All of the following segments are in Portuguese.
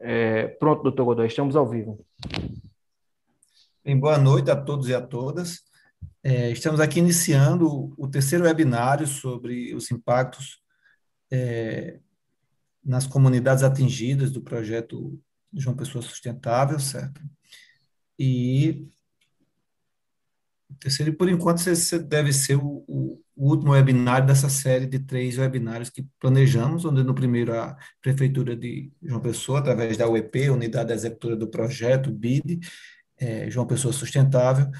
É, pronto, doutor Godoy, estamos ao vivo. Bem, boa noite a todos e a todas. É, estamos aqui iniciando o terceiro webinário sobre os impactos é, nas comunidades atingidas do projeto João Pessoa Sustentável, certo? E terceiro, por enquanto, esse deve ser o, o, último webinário dessa série de três webinários que planejamos, onde no primeiro a Prefeitura de João Pessoa, através da UEP, Unidade Executora do Projeto, BID, é, João Pessoa Sustentável,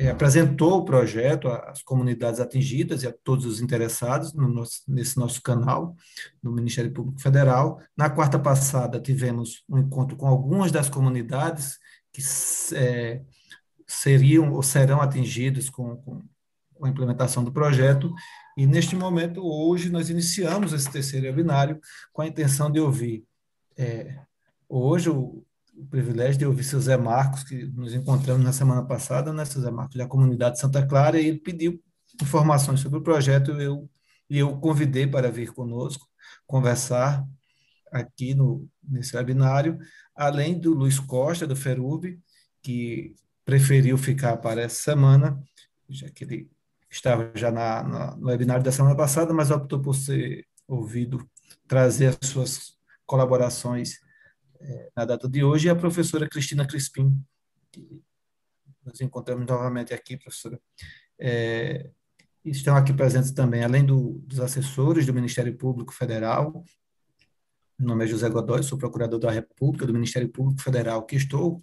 é, apresentou o projeto às comunidades atingidas e a todos os interessados no nosso, nesse nosso canal do Ministério Público Federal. Na quarta passada, tivemos um encontro com algumas das comunidades que é, seriam ou serão atingidas com, com, a implementação do projeto, e neste momento, hoje, nós iniciamos esse terceiro webinário com a intenção de ouvir. É, hoje, o, o privilégio de ouvir seu Zé Marcos, que nos encontramos na semana passada, né, seu Zé Marcos, da comunidade Santa Clara, e ele pediu informações sobre o projeto, e eu, eu convidei para vir conosco, conversar aqui no, nesse webinário, além do Luiz Costa, do FERUB, que preferiu ficar para essa semana, já que ele estava já na, na, no webinário da semana passada, mas optou por ser ouvido, trazer as suas colaborações é, na data de hoje, e a professora Cristina Crispim, que nos encontramos novamente aqui, professora. É, estão aqui presentes também, além do, dos assessores do Ministério Público Federal, meu nome é José Godoy, sou procurador da República, do Ministério Público Federal, que estou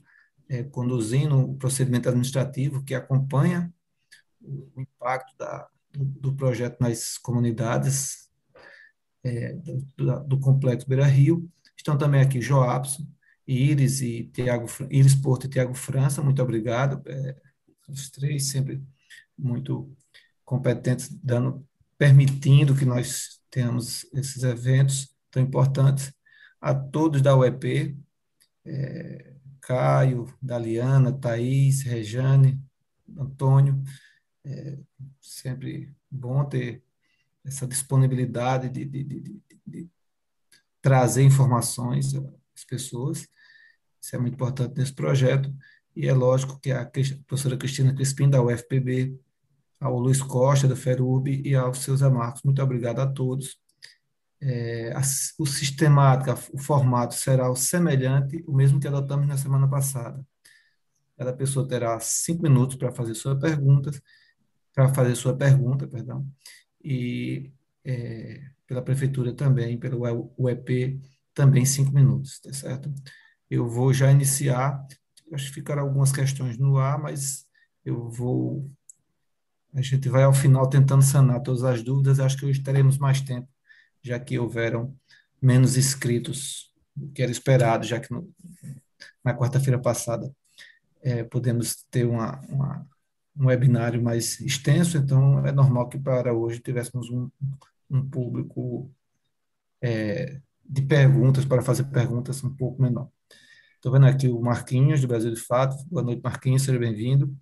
é, conduzindo o procedimento administrativo que acompanha o impacto da, do, do projeto nas comunidades é, do, do, Complexo Beira Rio, Estão também aqui Joabson, Iris e Tiago, Iris Porto e Tiago França, muito obrigado. É, os três sempre muito competentes, dando, permitindo que nós tenhamos esses eventos tão importantes. A todos da UEP, é, Caio, Daliana, Thaís, Rejane, Antônio, é, sempre bom ter essa disponibilidade de, de, de, de trazer informações às pessoas. Isso é muito importante nesse projeto. E é lógico que a professora Cristina Crispim, da UFPB, ao Luiz Costa, da FERUB, e aos seus Marcos. Muito obrigado a todos. É, a, o sistemática, o formato será o semelhante, o mesmo que adotamos na semana passada. Cada pessoa terá cinco minutos para fazer sua pergunta, para fazer sua pergunta, perdão, e é, pela prefeitura também, pelo UEP, também cinco minutos, tá certo? Eu vou já iniciar, acho que ficarão algumas questões no ar, mas eu vou, a gente vai ao final tentando sanar todas as dúvidas, acho que hoje teremos mais tempo, já que houveram menos inscritos do que era esperado, já que no, na quarta-feira passada é, podemos ter uma, uma, um webinário mais extenso, então é normal que para hoje tivéssemos um, um público é, de perguntas, para fazer perguntas um pouco menor. Estou vendo aqui o Marquinhos, do Brasil de Fato. Boa noite, Marquinhos, seja bem-vindo.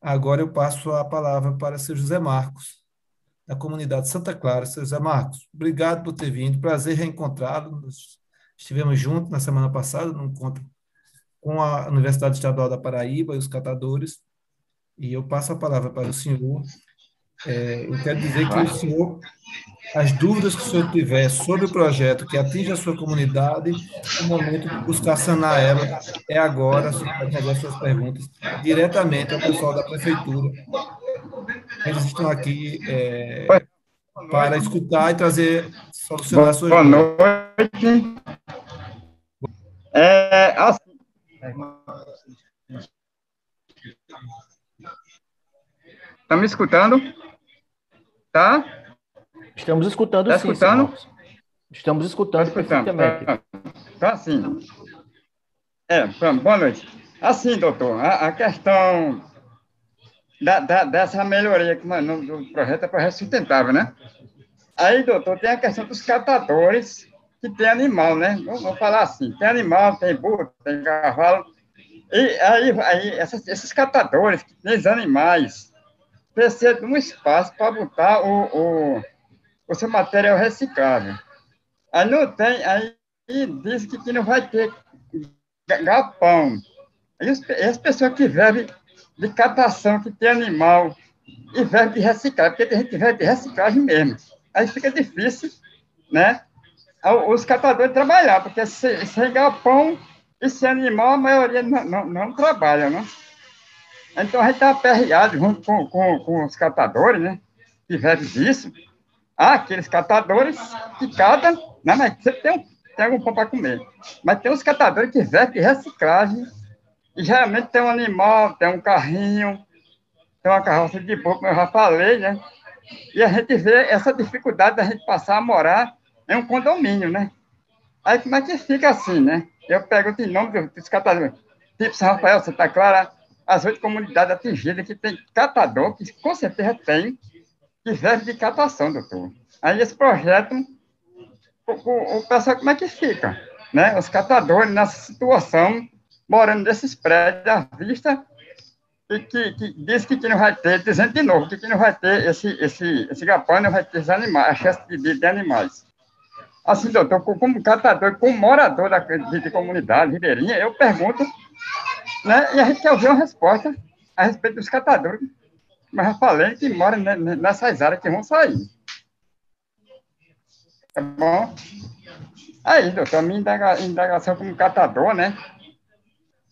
Agora eu passo a palavra para o seu José Marcos, da comunidade Santa Clara. Seu José Marcos, obrigado por ter vindo, prazer reencontrá-lo. Estivemos juntos na semana passada, num encontro com a Universidade Estadual da Paraíba e os catadores, e eu passo a palavra para o senhor é, eu quero dizer que o senhor, as dúvidas que o senhor tiver sobre o projeto que atinge a sua comunidade, o momento de buscar sanar ela é agora, pode fazer suas perguntas diretamente ao pessoal da prefeitura. Eles estão aqui é, para escutar e trazer, suas Boa noite. É, assim, Está me escutando? Tá? Estamos escutando tá sim, escutando? Estamos escutando, tá escutando perfeitamente. Tá, tá sim. É, pronto, boa noite. Assim, doutor, a, a questão da, da, dessa melhoria que no, do projeto é projeto sustentável, né? Aí, doutor, tem a questão dos catadores que tem animal, né? Vamos, falar assim, tem animal, tem burro, tem cavalo. E aí, aí essas, esses catadores que tem animais, precisa de um espaço para botar o, o, o seu material reciclável. Aí não tem, aí diz que, não vai ter galpão. E as pessoas que vivem de catação, que tem animal, e vivem de reciclagem, porque tem gente que vive de reciclagem mesmo. Aí fica difícil, né? Os catadores trabalhar, porque sem, sem galpão e sem animal, a maioria não, não, não trabalha, né? Então a gente está aperreado junto com, com, com os catadores, né? Que vivem disso. Há aqueles catadores que catam, né? mas sempre tem, um, tem algum pão para comer. Mas tem os catadores que vivem de reciclagem, e geralmente tem um animal, tem um carrinho, tem uma carroça de boi, como eu já falei, né? E a gente vê essa dificuldade da gente passar a morar em um condomínio, né? Aí como é que fica assim, né? Eu pergunto em nome dos catadores. Tipo São Rafael, está clara? As oito comunidades atingidas que tem catador, que com certeza tem, que serve de catação, doutor. Aí esse projeto, o, o, o pessoal como é que fica? Né? Os catadores nessa situação, morando nesses prédios à vista e que, que diz que, que não vai ter, dizendo de novo, que, que não vai ter esse, esse, esse galpão, não vai ter animais, a chance de, de animais. Assim, doutor, como catador, como morador da, de, de comunidade ribeirinha, eu pergunto, né, e a gente quer ouvir uma resposta a respeito dos catadores, mas já falei que moram nessas áreas que vão sair. Tá bom? Aí, doutor, a minha indagação como catador, né?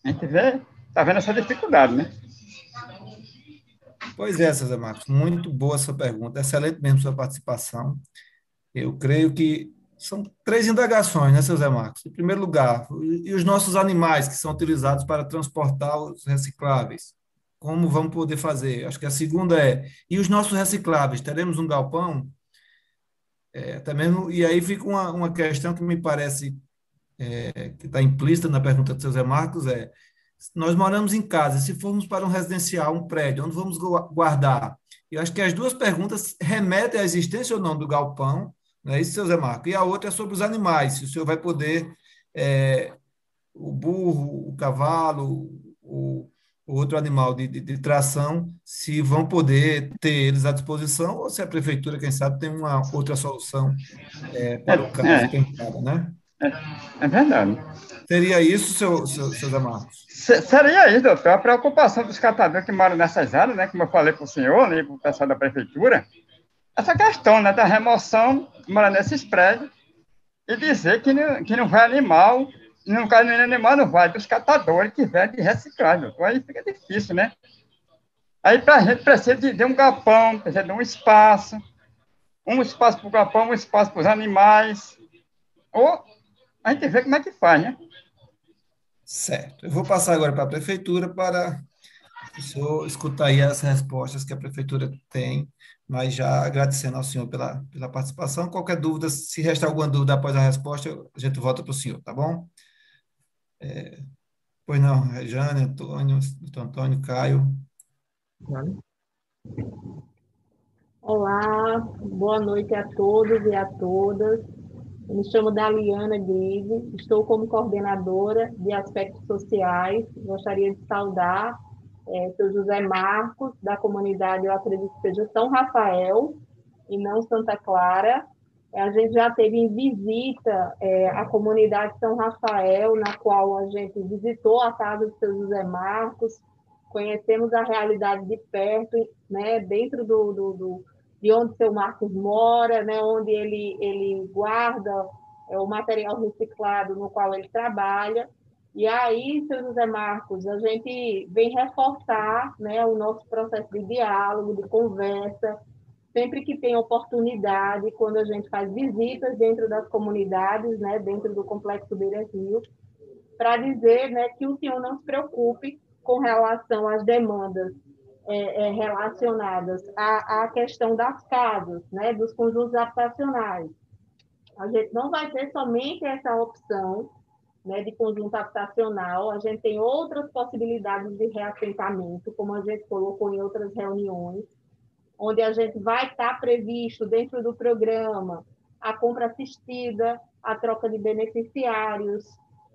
A gente vê, tá vendo essa dificuldade, né? Pois é, César Marcos, muito boa sua pergunta, excelente mesmo sua participação. Eu creio que são três indagações, né, César Marcos? Em primeiro lugar, e os nossos animais que são utilizados para transportar os recicláveis? Como vamos poder fazer? Acho que a segunda é, e os nossos recicláveis, teremos um galpão? É, e aí fica uma, uma questão que me parece é, que está implícita na pergunta do José Marcos, é, nós moramos em casa, se formos para um residencial, um prédio, onde vamos guardar? Eu acho que as duas perguntas remetem à existência ou não do galpão, não é isso, seu Zé Marco? E a outra é sobre os animais, se o senhor vai poder, é, o burro, o cavalo, o, o outro animal de, de, de, tração, se vão poder ter eles à disposição, ou se a prefeitura, quem sabe, tem uma outra solução é, para o caso é, é. né? É, é verdade. Seria isso, seu, seu, seu Zé Marcos? Seria isso, doutor. A preocupação dos catadores que moram nessas áreas, né, como eu falei para o senhor né, para o pessoal da prefeitura, essa questão né, da remoção, morar nesses prédios, e dizer que não, que não vai animal, não cai nem animal, não vai dos catadores que vêm de reciclagem, doutor. Aí fica difícil, né? Aí para a gente precisa de, de um galpão, precisa de um espaço, um espaço para o galpão, um espaço para os animais, ou a gente vê como é que faz, né? Certo. Eu vou passar agora para a prefeitura para o senhor escutar aí as respostas que a prefeitura tem, mas já agradecendo ao senhor pela, pela participação. Qualquer dúvida, se restar alguma dúvida após a resposta, a gente volta para o senhor, tá bom? É, pois não, Rejane, Antônio, doutor Antônio, Caio. Olá, boa noite a todos e a todas. Eu me chamo Daliana Grise, estou como coordenadora de aspectos sociais. Gostaria de saudar é, seu José Marcos, da comunidade, eu acredito que seja São Rafael, e não Santa Clara. A gente já teve em visita é, a comunidade São Rafael, na qual a gente visitou a casa do seu José Marcos, conhecemos a realidade de perto, né, dentro do, do, do de onde seu Marcos mora, né, onde ele, ele guarda é, o material reciclado no qual ele trabalha. E aí, seu José Marcos, a gente vem reforçar né, o nosso processo de diálogo, de conversa, sempre que tem oportunidade, quando a gente faz visitas dentro das comunidades, né, dentro do Complexo Beira Rio, para dizer né, que o senhor não se preocupe com relação às demandas é, é, relacionadas à, à, questão das casas, né, dos conjuntos habitacionais. A gente não vai ter somente essa opção né, de conjunto habitacional, a gente tem outras possibilidades de reassentamento, como a gente colocou em outras reuniões, onde a gente vai estar previsto dentro do programa a compra assistida, a troca de beneficiários,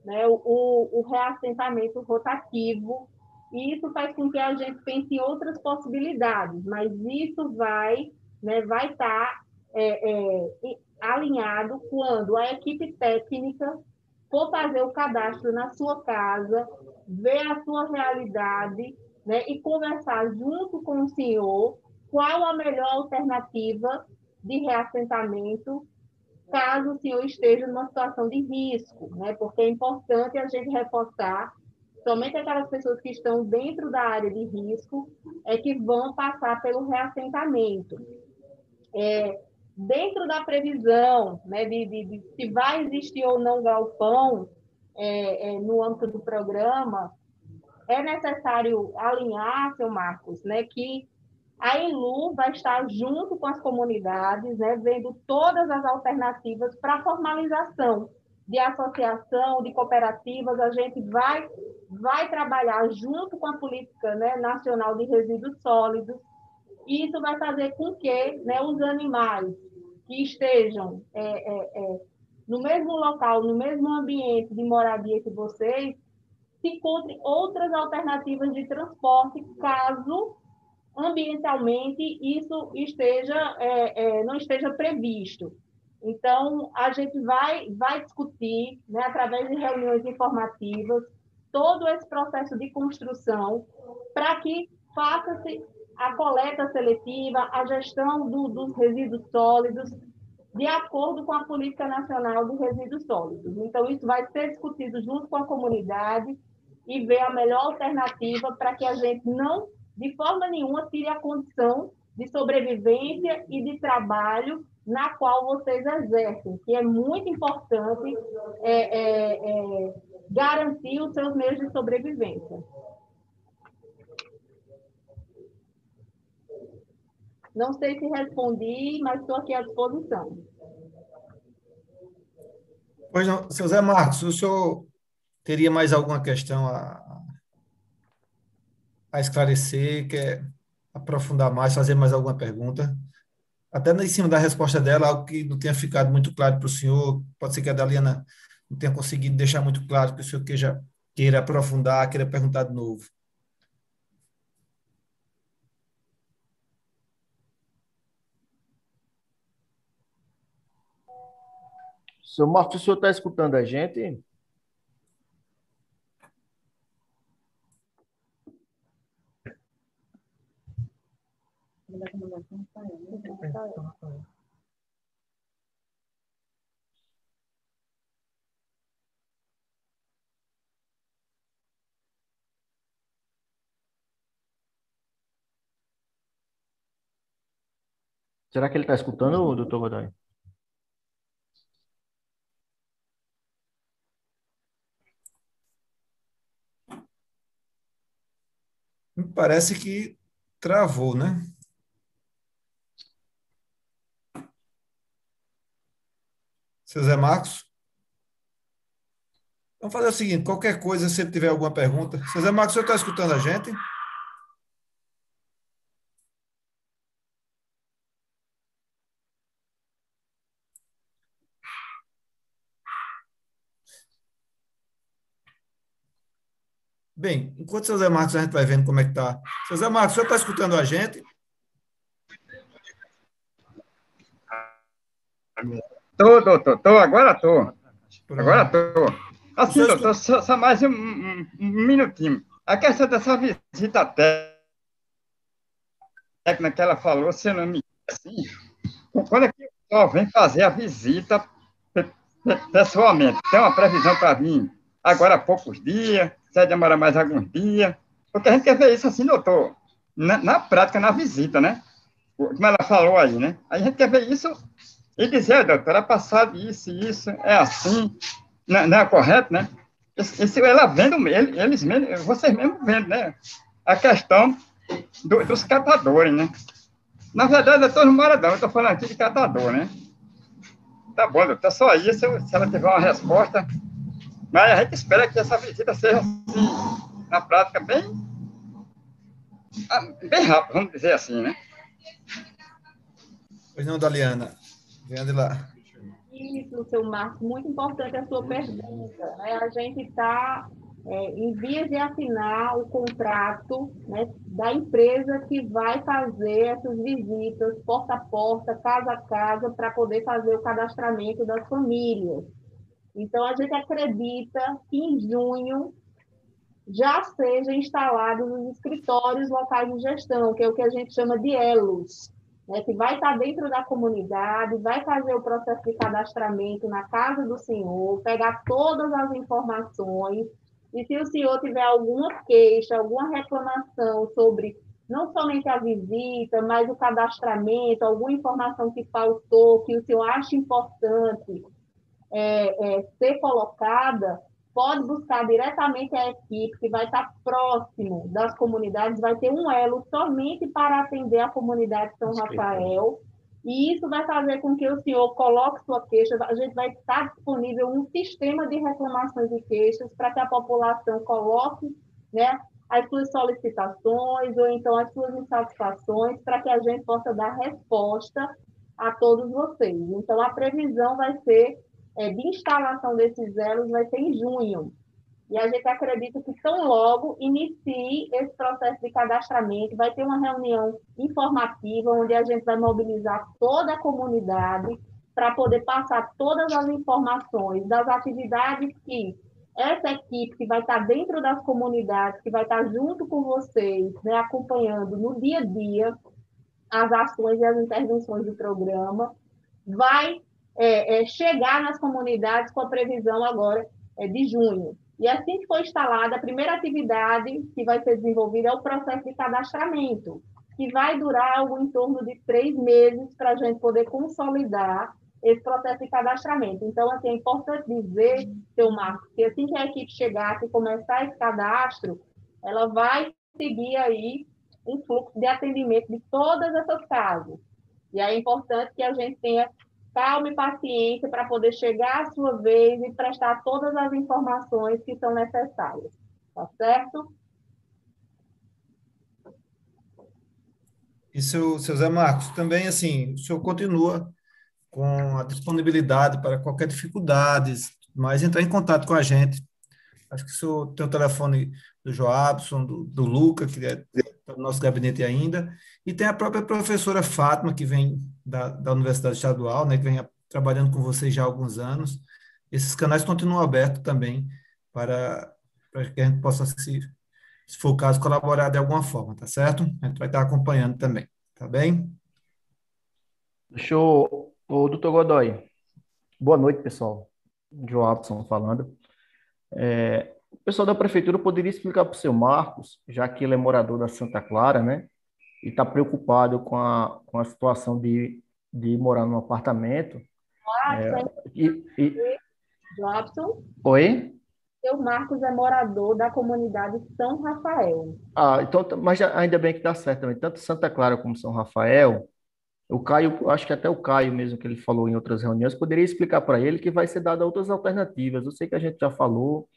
né, o, o reassentamento rotativo e isso faz com que a gente pense em outras possibilidades, mas isso vai né, vai estar tá, é, é, alinhado quando a equipe técnica for fazer o cadastro na sua casa, ver a sua realidade né, e conversar junto com o senhor qual a melhor alternativa de reassentamento caso o senhor esteja numa situação de risco, né? porque é importante a gente reforçar somente aquelas pessoas que estão dentro da área de risco é que vão passar pelo reassentamento. É, dentro da previsão né, de, de, de, se vai existir ou não galpão é, é, no âmbito do programa, é necessário alinhar, seu Marcos, né, que a ILU vai estar junto com as comunidades, né, vendo todas as alternativas para formalização de associação, de cooperativas, a gente vai, vai trabalhar junto com a política né, nacional de resíduos sólidos, e isso vai fazer com que né, os animais que estejam é, é, é, no mesmo local, no mesmo ambiente de moradia que vocês, se encontrem outras alternativas de transporte, caso ambientalmente isso esteja é, é, não esteja previsto. Então, a gente vai, vai discutir, né, através de reuniões informativas, todo esse processo de construção, para que faça-se a coleta seletiva, a gestão do, dos resíduos sólidos, de acordo com a Política Nacional de Resíduos Sólidos. Então, isso vai ser discutido junto com a comunidade e ver a melhor alternativa para que a gente não, de forma nenhuma, tire a condição de sobrevivência e de trabalho na qual vocês exercem, que é muito importante é, é, é, garantir os seus meios de sobrevivência. Não sei se respondi, mas estou aqui à disposição. Pois não, seu Zé Marcos, o senhor teria mais alguma questão a, a esclarecer, quer aprofundar mais, fazer mais alguma pergunta? até em cima da resposta dela, algo que não tenha ficado muito claro para o senhor, pode ser que a Daliana não tenha conseguido deixar muito claro, que o senhor queira, queira aprofundar, queira perguntar de novo. Seu Marcos, o senhor está escutando a gente? Será que ele está escutando, doutor Godoy? Me parece que travou, né? Seu Zé Marcos? Vamos fazer o seguinte: qualquer coisa, se tiver alguma pergunta. Seu Zé Marcos, senhor está escutando a gente? Bem, enquanto o seu Zé Marcos a gente vai vendo como é que está. Seu Zé Marcos, o senhor está escutando a gente? Tô, doutor, tô, agora tô. Agora tô. Assim, doutor, só, só mais um, um, um, minutinho. A questão dessa visita técnica que ela falou, se não me assim, quando é que o pessoal vem fazer a visita pessoalmente? Tem uma previsão para vir agora há poucos dias, se vai demorar mais alguns dias, porque a gente quer ver isso assim, doutor, na, na prática, na visita, né? Como ela falou aí, né? A gente quer ver isso e dizer, doutora, passado isso e isso, é assim, não, não, é correto, né? Isso ela vendo, eles mesmos, vocês mesmos vendo, né? A questão do, dos catadores, né? Na verdade, eu estou no Maradão, eu estou falando aqui de catador, né? Tá bom, doutor, só isso, se ela tiver uma resposta. Mas a gente espera que essa visita seja, assim, na prática, bem, ah, bem rápida, vamos dizer assim, né? Pois não, Daliana. Vendo lá. Isso, seu Marcos, muito importante a sua pergunta. Né? A gente está é, em vias de assinar o contrato né, da empresa que vai fazer essas visitas porta a porta, casa a casa, para poder fazer o cadastramento das famílias. Então, a gente acredita que em junho já sejam instalados os escritórios locais de gestão, que é o que a gente chama de ELOS, né, que vai estar dentro da comunidade, vai fazer o processo de cadastramento na casa do senhor, pegar todas as informações, e se o senhor tiver alguma queixa, alguma reclamação sobre não somente a visita, mas o cadastramento, alguma informação que faltou, que o senhor acha importante é, é, ser colocada, pode buscar diretamente a equipe que vai estar próximo das comunidades, vai ter um elo somente para atender a comunidade São Rafael, e isso vai fazer com que o senhor coloque sua queixa, a gente vai estar disponível um sistema de reclamações e queixas para que a população coloque né, as suas solicitações ou então as suas insatisfações para que a gente possa dar resposta a todos vocês. Então, a previsão vai ser é, de instalação desses elos vai ser em junho. E a gente acredita que tão logo inicie esse processo de cadastramento, vai ter uma reunião informativa onde a gente vai mobilizar toda a comunidade para poder passar todas as informações das atividades que essa equipe que vai estar dentro das comunidades, que vai estar junto com vocês, né, acompanhando no dia a dia as ações e as intervenções do programa, vai é, é, chegar nas comunidades com a previsão agora é, de junho. E assim que for instalada, a primeira atividade que vai ser desenvolvida é o processo de cadastramento, que vai durar algo em torno de três meses para a gente poder consolidar esse processo de cadastramento. Então, assim, é importante dizer, seu Marcos, que assim que a equipe chegar, e começar esse cadastro, ela vai seguir aí um fluxo de atendimento de todas essas casas. E é importante que a gente tenha calma e paciência para poder chegar à sua vez e prestar todas as informações que são necessárias. Tá certo? E seu, seu Zé Marcos, também assim, o senhor continua com a disponibilidade para qualquer dificuldade, mas entrar em contato com a gente. Acho que o senhor tem o telefone do Joabson, do, do Luca, que é do nosso gabinete ainda, e tem a própria professora Fátima, que vem da, da Universidade Estadual, né, que vem trabalhando com vocês já há alguns anos. Esses canais continuam abertos também para, para que a gente possa, se, se for o caso, colaborar de alguma forma, tá certo? A gente vai estar acompanhando também, tá bem? Show. O doutor Godoy, boa noite, pessoal. Joabson falando. É, pessoal da prefeitura poderia explicar para o seu Marcos, já que ele é morador da Santa Clara, né? e está preocupado com a, com a situação de, de morar num apartamento. é, e, e... Jobson? Oi? Seu Marcos é morador da comunidade São Rafael. Ah, então, mas ainda bem que dá certo também. Tanto Santa Clara como São Rafael, o Caio, acho que até o Caio mesmo que ele falou em outras reuniões, poderia explicar para ele que vai ser dada outras alternativas. Eu sei que a gente já falou,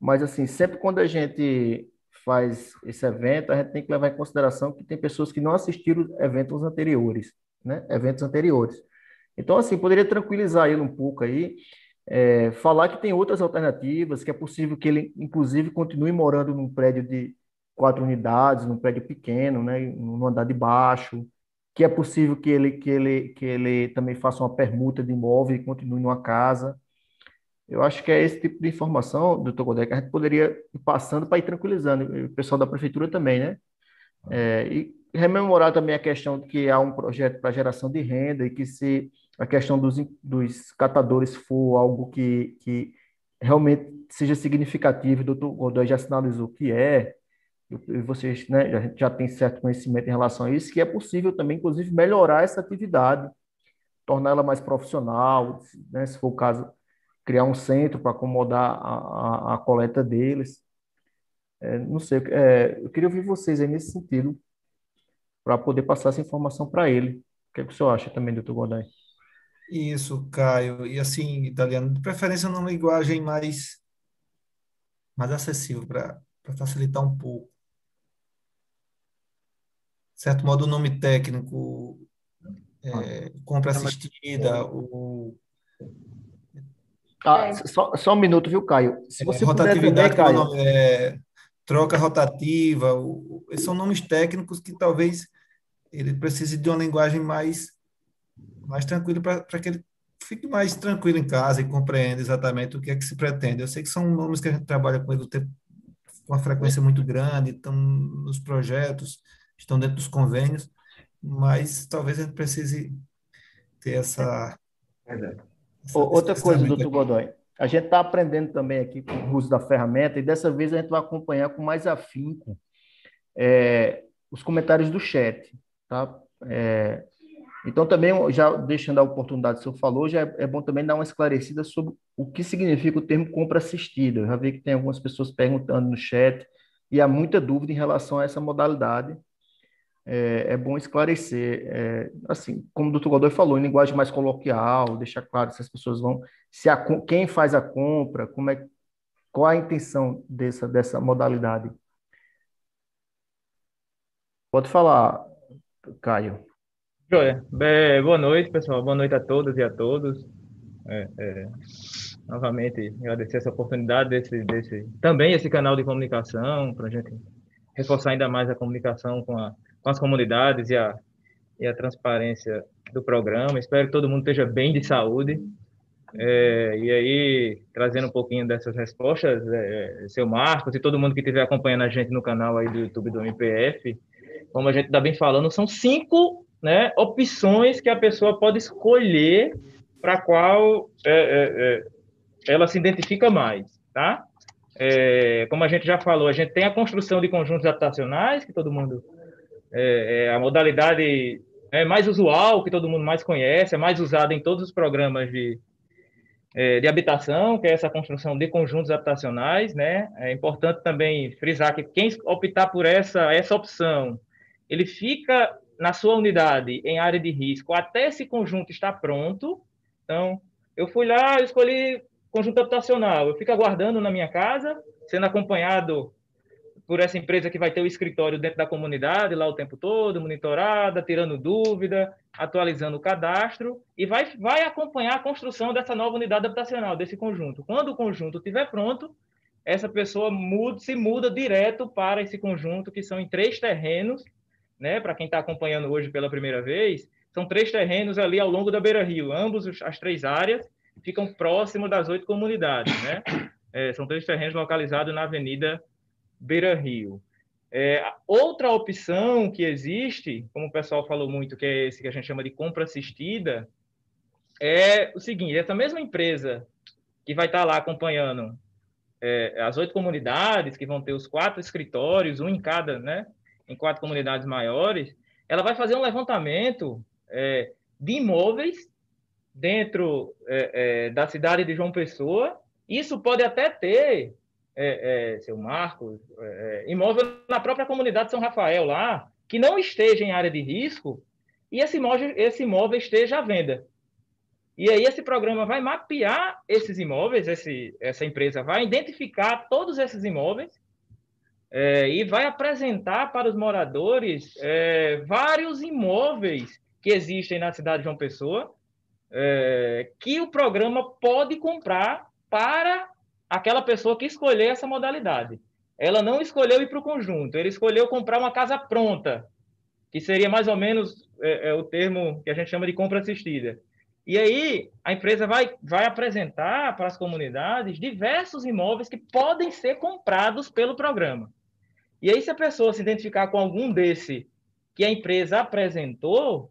mas assim, sempre quando a gente faz esse evento, a gente tem que levar em consideração que tem pessoas que não assistiram eventos anteriores, né? Eventos anteriores. Então, assim, poderia tranquilizar ele um pouco aí, é, falar que tem outras alternativas, que é possível que ele, inclusive, continue morando num prédio de quatro unidades, num prédio pequeno, né? No andar de baixo, que é possível que ele, que ele, que ele também faça uma permuta de imóvel e continue numa casa. Eu acho que é esse tipo de informação, doutor Godé, que a gente poderia ir passando para ir tranquilizando, o pessoal da prefeitura também, né? É, e rememorar também a questão de que há um projeto para geração de renda e que se a questão dos, dos catadores for algo que, que realmente seja significativo, o doutor Godoy já sinalizou que é, e vocês né, já, já têm certo conhecimento em relação a isso, que é possível também, inclusive, melhorar essa atividade, torná-la mais profissional, né, se for o caso, criar um centro para acomodar a, a, a, coleta deles. É, não sei, é, eu queria ouvir vocês aí nesse sentido, para poder passar essa informação para ele. O que, é que o senhor acha também, doutor Godoy? Isso, Caio. E assim, italiano, de preferência numa linguagem mais, mais acessível, para facilitar um pouco. De certo modo, o nome técnico, é, compra assistida, o Ah, é. só, só um minuto, viu, Caio? Se você é, rotatividade, também, Caio... é, troca rotativa, o, esses são nomes técnicos que talvez ele precise de uma linguagem mais, mais tranquila para que ele fique mais tranquilo em casa e compreenda exatamente o que é que se pretende. Eu sei que são nomes que a gente trabalha com ele com uma frequência muito grande, estão nos projetos, estão dentro dos convênios, mas talvez a gente precise ter essa. essa Outra coisa, doutor Godoy, a gente está aprendendo também aqui com o uso da ferramenta, e dessa vez a gente vai acompanhar com mais afinco é, os comentários do chat. Tá? É, então, também, já deixando a oportunidade, se eu falou, já é, é, bom também dar uma esclarecida sobre o que significa o termo compra assistida. Eu já vi que tem algumas pessoas perguntando no chat e há muita dúvida em relação a essa modalidade. É, é bom esclarecer, é, assim, como o doutor Godoy falou, em linguagem mais coloquial, deixar claro se as pessoas vão, se a, quem faz a compra, como é, qual a intenção dessa, dessa modalidade. Pode falar, Caio. Joia. Boa noite, pessoal. Boa noite a todas e a todos. É, é, novamente, agradecer essa oportunidade desse, desse também esse canal de comunicação para a gente reforçar ainda mais a comunicação com, a, com as comunidades e a, e a transparência do programa. Espero que todo mundo esteja bem de saúde. É, e aí, trazendo um pouquinho dessas respostas, é, seu Marcos e todo mundo que estiver acompanhando a gente no canal aí do YouTube do MPF, como a gente está bem falando, são cinco né, opções que a pessoa pode escolher para qual é, é, é, ela se identifica mais, tá? É, como a gente já falou, a gente tem a construção de conjuntos habitacionais, que todo mundo é, é, a modalidade é mais usual, que todo mundo mais conhece, é mais usada em todos os programas de, é, de habitação, que é essa construção de conjuntos habitacionais, né? É importante também frisar que quem optar por essa essa opção, ele fica na sua unidade em área de risco até esse conjunto estar pronto. Então, eu fui lá, eu escolhi conjunto habitacional. Eu fico aguardando na minha casa, sendo acompanhado por essa empresa que vai ter o escritório dentro da comunidade lá o tempo todo, monitorada, tirando dúvida, atualizando o cadastro e vai, vai acompanhar a construção dessa nova unidade habitacional, desse conjunto. Quando o conjunto estiver pronto, essa pessoa muda, se muda direto para esse conjunto, que são em três terrenos, né, para quem está acompanhando hoje pela primeira vez, são três terrenos ali ao longo da Beira Rio, ambos as três áreas ficam próximos das oito comunidades, né? É, são três terrenos localizados na Avenida Beira Rio. É, outra opção que existe, como o pessoal falou muito, que é esse que a gente chama de compra assistida, é o seguinte: essa mesma empresa que vai estar tá lá acompanhando é, as oito comunidades, que vão ter os quatro escritórios, um em cada, né? em quatro comunidades maiores, ela vai fazer um levantamento é, de imóveis dentro é, é, da cidade de João Pessoa. Isso pode até ter, é, é, seu Marcos, é, imóvel na própria comunidade de São Rafael lá, que não esteja em área de risco e esse imóvel, esse imóvel esteja à venda. E aí esse programa vai mapear esses imóveis, esse, essa empresa vai identificar todos esses imóveis é, e vai apresentar para os moradores é, vários imóveis que existem na cidade de João Pessoa, é, que o programa pode comprar para aquela pessoa que escolher essa modalidade. Ela não escolheu ir para o conjunto, ele escolheu comprar uma casa pronta, que seria mais ou menos é, é, o termo que a gente chama de compra assistida. E aí, a empresa vai, vai apresentar para as comunidades diversos imóveis que podem ser comprados pelo programa. E aí, se a pessoa se identificar com algum desse que a empresa apresentou,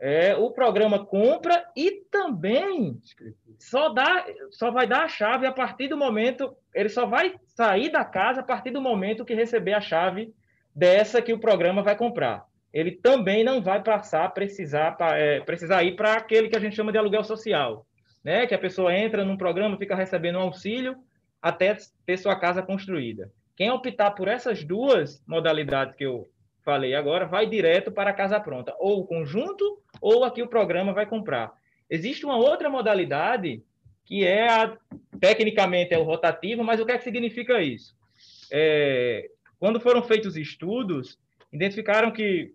é, o programa compra e também só, dá, só vai dar a chave a partir do momento, ele só vai sair da casa a partir do momento que receber a chave dessa que o programa vai comprar. Ele também não vai passar precisar é, precisar ir para aquele que a gente chama de aluguel social, né? Que a pessoa entra num programa, fica recebendo um auxílio até ter sua casa construída. Quem optar por essas duas modalidades que eu falei agora vai direto para a casa pronta, ou o conjunto, ou aqui o programa vai comprar. Existe uma outra modalidade que é a, tecnicamente é o rotativo, mas o que é que significa isso? É, quando foram feitos estudos, identificaram que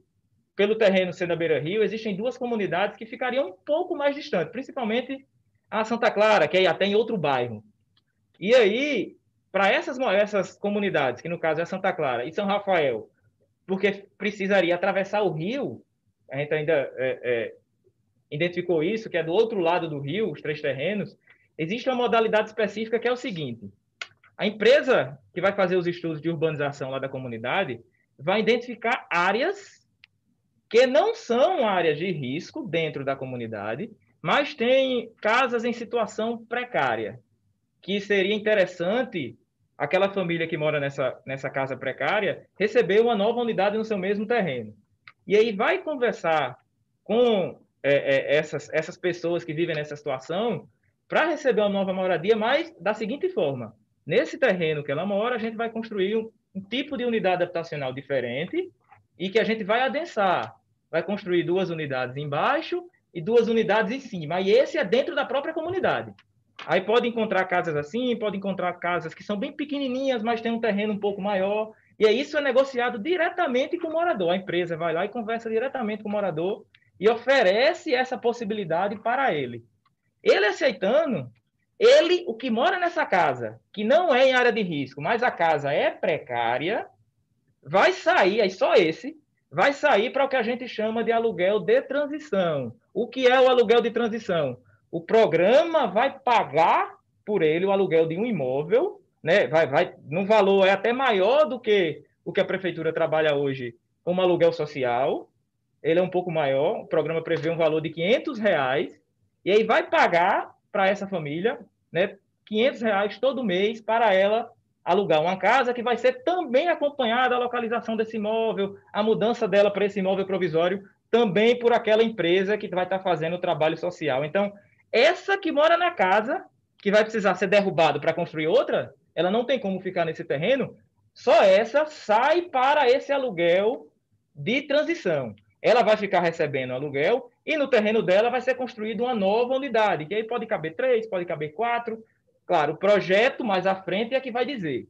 pelo terreno sendo a beira-rio, existem duas comunidades que ficariam um pouco mais distantes, principalmente a Santa Clara, que é até em outro bairro. E aí, para essas, essas comunidades, que no caso é Santa Clara e São Rafael, porque precisaria atravessar o rio, a gente ainda é, é, identificou isso, que é do outro lado do rio, os três terrenos, existe uma modalidade específica que é o seguinte: a empresa que vai fazer os estudos de urbanização lá da comunidade vai identificar áreas que não são áreas de risco dentro da comunidade, mas tem casas em situação precária, que seria interessante aquela família que mora nessa, nessa casa precária receber uma nova unidade no seu mesmo terreno. E aí vai conversar com é, é, essas, essas pessoas que vivem nessa situação para receber uma nova moradia, mas da seguinte forma: nesse terreno que ela mora, a gente vai construir um, um tipo de unidade habitacional diferente e que a gente vai adensar. Vai construir duas unidades embaixo e duas unidades em cima. E esse é dentro da própria comunidade. Aí pode encontrar casas assim, pode encontrar casas que são bem pequenininhas, mas tem um terreno um pouco maior. E aí isso é negociado diretamente com o morador. A empresa vai lá e conversa diretamente com o morador e oferece essa possibilidade para ele. Ele aceitando, ele, o que mora nessa casa, que não é em área de risco, mas a casa é precária, vai sair, aí só esse, vai sair para o que a gente chama de aluguel de transição. O que é o aluguel de transição? O programa vai pagar por ele o aluguel de um imóvel, né? Vai, vai, no valor é até maior do que o que a prefeitura trabalha hoje como aluguel social. Ele é um pouco maior. O programa prevê um valor de 500 reais e aí vai pagar para essa família, né, 500 reais todo mês para ela alugar uma casa que vai ser também acompanhada a localização desse imóvel, a mudança dela para esse imóvel provisório, também por aquela empresa que vai estar fazendo o trabalho social. Então, essa que mora na casa, que vai precisar ser derrubado para construir outra, ela não tem como ficar nesse terreno, só essa sai para esse aluguel de transição. Ela vai ficar recebendo aluguel e no terreno dela vai ser construída uma nova unidade, que aí pode caber três, pode caber quatro. Claro, o projeto mais à frente é que vai dizer.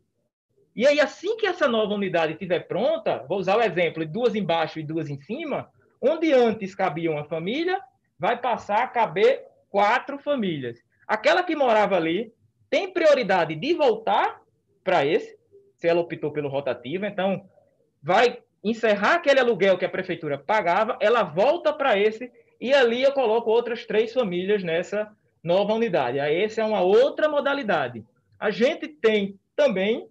E aí, assim que essa nova unidade estiver pronta, vou usar o exemplo de duas embaixo e duas em cima, onde antes cabia uma família, vai passar a caber quatro famílias. Aquela que morava ali tem prioridade de voltar para esse, se ela optou pelo rotativo, então vai encerrar aquele aluguel que a prefeitura pagava, ela volta para esse e ali eu coloco outras três famílias nessa nova unidade. Aí essa é uma outra modalidade. A gente tem também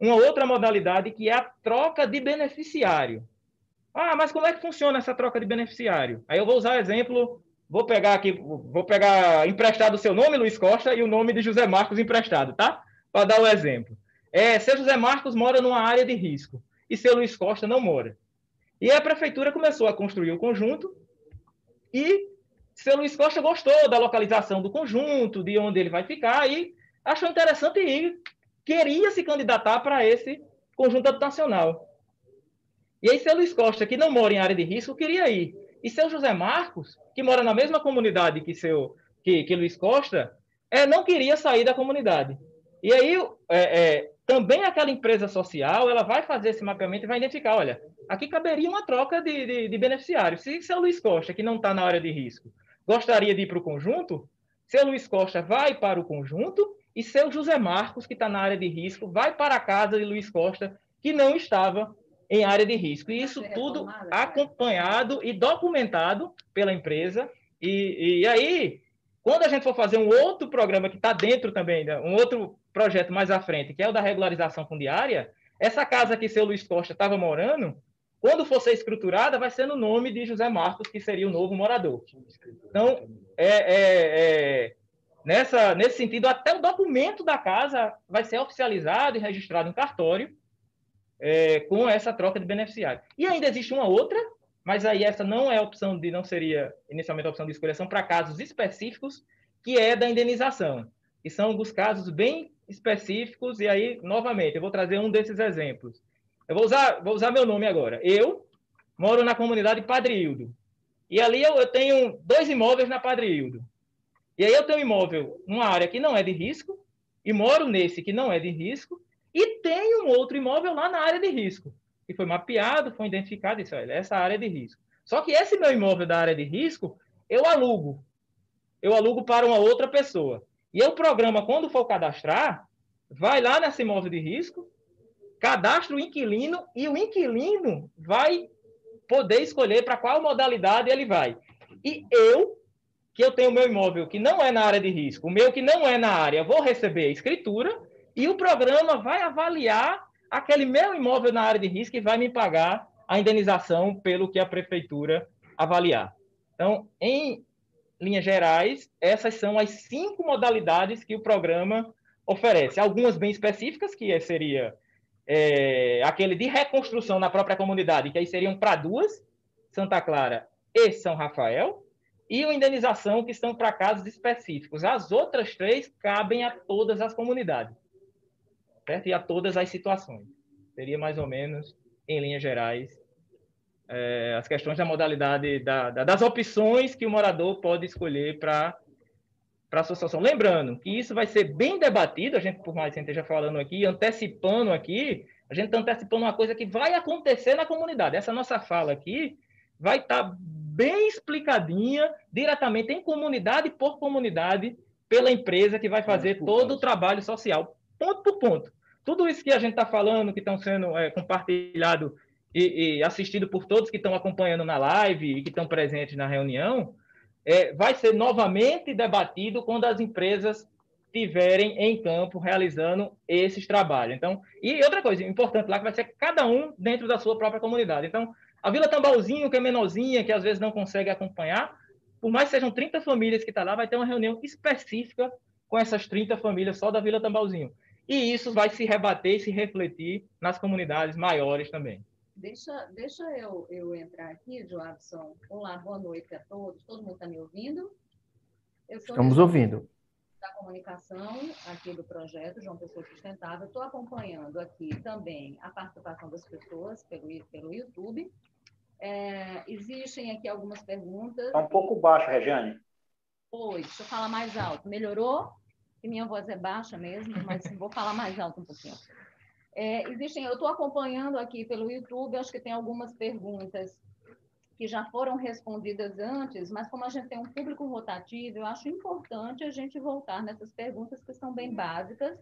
uma outra modalidade que é a troca de beneficiário. Ah, mas como é que funciona essa troca de beneficiário? Aí eu vou usar o exemplo, vou pegar aqui, vou pegar emprestado o seu nome, Luiz Costa, e o nome de José Marcos emprestado, tá? Para dar o exemplo. É, seu José Marcos mora numa área de risco e seu Luiz Costa não mora. E a prefeitura começou a construir o conjunto e seu Luiz Costa gostou da localização do conjunto, de onde ele vai ficar, e achou interessante ir, queria se candidatar para esse conjunto habitacional. E aí, seu Luiz Costa, que não mora em área de risco, queria ir. E seu José Marcos, que mora na mesma comunidade que seu que, que Luiz Costa, é, não queria sair da comunidade. E aí, é, é, também aquela empresa social, ela vai fazer esse mapeamento e vai identificar, olha, aqui caberia uma troca de, de, de beneficiários. Se seu Luiz Costa, que não está na área de risco, gostaria de ir para o conjunto, seu Luiz Costa vai para o conjunto e seu José Marcos, que está na área de risco, vai para a casa de Luiz Costa, que não estava em área de risco. E isso tudo acompanhado e documentado pela empresa. E, e aí, quando a gente for fazer um outro programa que está dentro também, né, um outro projeto mais à frente, que é o da regularização fundiária, essa casa que seu Luiz Costa estava morando, quando for ser escriturada, vai ser no nome de José Marcos, que seria o novo morador. Então, é, é, é, nessa, nesse sentido, até o documento da casa vai ser oficializado e registrado em cartório é, com essa troca de beneficiário. E ainda existe uma outra, mas aí essa não é opção de, não seria inicialmente a opção de escolha, são para casos específicos, que é da indenização. E são alguns casos bem específicos, e aí, novamente, eu vou trazer um desses exemplos. Eu vou usar, vou usar meu nome agora. Eu moro na comunidade Padre Hildo. E ali eu, eu tenho dois imóveis na Padre Hildo. E aí eu tenho um imóvel numa área que não é de risco, e moro nesse que não é de risco, e tenho um outro imóvel lá na área de risco, que foi mapeado, foi identificado, isso, olha, essa área de risco. Só que esse meu imóvel da área de risco, eu alugo. eu alugo para uma outra pessoa. E o programa, quando for cadastrar, vai lá nesse imóvel de risco, cadastra o inquilino e o inquilino vai poder escolher para qual modalidade ele vai. E eu, que eu tenho meu imóvel que não é na área de risco, o meu que não é na área, vou receber a escritura e o programa vai avaliar aquele meu imóvel na área de risco e vai me pagar a indenização pelo que a prefeitura avaliar. Então, em linhas gerais, essas são as cinco modalidades que o programa oferece. Algumas bem específicas, que seria é, aquele de reconstrução na própria comunidade, que aí seriam para duas, Santa Clara e São Rafael, e a indenização que estão para casos específicos. As outras três cabem a todas as comunidades, certo? E a todas as situações. Seria mais ou menos, em linhas gerais, é, as questões da modalidade, da, da, das opções que o morador pode escolher para para a associação. Lembrando que isso vai ser bem debatido, a gente, por mais que a gente esteja falando aqui, antecipando aqui, a gente está antecipando uma coisa que vai acontecer na comunidade. Essa nossa fala aqui vai estar tá bem explicadinha, diretamente em comunidade por comunidade, pela empresa que vai fazer todo o trabalho social, ponto por ponto. Tudo isso que a gente está falando, que estão sendo é, compartilhado e, e, assistido por todos que estão acompanhando na live e que estão presentes na reunião, é, vai ser novamente debatido quando as empresas estiverem em campo realizando esses trabalhos. Então, e outra coisa importante lá que vai ser cada um dentro da sua própria comunidade. Então, a Vila Tambalzinho, que é menorzinha, que às vezes não consegue acompanhar, por mais que sejam 30 famílias que estão tá lá, vai ter uma reunião específica com essas 30 famílias só da Vila Tambalzinho. E isso vai se rebater e se refletir nas comunidades maiores também. Deixa, deixa eu, eu entrar aqui, Joabson. Olá, boa noite a todos. Todo mundo está me ouvindo? Estamos ouvindo. Da comunicação aqui do projeto João Pessoa Sustentável. Estou acompanhando aqui também a participação das pessoas pelo, pelo YouTube. É, existem aqui algumas perguntas. Está um pouco baixo, Regiane. Oi, deixa eu falar mais alto. Melhorou? Que minha voz é baixa mesmo, mas vou falar mais alto um pouquinho. É, existem, eu estou acompanhando aqui pelo YouTube, acho que tem algumas perguntas que já foram respondidas antes, mas como a gente tem um público rotativo, eu acho importante a gente voltar nessas perguntas que são bem básicas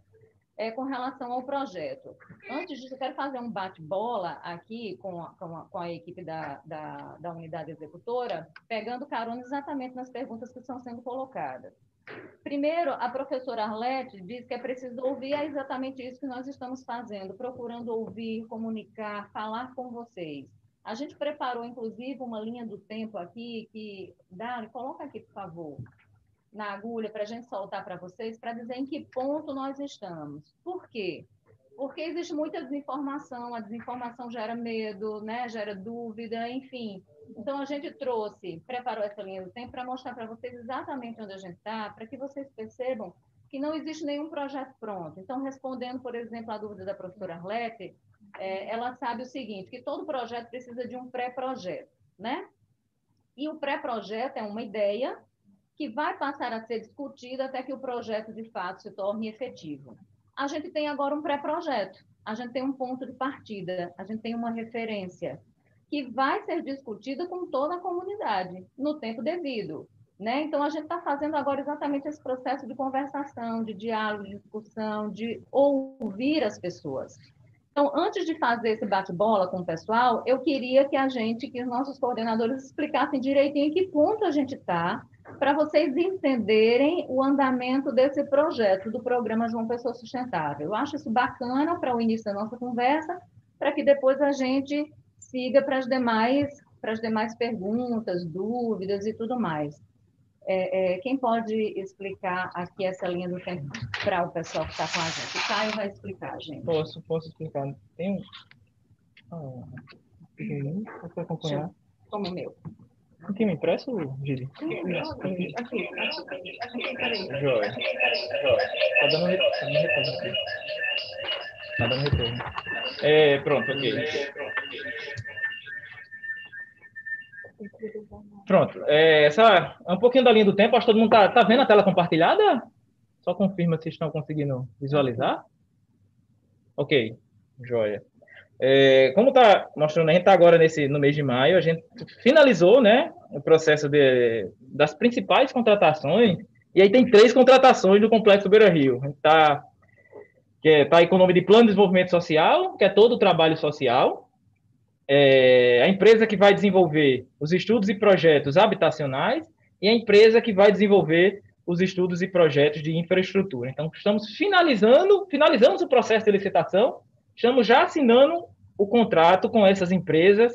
é, com relação ao projeto. Antes disso, eu quero fazer um bate-bola aqui com a, com a, com a equipe da, da, da unidade executora, pegando carona exatamente nas perguntas que estão sendo colocadas. Primeiro, a professora Arlete diz que é preciso ouvir, é exatamente isso que nós estamos fazendo, procurando ouvir, comunicar, falar com vocês. A gente preparou, inclusive, uma linha do tempo aqui, que, Dani, coloca aqui, por favor, na agulha, para a gente soltar para vocês, para dizer em que ponto nós estamos. Por quê? Porque existe muita desinformação, a desinformação gera medo, né? gera dúvida, enfim. Então, a gente trouxe, preparou essa linha do tempo para mostrar para vocês exatamente onde a gente está, para que vocês percebam que não existe nenhum projeto pronto. Então, respondendo, por exemplo, a dúvida da professora Arlete, é, ela sabe o seguinte, que todo projeto precisa de um pré-projeto, né? E o pré-projeto é uma ideia que vai passar a ser discutida até que o projeto, de fato, se torne efetivo. A gente tem agora um pré-projeto, a gente tem um ponto de partida, a gente tem uma referência, que vai ser discutida com toda a comunidade, no tempo devido. Né? Então, a gente está fazendo agora exatamente esse processo de conversação, de diálogo, de discussão, de ouvir as pessoas. Então, antes de fazer esse bate-bola com o pessoal, eu queria que a gente, que os nossos coordenadores explicassem direitinho em que ponto a gente está, para vocês entenderem o andamento desse projeto do programa João Pessoa Sustentável. Eu acho isso bacana para o início da nossa conversa, para que depois a gente siga para as demais, para as demais perguntas, dúvidas e tudo mais. É, é, quem pode explicar aqui essa linha do tempo para o pessoal que está com a gente? O Caio vai explicar, gente. Posso, posso explicar. Tem um. Ah, pequenininho, para acompanhar. Como o meu. Aqui me impresso, Gili? Aqui, aqui, aqui, peraí. Joia. Tá dando retorno aqui. Tá dando retorno. É, pronto, ok. Pronto. É, essa é um pouquinho da linha do tempo. Acho que todo mundo tá, tá vendo a tela compartilhada? Só confirma se estão conseguindo visualizar. Ok, joia. É, como está mostrando, a gente está agora nesse, no mês de maio, a gente finalizou né, o processo de, das principais contratações, e aí tem três contratações do Complexo Beira Rio. A gente está que é, tá aí com o nome de Plano de Desenvolvimento Social, que é todo o trabalho social. É, a empresa que vai desenvolver os estudos e projetos habitacionais e a empresa que vai desenvolver os estudos e projetos de infraestrutura. Então, estamos finalizando, finalizamos o processo de licitação, estamos já assinando o contrato com essas empresas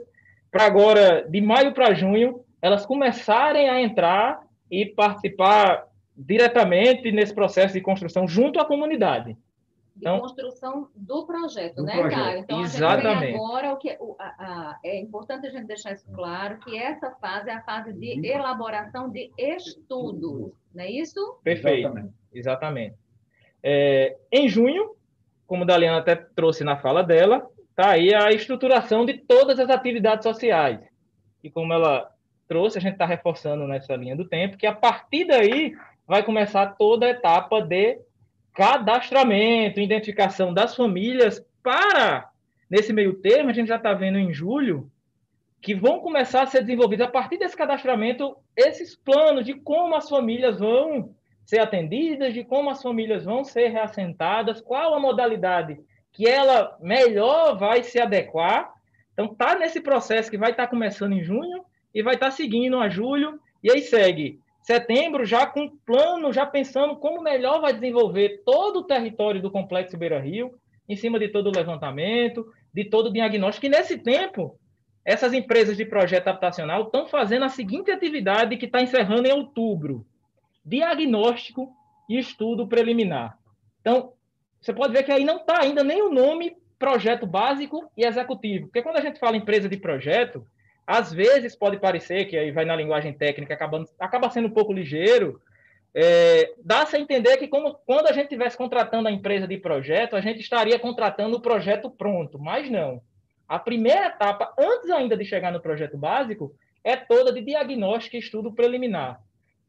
para agora, de maio para junho, elas começarem a entrar e participar diretamente nesse processo de construção junto à comunidade. Então, de construção do projeto, do né, projeto. Caio? Então, Exatamente. agora o que o, a, a, é importante a gente deixar isso claro que essa fase é a fase de uhum. elaboração de estudos, não é isso? Perfeito. Exatamente. Exatamente. É, em junho, como a Daliana até trouxe na fala dela, está aí a estruturação de todas as atividades sociais. E como ela trouxe, a gente está reforçando nessa linha do tempo, que a partir daí vai começar toda a etapa de cadastramento, identificação das famílias para, nesse meio termo, a gente já está vendo em julho, que vão começar a ser desenvolvidos, a partir desse cadastramento, esses planos de como as famílias vão ser atendidas, de como as famílias vão ser reassentadas, qual a modalidade que ela melhor vai se adequar. Então, está nesse processo que vai estar tá começando em junho e vai estar tá seguindo a julho, e aí segue setembro, já com plano, já pensando como melhor vai desenvolver todo o território do Complexo Beira Rio, em cima de todo o levantamento, de todo o diagnóstico. E nesse tempo, essas empresas de projeto habitacional estão fazendo a seguinte atividade que está encerrando em outubro: diagnóstico e estudo preliminar. Então, você pode ver que aí não está ainda nem o nome projeto básico e executivo. Porque quando a gente fala empresa de projeto, às vezes pode parecer, que aí vai na linguagem técnica, acabando, acaba sendo um pouco ligeiro, é, dá-se a entender que como, quando a gente estivesse contratando a empresa de projeto, a gente estaria contratando o projeto pronto, mas não. A primeira etapa, antes ainda de chegar no projeto básico, é toda de diagnóstico e estudo preliminar.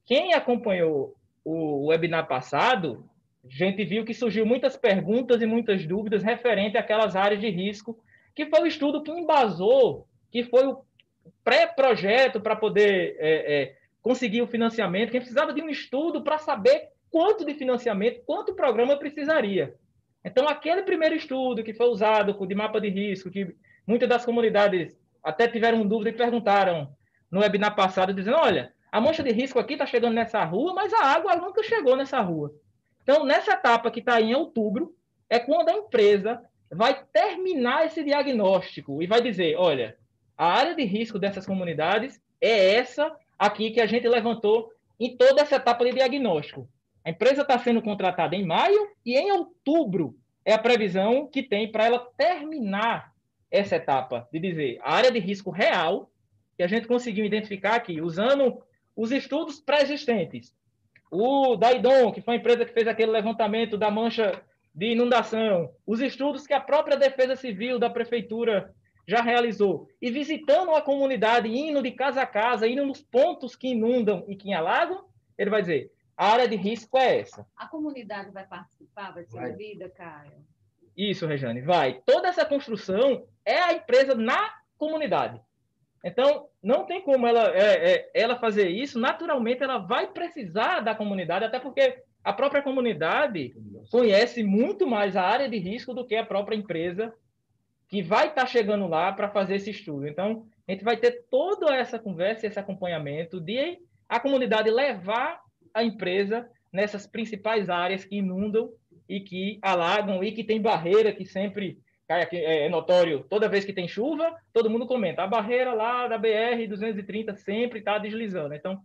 Quem acompanhou o webinar passado, a gente viu que surgiu muitas perguntas e muitas dúvidas referente àquelas áreas de risco, que foi o estudo que embasou, que foi o pré-projeto para poder é, é, conseguir o financiamento, quem precisava de um estudo para saber quanto de financiamento, quanto programa precisaria. Então, aquele primeiro estudo que foi usado de mapa de risco, que muitas das comunidades até tiveram dúvida e perguntaram no webinar passado, dizendo, olha, a mancha de risco aqui está chegando nessa rua, mas a água nunca chegou nessa rua. Então, nessa etapa que está em outubro, é quando a empresa vai terminar esse diagnóstico e vai dizer, olha, a área de risco dessas comunidades é essa aqui que a gente levantou em toda essa etapa de diagnóstico. A empresa está sendo contratada em maio e em outubro é a previsão que tem para ela terminar essa etapa de dizer a área de risco real que a gente conseguiu identificar aqui usando os estudos pré-existentes. O Daidon, que foi a empresa que fez aquele levantamento da mancha de inundação, os estudos que a própria Defesa Civil da Prefeitura já realizou, e visitando a comunidade, indo de casa a casa, indo nos pontos que inundam e que alagam, ele vai dizer: a área de risco é essa. A comunidade vai participar, vai ser vai. ouvida, Caio? Isso, Rejane, vai. Toda essa construção é a empresa na comunidade. Então, não tem como ela, é, é, ela fazer isso. Naturalmente, ela vai precisar da comunidade, até porque a própria comunidade conhece muito mais a área de risco do que a própria empresa que vai estar tá chegando lá para fazer esse estudo. Então, a gente vai ter toda essa conversa, esse acompanhamento de a comunidade levar a empresa nessas principais áreas que inundam e que alagam e que tem barreira que sempre cai aqui, é, é notório, toda vez que tem chuva, todo mundo comenta, a barreira lá da BR 230 sempre está deslizando. Então,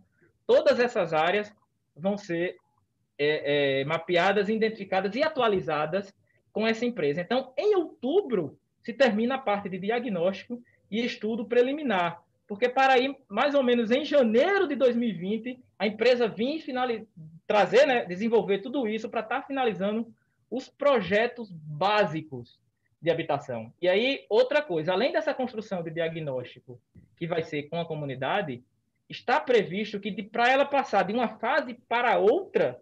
todas essas áreas vão ser é, é, mapeadas, identificadas e atualizadas com essa empresa. Então, em outubro, se termina a parte de diagnóstico e estudo preliminar. Porque para aí, mais ou menos em janeiro de 2020, a empresa vir trazer, né, desenvolver tudo isso para estar tá finalizando os projetos básicos de habitação. E aí, outra coisa, além dessa construção de diagnóstico que vai ser com a comunidade, está previsto que para ela passar de uma fase para outra,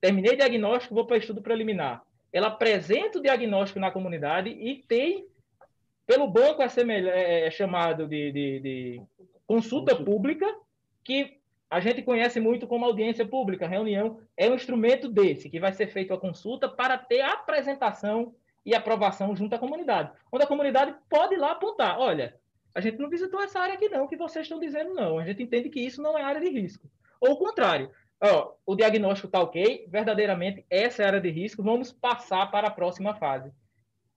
terminei diagnóstico, vou para estudo preliminar. Ela apresenta o diagnóstico na comunidade e tem pelo banco é, é, é chamado de, de, de consulta pública, que a gente conhece muito como audiência pública. reunião é um instrumento desse, que vai ser feito a consulta para ter a apresentação e aprovação junto à comunidade. Onde a comunidade pode ir lá apontar: olha, a gente não visitou essa área aqui, não, que vocês estão dizendo, não. A gente entende que isso não é área de risco. Ou o contrário, ó, o diagnóstico está ok, verdadeiramente essa é a área de risco, vamos passar para a próxima fase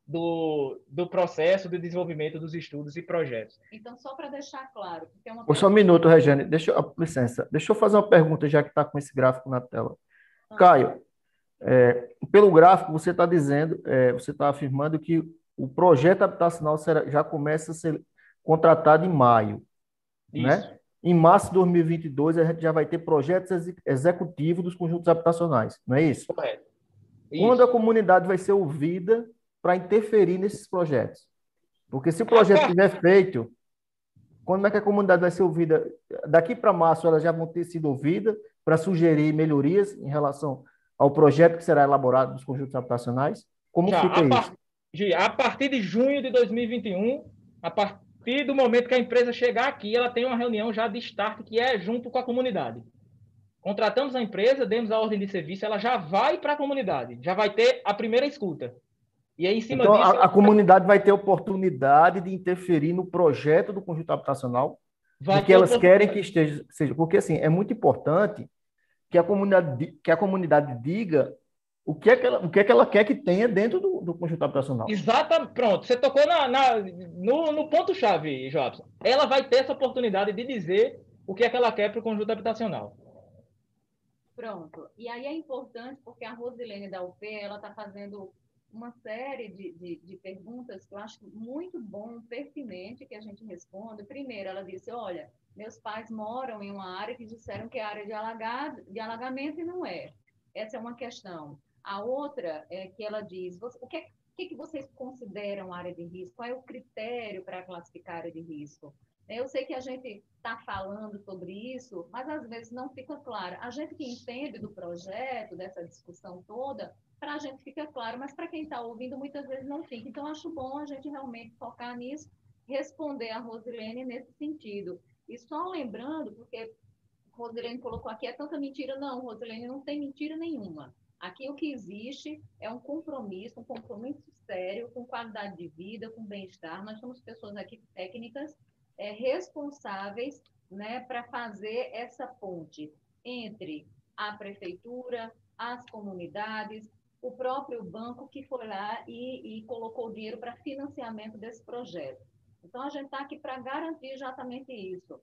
do, do processo de desenvolvimento dos estudos e projetos. Então, só para deixar claro. Tem uma Só um minuto, Regiane, deixa eu, licença, deixa eu fazer uma pergunta, já que está com esse gráfico na tela. Ah. Caio, é, pelo gráfico, você está dizendo, é, você está afirmando que o projeto habitacional será, já começa a ser contratado em maio, né? Isso. né? Em março de 2022, a gente já vai ter projetos ex executivos dos conjuntos habitacionais, não é isso? Correto. Isso. Quando a comunidade vai ser ouvida para interferir nesses projetos? Porque se o projeto estiver feito, quando é que a comunidade vai ser ouvida? Daqui para março, elas já vão ter sido ouvidas para sugerir melhorias em relação ao projeto que será elaborado dos conjuntos habitacionais? Como já, fica a isso? a partir de junho de 2021, a partir partir do momento que a empresa chegar aqui, ela tem uma reunião já de start que é junto com a comunidade. Contratamos a empresa, demos a ordem de serviço, ela já vai para a comunidade, já vai ter a primeira escuta. E aí, em cima então, disso. A, a comunidade vai ter oportunidade de interferir no projeto do conjunto habitacional, vai que elas querem que esteja. Seja, porque, assim, é muito importante que a comunidade, que a comunidade diga o que é que ela, o que é que ela quer que tenha dentro do, do conjunto habitacional. Exatamente. Pronto, você tocou na, na no, no ponto-chave, Jobson. Ela vai ter essa oportunidade de dizer o que é que ela quer para o conjunto habitacional. Pronto. E aí é importante porque a Rosilene da UP ela está fazendo uma série de, de, de, perguntas que eu acho muito bom, pertinente que a gente responda. Primeiro, ela disse: Olha, meus pais moram em uma área que disseram que é área de, alagado, de alagamento e não é. Essa é uma questão. A outra é que ela diz, o que, que, que vocês consideram área de risco? Qual é o critério para classificar área de risco? Eu sei que a gente está falando sobre isso, mas às vezes não fica claro. A gente que entende do projeto, dessa discussão toda, para a gente fica claro, mas para quem está ouvindo, muitas vezes não fica. Então, acho bom a gente realmente focar nisso, responder a Rosilene nesse sentido. E só lembrando, porque Rosilene colocou aqui, é tanta mentira. Não, Rosilene, não tem mentira nenhuma. Aqui o que existe é um compromisso, um compromisso sério com qualidade de vida, com bem-estar. Nós somos pessoas aqui técnicas é, responsáveis né, para fazer essa ponte entre a prefeitura, as comunidades, o próprio banco que foi lá e, e colocou dinheiro para financiamento desse projeto. Então, a gente está aqui para garantir exatamente isso.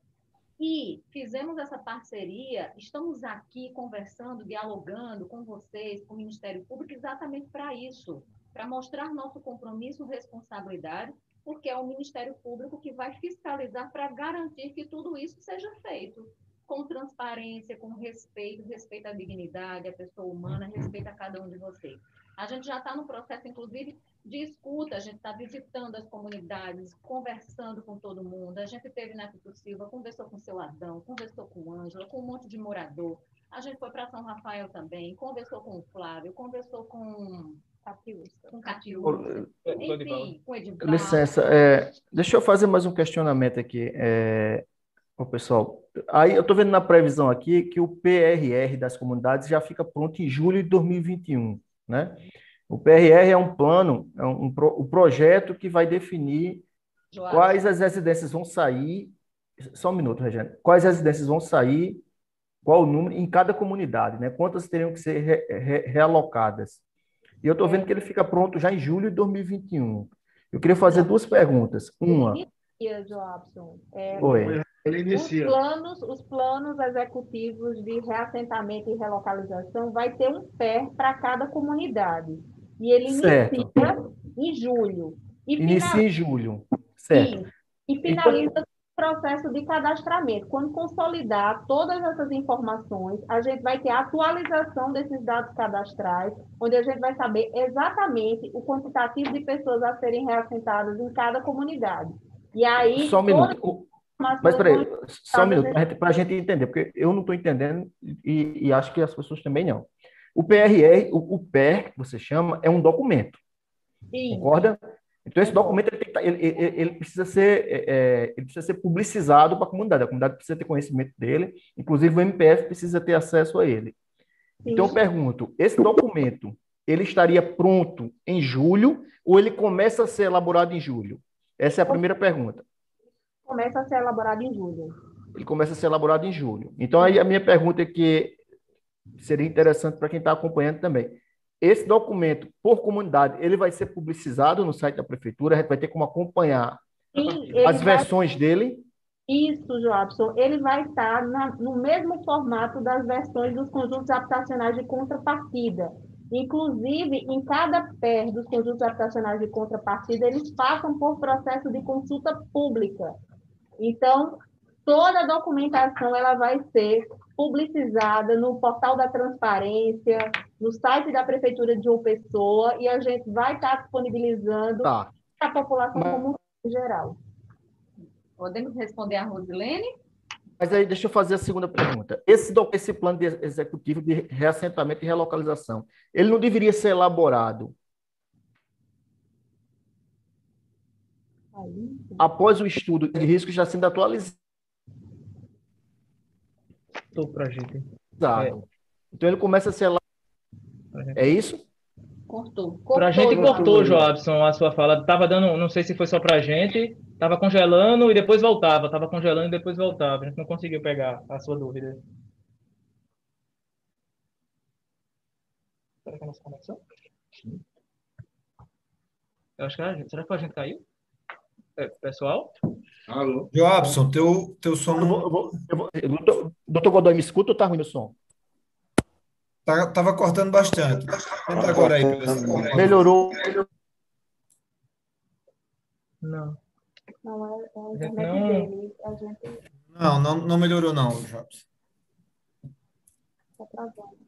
E fizemos essa parceria, estamos aqui conversando, dialogando com vocês, com o Ministério Público, exatamente para isso, para mostrar nosso compromisso, responsabilidade, porque é o Ministério Público que vai fiscalizar para garantir que tudo isso seja feito com transparência, com respeito, respeito à dignidade, à pessoa humana, respeito a cada um de vocês. A gente já está no processo, inclusive, de escuta, a gente está visitando as comunidades, conversando com todo mundo. A gente teve na Tito Silva, conversou com o seu Adão, conversou com o Ângela, com um monte de morador. A gente foi para São Rafael também, conversou com o Flávio, conversou com com Catiúça, enfim, com Edivaldo. Licença, é, deixa eu fazer mais um questionamento aqui. É, o pessoal, aí eu estou vendo na previsão aqui que o PRR das comunidades já fica pronto em julho de 2021, né? O PRR é um plano, é um, um, um projeto que vai definir quais as residências vão sair. Só um minuto, Regiane. Quais residências vão sair, qual o número em cada comunidade, né? Quantas teriam que ser re, re, realocadas. E eu estou vendo que ele fica pronto já em julho de 2021. Eu queria fazer duas perguntas. Uma. Joabson. É, Oi. Os planos, os planos executivos de reassentamento e relocalização vai ter um pé para cada comunidade. E ele certo. inicia em julho. E inicia finaliza... em julho, certo. E, e finaliza então... o processo de cadastramento. Quando consolidar todas essas informações, a gente vai ter a atualização desses dados cadastrais, onde a gente vai saber exatamente o quantitativo de pessoas a serem reassentadas em cada comunidade. E aí, Só um minuto. Mas peraí, só um minuto, para a gente entender, porque eu não estou entendendo e, e, acho que as pessoas também não. O PRR, o, o PER, que você chama, é um documento. Sim. Concorda? Então, esse documento ele, tá, ele, ele, ele precisa, ser, é, é, ele precisa ser publicizado para a comunidade. A comunidade precisa ter conhecimento dele, inclusive o MPF precisa ter acesso a ele. Então, eu pergunto: esse documento ele estaria pronto em julho ou ele começa a ser elaborado em julho? Essa é a primeira pergunta. Começa a ser elaborado em julho. Ele começa a ser elaborado em julho. Então, aí a minha pergunta é que seria interessante para quem está acompanhando também. Esse documento, por comunidade, ele vai ser publicizado no site da prefeitura, a gente vai ter como acompanhar Sim, as versões dele. Isso, Jobson. Ele vai estar na, no mesmo formato das versões dos conjuntos habitacionais de contrapartida. Inclusive, em cada pé dos conjuntos habitacionais de contrapartida, eles passam por processo de consulta pública. Então, toda a documentação ela vai ser publicizada no portal da transparência, no site da prefeitura de João Pessoa e a gente vai estar disponibilizando tá. a população Mas... como em geral. Podemos responder a Rosilene? Mas aí deixa eu fazer a segunda pergunta. Esse, esse plano de executivo de reassentamento e relocalização, ele não deveria ser elaborado após o estudo de risco já sendo atualizado cortou para a gente. Exato. É. Então ele começa a ser lá. É isso? Cortou. Para a gente cortou, Joabson, a sua fala. Tava dando, não sei se foi só para a gente, tava congelando e depois voltava, tava congelando e depois voltava. A gente não conseguiu pegar a sua dúvida. Será que é a nossa conexão? Eu acho que a gente, será que a gente caiu? É, pessoal? Alô? Jobson, teu, teu som. Eu vou, eu vou, eu vou, doutor, doutor Godoy, me escuta ou tá ruim o som? Tá, tava cortando bastante. Tenta agora aí. Melhorou. Não. Não, é, é a internet não... dele. A gente... Não, não, não melhorou, não, Jobson. Tá travando.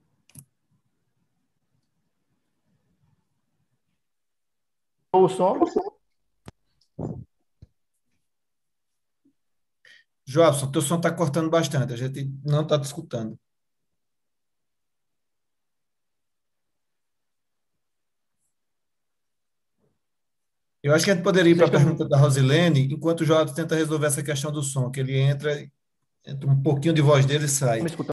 O som? Jobson, teu som está cortando bastante, a gente não está te escutando. Eu acho que a gente poderia ir para a pergunta da Rosilene, enquanto o Jobson tenta resolver essa questão do som, que ele entra, entra um pouquinho de voz dele e sai. Me escuta.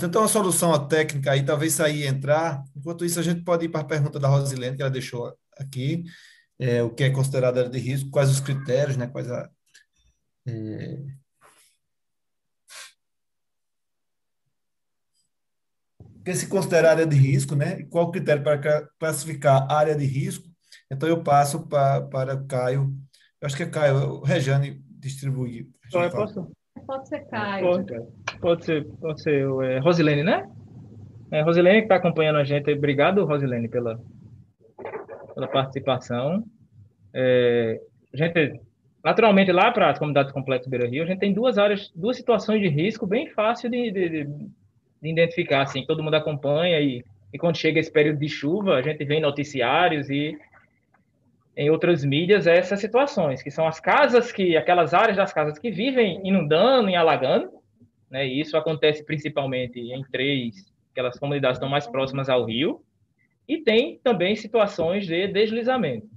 Tenta uma solução técnica aí, talvez sair e entrar. Enquanto isso, a gente pode ir para a pergunta da Rosilene, que ela deixou aqui. É, o que é considerado área de risco, quais os critérios, né, quais a, é... que se considera área de risco, né? E qual o critério para classificar área de risco? Então eu passo para, para Caio. Eu acho que é Caio, Rejane distribuir. Pode, posso? pode ser Caio. Pode, pode ser, pode ser é, Rosilene, né? É, Rosilene que está acompanhando a gente. Obrigado, Rosilene, pela, pela participação. É, a gente Naturalmente, lá para as comunidades complexas Beira Rio, a gente tem duas áreas, duas situações de risco bem fácil de, de, de, de identificar, assim, todo mundo acompanha e, e quando chega esse período de chuva, a gente vê em noticiários e em outras mídias essas situações, que são as casas que, aquelas áreas das casas que vivem inundando e alagando, né, e isso acontece principalmente em três, aquelas comunidades estão mais próximas ao rio, e tem também situações de deslizamento.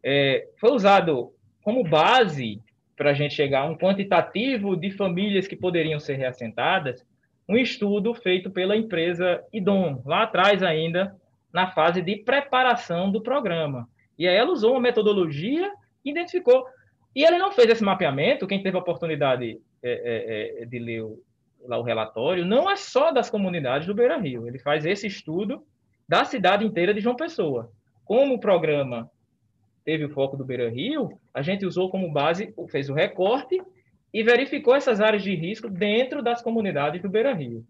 É, foi usado como base para a gente chegar a um quantitativo de famílias que poderiam ser reassentadas, um estudo feito pela empresa IDOM, lá atrás ainda, na fase de preparação do programa. E aí ela usou uma metodologia e identificou. E ele não fez esse mapeamento, quem teve a oportunidade é, é, é, de ler o, lá o relatório, não é só das comunidades do Beira Rio, ele faz esse estudo da cidade inteira de João Pessoa. Como o programa teve o foco do Beira Rio, a gente usou como base, fez o recorte e verificou essas áreas de risco dentro das comunidades do Beira Rio.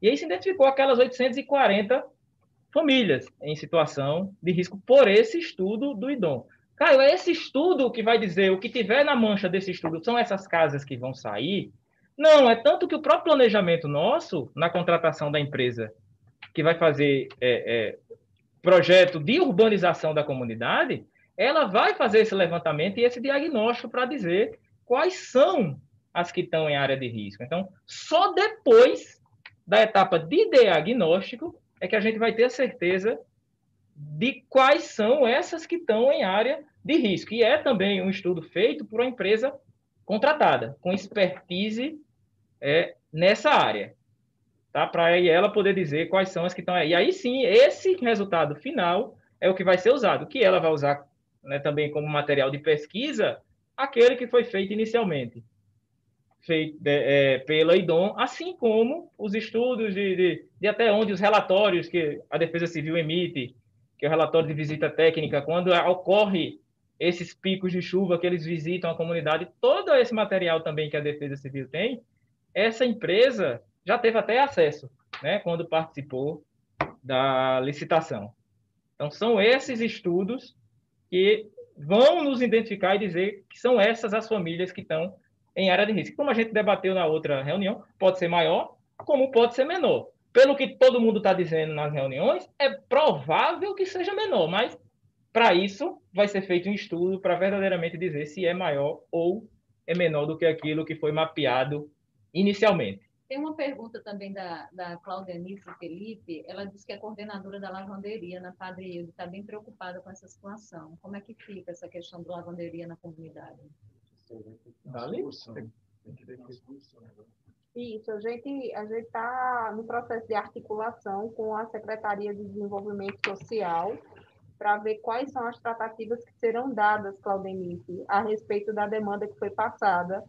E aí se identificou aquelas 840 famílias em situação de risco por esse estudo do IDOM. Caio, é esse estudo que vai dizer o que tiver na mancha desse estudo são essas casas que vão sair? Não, é tanto que o próprio planejamento nosso, na contratação da empresa que vai fazer é, é, projeto de urbanização da comunidade, ela vai fazer esse levantamento e esse diagnóstico para dizer quais são as que estão em área de risco. Então, só depois da etapa de diagnóstico é que a gente vai ter a certeza de quais são essas que estão em área de risco. E é também um estudo feito por uma empresa contratada, com expertise é, nessa área, tá? para ela poder dizer quais são as que estão aí. E aí sim, esse resultado final é o que vai ser usado, que ela vai usar né, também como material de pesquisa aquele que foi feito inicialmente, feito é, é pela IDOM, assim como os estudos de, de, de até onde os relatórios que a Defesa Civil emite, que é o relatório de visita técnica, quando ocorre esses picos de chuva que eles visitam a comunidade, todo esse material também que a Defesa Civil tem, essa empresa já teve até acesso, né, quando participou da licitação. Então, são esses estudos que vão nos identificar e dizer que são essas as famílias que estão em área de risco. Como a gente debateu na outra reunião, pode ser maior, como pode ser menor. Pelo que todo mundo está dizendo nas reuniões, é provável que seja menor, mas para isso vai ser feito um estudo para verdadeiramente dizer se é maior ou é menor do que aquilo que foi mapeado inicialmente. Tem uma pergunta também da, da Claudenice Felipe. Ela diz que é coordenadora da lavanderia na Padre Hildo, está bem preocupada com essa situação. Como é que fica essa questão da lavanderia na comunidade? Dali? Isso, a gente a gente está no processo de articulação com a Secretaria de Desenvolvimento Social para ver quais são as tratativas que serão dadas, Claudenice, a respeito da demanda que foi passada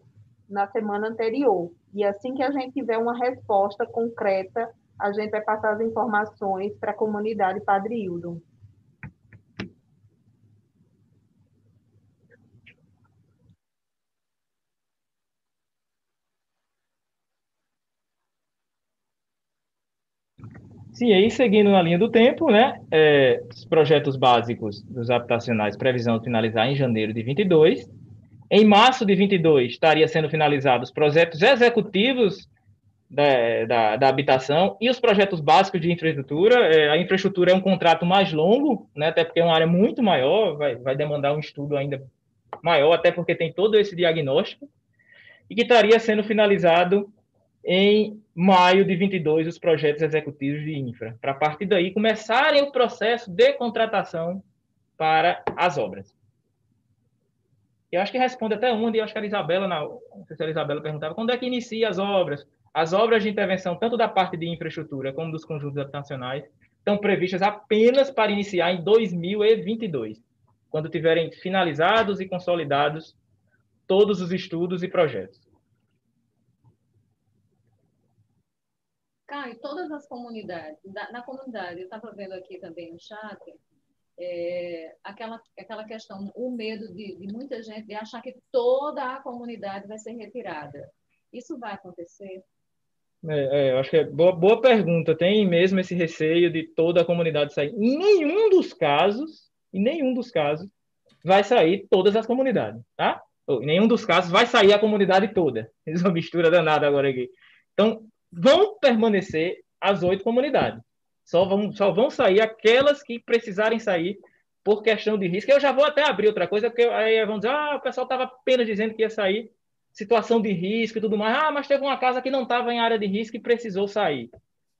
na semana anterior. E assim que a gente tiver uma resposta concreta, a gente vai passar as informações para a comunidade Padre Hildo. Sim, aí seguindo na linha do tempo, né, é, os projetos básicos dos habitacionais, previsão de finalizar em janeiro de 22, em março de 22, estaria sendo finalizados os projetos executivos da, da, da, habitação e os projetos básicos de infraestrutura. É, a infraestrutura é um contrato mais longo, né, até porque é uma área muito maior, vai, vai demandar um estudo ainda maior, até porque tem todo esse diagnóstico, e que estaria sendo finalizado em maio de 22 os projetos executivos de infra, para a partir daí começarem o processo de contratação para as obras. Eu acho que responde até onde, eu acho que a Isabela, na, não sei se a Isabela perguntava, quando é que inicia as obras? As obras de intervenção, tanto da parte de infraestrutura como dos conjuntos habitacionais, estão previstas apenas para iniciar em 2022, quando tiverem finalizados e consolidados todos os estudos e projetos. Caio, todas as comunidades, na comunidade, eu estava vendo aqui também no chat, é, aquela, aquela questão, o medo de, de, muita gente de achar que toda a comunidade vai ser retirada. Isso vai acontecer? É, é, eu acho que é boa, boa pergunta. Tem mesmo esse receio de toda a comunidade sair. Em nenhum dos casos, em nenhum dos casos, vai sair todas as comunidades, tá? Em nenhum dos casos vai sair a comunidade toda. Fiz uma mistura danada agora aqui. Então, vão permanecer as oito comunidades. Só vão, só vão sair aquelas que precisarem sair por questão de risco. Eu já vou até abrir outra coisa, porque aí vão dizer, ah, o pessoal estava apenas dizendo que ia sair situação de risco e tudo mais. Ah, mas teve uma casa que não estava em área de risco e precisou sair.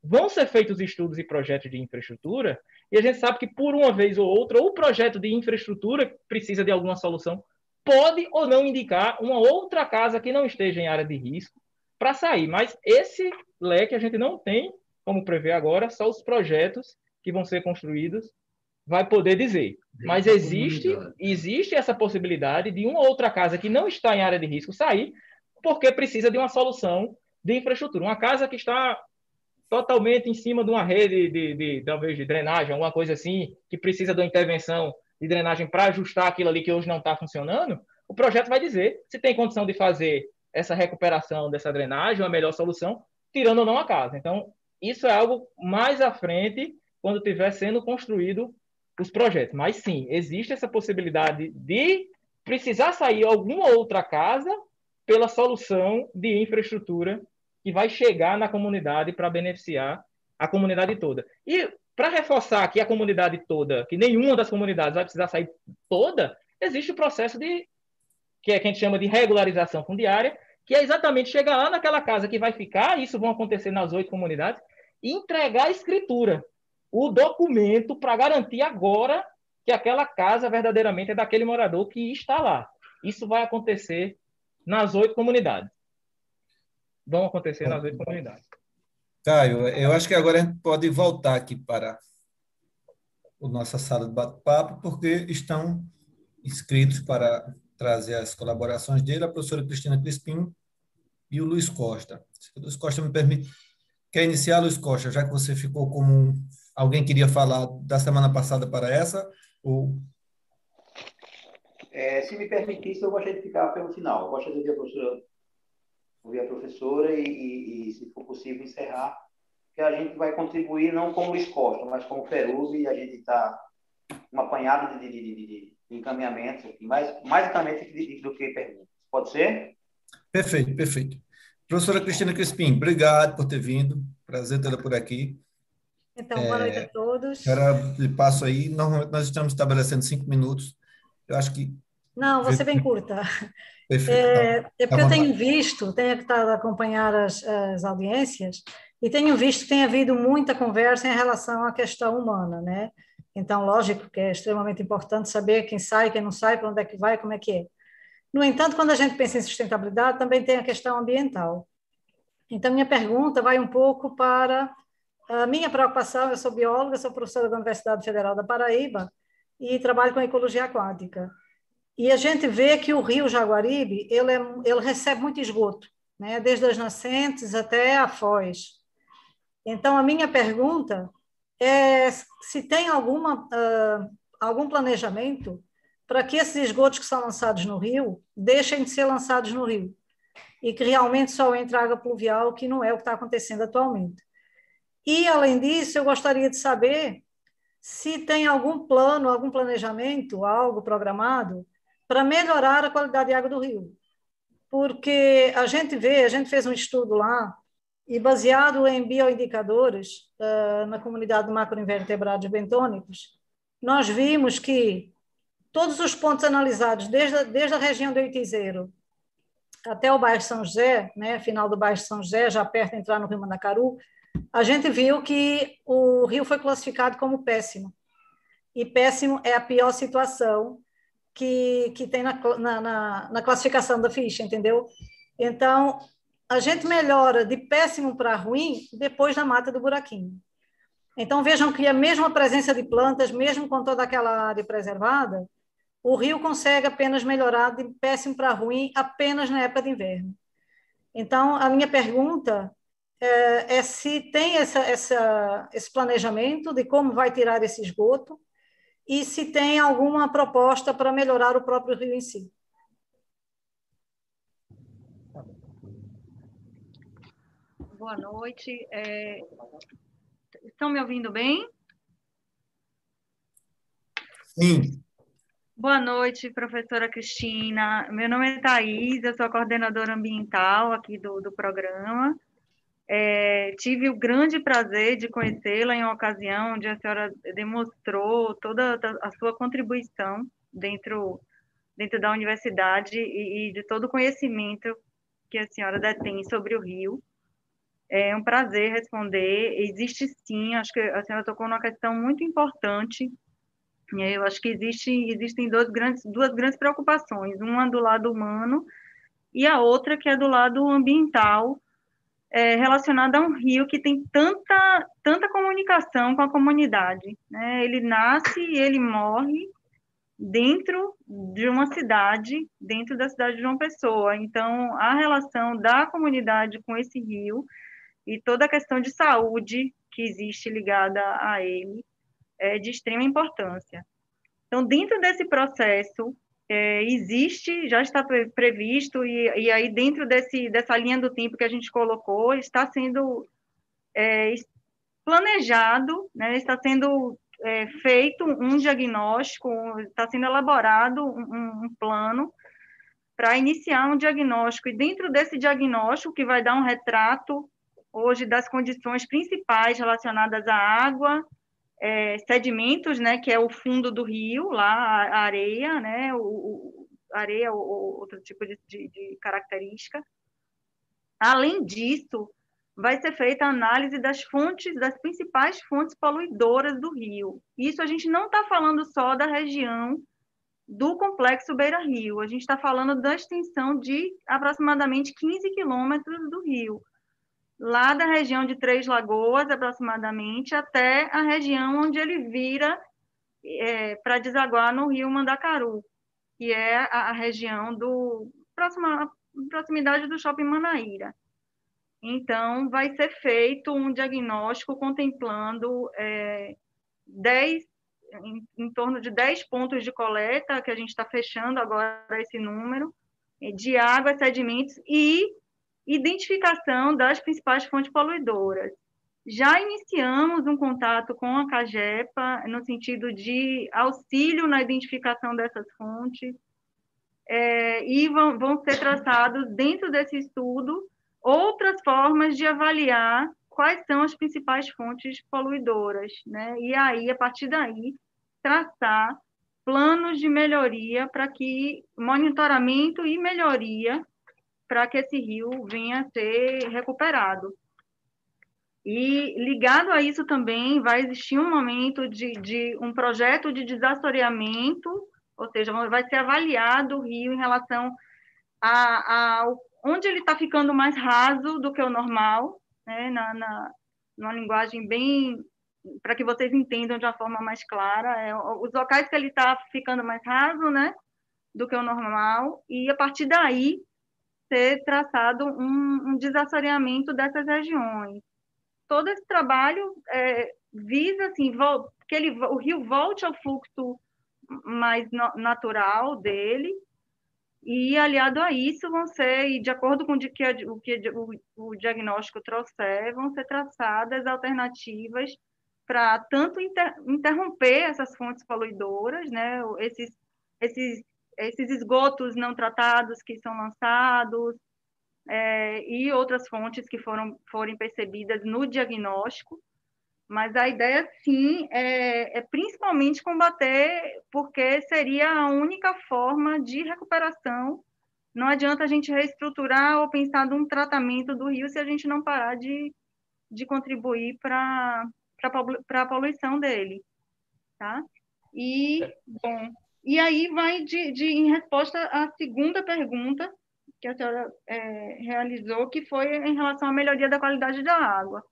Vão ser feitos estudos e projetos de infraestrutura, e a gente sabe que por uma vez ou outra, ou o projeto de infraestrutura precisa de alguma solução, pode ou não indicar uma outra casa que não esteja em área de risco para sair. Mas esse leque a gente não tem como prever agora, só os projetos que vão ser construídos vai poder dizer. Mas existe, existe essa possibilidade de uma outra casa que não está em área de risco sair, porque precisa de uma solução de infraestrutura. Uma casa que está totalmente em cima de uma rede de, de talvez de drenagem, alguma coisa assim, que precisa de uma intervenção de drenagem para ajustar aquilo ali que hoje não está funcionando, o projeto vai dizer se tem condição de fazer essa recuperação dessa drenagem, uma melhor solução, tirando ou não a casa. Então, isso é algo mais à frente, quando estiver sendo construído os projetos. Mas sim, existe essa possibilidade de precisar sair alguma outra casa pela solução de infraestrutura que vai chegar na comunidade para beneficiar a comunidade toda. E para reforçar que a comunidade toda, que nenhuma das comunidades vai precisar sair toda, existe o processo de que, é, que a gente chama de regularização fundiária, que é exatamente chegar lá naquela casa que vai ficar, isso vai acontecer nas oito comunidades, entregar a escritura. o documento para garantir agora que aquela casa verdadeiramente é daquele morador que está lá. Isso vai acontecer nas oito comunidades. Vão acontecer nas oito comunidades. Caio, eu acho que agora a gente pode voltar aqui para a nossa sala de bate-papo, porque estão inscritos para trazer as colaborações dele, a professora Cristina Crispim e o Luiz Costa. Se o Luiz Costa me permite. Quer iniciar, Luiz Costa, já que você ficou como alguém queria falar da semana passada para essa? Ou... É, se me permitisse, eu gostaria de ficar pelo final. Eu gostaria de ouvir a professora, ouvir a professora e, e, e, se for possível, encerrar, que a gente vai contribuir não como Luiz Costa, mas como Feruz, e a gente está uma apanhada de, de, de, de encaminhamentos, mais, mais encaminhamentos do que perguntas. Pode ser? Perfeito, perfeito. Professora Cristina Crispim, obrigado por ter vindo. Prazer tê-la por aqui. Então, boa noite a é, todos. Era, passo aí, normalmente nós estamos estabelecendo cinco minutos. Eu acho que. Não, você bem curta. Perfeito. É, é porque eu tenho visto, tenho estado a acompanhar as, as audiências, e tenho visto que tem havido muita conversa em relação à questão humana, né? Então, lógico que é extremamente importante saber quem sai, quem não sai, para onde é que vai, como é que é. No entanto, quando a gente pensa em sustentabilidade, também tem a questão ambiental. Então, minha pergunta vai um pouco para a minha preocupação. Eu sou bióloga, sou professora da Universidade Federal da Paraíba e trabalho com ecologia aquática. E a gente vê que o rio Jaguaribe ele, é, ele recebe muito esgoto, né? desde as nascentes até a foz. Então, a minha pergunta é se tem alguma, uh, algum planejamento para que esses esgotos que são lançados no rio deixem de ser lançados no rio e que realmente só entre água pluvial, que não é o que está acontecendo atualmente. E, além disso, eu gostaria de saber se tem algum plano, algum planejamento, algo programado para melhorar a qualidade de água do rio. Porque a gente vê, a gente fez um estudo lá, e baseado em bioindicadores uh, na comunidade de macroinvertebrados bentônicos, nós vimos que todos os pontos analisados, desde a, desde a região do Itizeiro até o bairro São José, né, final do bairro São José, já perto de entrar no Rio Mandacaru, a gente viu que o rio foi classificado como péssimo. E péssimo é a pior situação que, que tem na, na, na classificação da ficha, entendeu? Então, a gente melhora de péssimo para ruim depois da mata do buraquinho. Então, vejam que a mesma presença de plantas, mesmo com toda aquela área preservada, o rio consegue apenas melhorar de péssimo para ruim apenas na época de inverno. Então, a minha pergunta é, é se tem essa, essa, esse planejamento de como vai tirar esse esgoto e se tem alguma proposta para melhorar o próprio rio em si. Boa noite. É... Estão me ouvindo bem? Sim. Boa noite, professora Cristina. Meu nome é Thais, eu sou coordenadora ambiental aqui do, do programa. É, tive o grande prazer de conhecê-la em uma ocasião onde a senhora demonstrou toda a sua contribuição dentro, dentro da universidade e, e de todo o conhecimento que a senhora detém sobre o Rio. É um prazer responder. Existe sim, acho que a senhora tocou numa questão muito importante eu acho que existe, existem duas grandes, duas grandes preocupações, uma do lado humano e a outra que é do lado ambiental, é, relacionada a um rio que tem tanta, tanta comunicação com a comunidade. Né? Ele nasce e ele morre dentro de uma cidade, dentro da cidade de João Pessoa. Então, a relação da comunidade com esse rio e toda a questão de saúde que existe ligada a ele é de extrema importância. Então, dentro desse processo, é, existe, já está previsto, e, e, aí dentro desse, dessa linha do tempo que a gente colocou, está sendo é, planejado, né, está sendo é, feito um diagnóstico, está sendo elaborado um, um plano para iniciar um diagnóstico, e dentro desse diagnóstico, que vai dar um retrato hoje das condições principais relacionadas à água, é, sedimentos, né, que é o fundo do rio, lá a areia, né, o, o areia ou outro tipo de, de, de, característica. Além disso, vai ser feita a análise das fontes, das principais fontes poluidoras do rio. Isso a gente não está falando só da região do complexo Beira Rio, a gente está falando da extensão de aproximadamente 15 quilômetros do rio, lá da região de Três Lagoas, aproximadamente, até a região onde ele vira é, para desaguar no rio Mandacaru, que é a, a região do próxima proximidade do Shopping Manaíra. Então, vai ser feito um diagnóstico contemplando é, 10, em, em, torno de 10 pontos de coleta, que a gente está fechando agora esse número, de água, sedimentos e identificação das principais fontes poluidoras. Já iniciamos um contato com a CAGEPA, no sentido de auxílio na identificação dessas fontes, é, e vão, vão ser traçados dentro desse estudo outras formas de avaliar quais são as principais fontes poluidoras, né? E aí, a partir daí, traçar planos de melhoria para que monitoramento e melhoria para que esse rio venha a ser recuperado. E ligado a isso também vai existir um momento de, de um projeto de desassoreamento, ou seja, vai ser avaliado o rio em relação a, a onde ele está ficando mais raso do que o normal, né, na, na numa linguagem bem para que vocês entendam de uma forma mais clara, é, os locais que ele está ficando mais raso, né, do que o normal, e a partir daí ser traçado um, um desassoreamento dessas regiões. Todo esse trabalho é, visa assim que ele, o rio volte ao fluxo mais no, natural dele e aliado a isso vão ser, e de acordo com o que, o, que o, o diagnóstico trouxer, vão ser traçadas alternativas para tanto inter, interromper essas fontes poluidoras, né, esses, esses, esses esgotos não tratados que são lançados, é, e outras fontes que foram forem percebidas no diagnóstico, mas a ideia, sim, é, é, principalmente combater, porque seria a única forma de recuperação. Não adianta a gente reestruturar ou pensar num tratamento do rio se a gente não parar de, de contribuir para a poluição dele. Tá? E, bom, e aí vai de, de, em resposta à segunda pergunta que a senhora é, realizou, que foi em relação à melhoria da qualidade da água.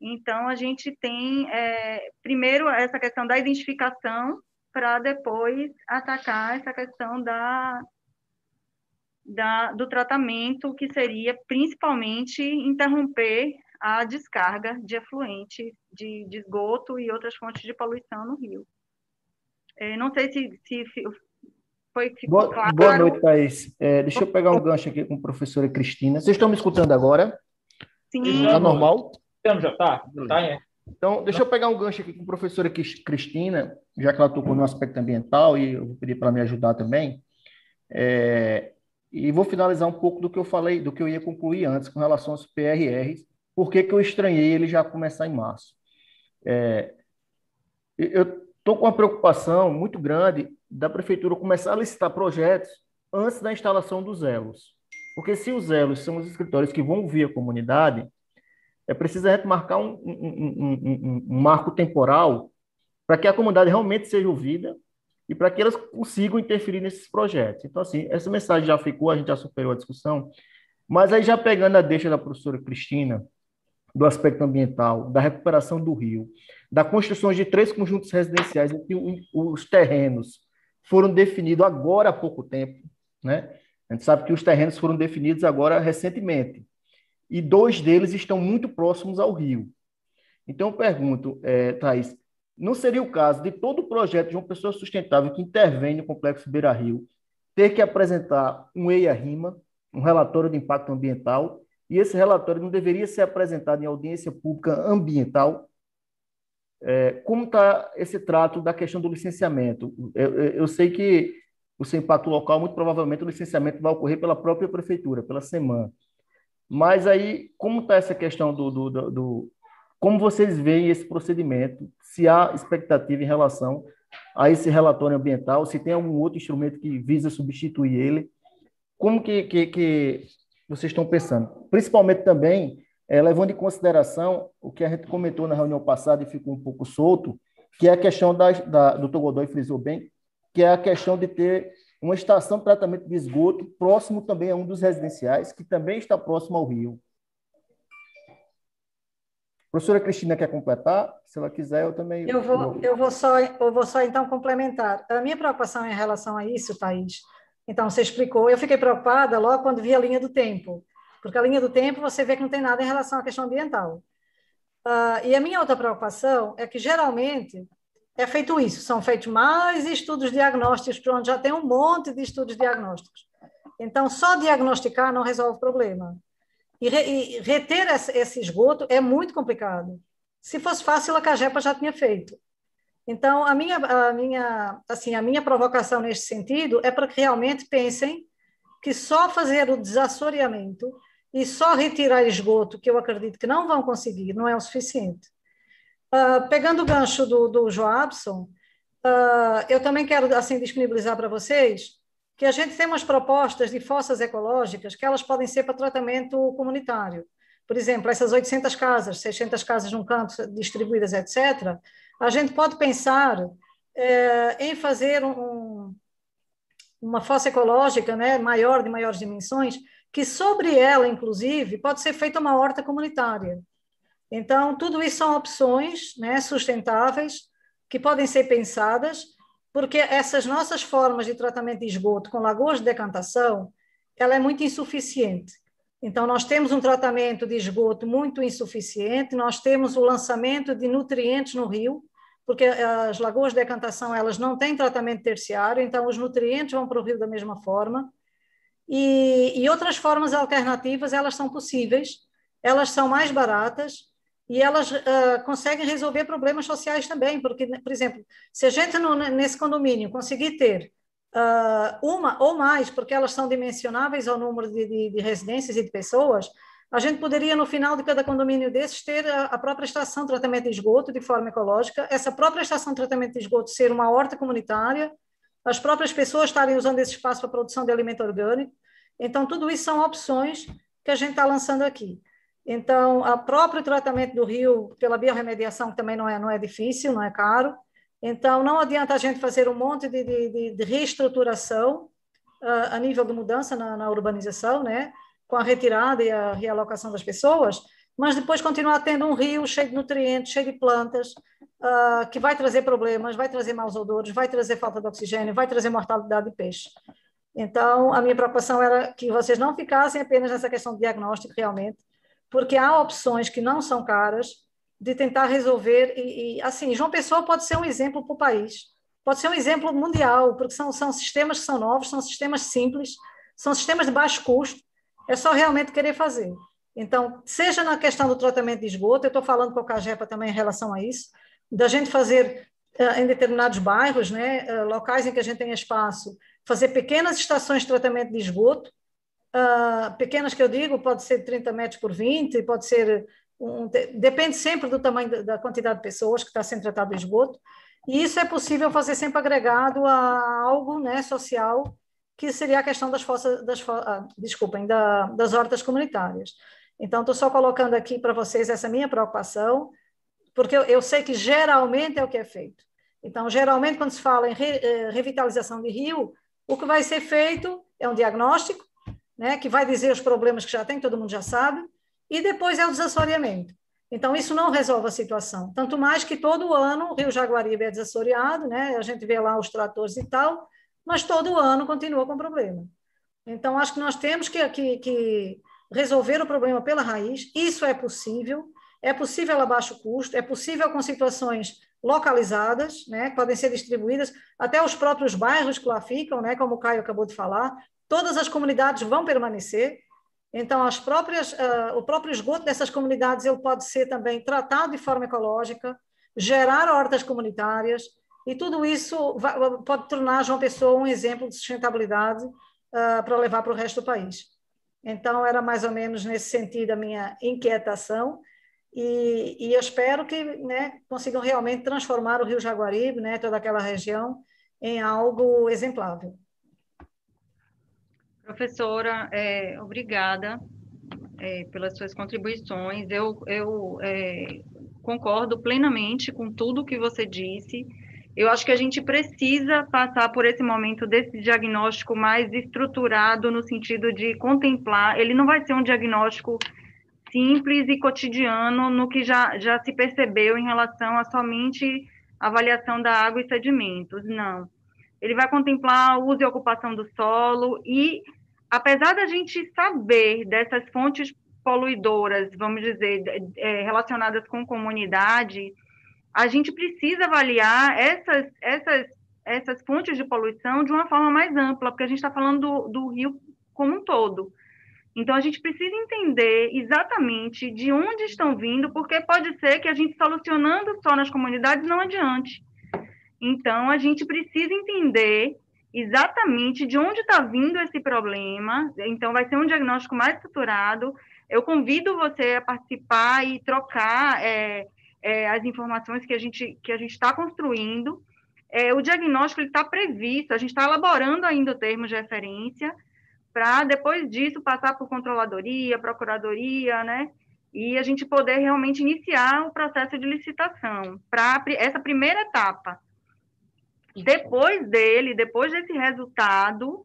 Então, a gente tem, é, primeiro, essa questão da identificação, para depois atacar essa questão da, da, do tratamento, que seria principalmente interromper a descarga de efluentes de, de esgoto e outras fontes de poluição no rio. É, não sei se, se foi boa, claro. Boa noite, Thaís. É, deixa eu pegar um gancho aqui com a professora Cristina. Vocês estão me escutando agora? Sim. Está normal? já tá? Tá, é. Então, deixa eu pegar um gancho aqui com a professora Cristina, já que ela tocou no aspecto ambiental, e eu vou pedir para me ajudar também. É, e vou finalizar um pouco do que eu falei, do que eu ia concluir antes com relação aos PRRs, por que eu estranhei ele já começar em março. É, eu estou com uma preocupação muito grande da prefeitura começar a licitar projetos antes da instalação dos elos. Porque se os elos são os escritórios que vão ouvir a comunidade, é preciso marcar um, um, um, um marco temporal para que a comunidade realmente seja ouvida e para que elas consigam interferir nesses projetos. Então, assim, essa mensagem já ficou, a gente já superou a discussão, mas aí já pegando a deixa da professora Cristina, do aspecto ambiental, da recuperação do rio, da construção de três conjuntos residenciais em que os terrenos foram definidos agora há pouco tempo, né? A gente sabe que os terrenos foram definidos agora recentemente e dois deles estão muito próximos ao rio. Então, eu pergunto, é, Thaís, não seria o caso de todo o projeto de uma pessoa sustentável que intervém no Complexo Beira Rio ter que apresentar um EIA-RIMA, um relatório de impacto ambiental, e esse relatório não deveria ser apresentado em audiência pública ambiental? É, como está esse trato da questão do licenciamento? Eu, eu, sei que o seu impacto local, muito provavelmente o licenciamento vai ocorrer pela própria prefeitura, pela SEMAN. Mas aí, como está essa questão do, do, do, do, Como vocês veem esse procedimento? Se há expectativa em relação a esse relatório ambiental, se tem algum outro instrumento que visa substituir ele? Como que, que, que vocês estão pensando? Principalmente também é, levando em consideração o que a gente comentou na reunião passada e ficou um pouco solto, que é a questão da, da do Togodói frisou bem, que é a questão de ter uma estação de tratamento de esgoto próximo também a um dos residenciais, que também está próximo ao rio. A professora Cristina quer completar? Se ela quiser, eu também. Eu vou, eu vou, só, eu vou só então complementar. A minha preocupação em relação a isso, Thaís, então você explicou, eu fiquei preocupada logo quando vi a linha do tempo, porque a linha do tempo você vê que não tem nada em relação à questão ambiental. Uh, e a minha outra preocupação é que geralmente é feito isso, são feitos mais estudos diagnósticos, onde já tem um monte de estudos diagnósticos. Então, só diagnosticar não resolve o problema. E, re, e reter esse, esse, esgoto é muito complicado. Se fosse fácil, a Cagepa já tinha feito. Então, a minha, a minha, assim, a minha provocação neste sentido é para que realmente pensem que só fazer o desassoreamento e só retirar esgoto, que eu acredito que não vão conseguir, não é o suficiente. Uh, pegando o gancho do, do Joabson, uh, eu também quero assim disponibilizar para vocês que a gente tem umas propostas de fossas ecológicas que elas podem ser para tratamento comunitário. Por exemplo, essas 800 casas, 600 casas num canto distribuídas, etc., a gente pode pensar eh, em fazer um, uma fossa ecológica né, maior, de maiores dimensões, que sobre ela, inclusive, pode ser feita uma horta comunitária. Então, tudo isso são opções né, sustentáveis que podem ser pensadas, porque essas nossas formas de tratamento de esgoto com lagoas de decantação, ela é muito insuficiente. Então, nós temos um tratamento de esgoto muito insuficiente, nós temos o lançamento de nutrientes no rio, porque as lagoas de decantação elas não têm tratamento terciário, então os nutrientes vão para o rio da mesma forma. E, e outras formas alternativas, elas são possíveis, elas são mais baratas, e elas uh, conseguem resolver problemas sociais também, porque, por exemplo, se a gente no, nesse condomínio conseguir ter uma ou mais, porque elas são dimensionáveis ao número de, de, de, residências e de pessoas, a gente poderia, no final de cada condomínio desses, ter a, a, própria estação de tratamento de esgoto de forma ecológica, essa própria estação de tratamento de esgoto ser uma horta comunitária, as próprias pessoas estarem usando esse espaço para a produção de alimento orgânico. Então, tudo isso são opções que a gente está lançando aqui. Então, o próprio tratamento do rio pela biorremediação também não é, não é difícil, não é caro. Então, não adianta a gente fazer um monte de, de, de reestruturação uh, a nível de mudança na, na, urbanização, né? com a retirada e a realocação das pessoas, mas depois continuar tendo um rio cheio de nutrientes, cheio de plantas, uh, que vai trazer problemas, vai trazer maus odores, vai trazer falta de oxigênio, vai trazer mortalidade de peixe. Então, a minha preocupação era que vocês não ficassem apenas nessa questão de diagnóstico, realmente, porque há opções que não são caras de tentar resolver. E, e assim, João Pessoa pode ser um exemplo para o país, pode ser um exemplo mundial, porque são, são sistemas que são novos, são sistemas simples, são sistemas de baixo custo, é só realmente querer fazer. Então, seja na questão do tratamento de esgoto, eu estou falando com a CAGEPA também em relação a isso, da gente fazer uh, em determinados bairros, né, uh, locais em que a gente tem espaço, fazer pequenas estações de tratamento de esgoto, uh, pequenas que eu digo, pode ser 30 metros por 20, pode ser. Um, depende sempre do tamanho da quantidade de pessoas que está sendo tratado o esgoto, e isso é possível fazer sempre agregado a algo né, social, que seria a questão das fossas, das, ah, desculpem, da, das hortas comunitárias. Então, estou só colocando aqui para vocês essa minha preocupação, porque eu, eu, sei que geralmente é o que é feito. Então, geralmente, quando se fala em re, eh, revitalização de rio, o que vai ser feito é um diagnóstico, né, que vai dizer os problemas que já tem, todo mundo já sabe, e depois é o desassoreamento. Então, isso não resolve a situação. Tanto mais que todo ano o Rio Jaguaribe é desassoreado, né, a gente vê lá os tratores e tal, mas todo ano continua com problema. Então, acho que nós temos que, que, que resolver o problema pela raiz, isso é possível, é possível a baixo custo, é possível com situações localizadas, né, que podem ser distribuídas, até os próprios bairros que lá ficam, né, como o Caio acabou de falar, todas as comunidades vão permanecer. Então, as próprias, uh, o próprio esgoto dessas comunidades ele pode ser também tratado de forma ecológica, gerar hortas comunitárias, e tudo isso vai, pode tornar João Pessoa um exemplo de sustentabilidade uh, para levar para o resto do país. Então, era mais ou menos nesse sentido a minha inquietação, e, e eu espero que né, consigam realmente transformar o Rio Jaguaribe, né, toda aquela região, em algo exemplável. Professora, é, obrigada. é, pelas suas contribuições. Eu, eu é, concordo plenamente com tudo que você disse. Eu acho que a gente precisa passar por esse momento desse diagnóstico mais estruturado, no sentido de contemplar. Ele não vai ser um diagnóstico simples e cotidiano no que já, já se percebeu em relação a somente avaliação da água e sedimentos, não. Ele vai contemplar o uso e ocupação do solo e, apesar da gente saber dessas fontes poluidoras, vamos dizer, é, relacionadas com comunidade, a gente precisa avaliar essas, essas, essas fontes de poluição de uma forma mais ampla, porque a gente está falando do, do rio como um todo. Então, a gente precisa entender exatamente de onde estão vindo, porque pode ser que a gente solucionando só nas comunidades não adiante. Então, a gente precisa entender exatamente de onde está vindo esse problema. Então, vai ser um diagnóstico mais estruturado. Eu convido você a participar e trocar é, é, as informações que a gente que a gente está construindo. É, o diagnóstico está previsto, a gente está elaborando ainda o termo de referência, para depois disso passar por controladoria, procuradoria, né? E a gente poder realmente iniciar o processo de licitação para essa primeira etapa. Depois dele, depois desse resultado,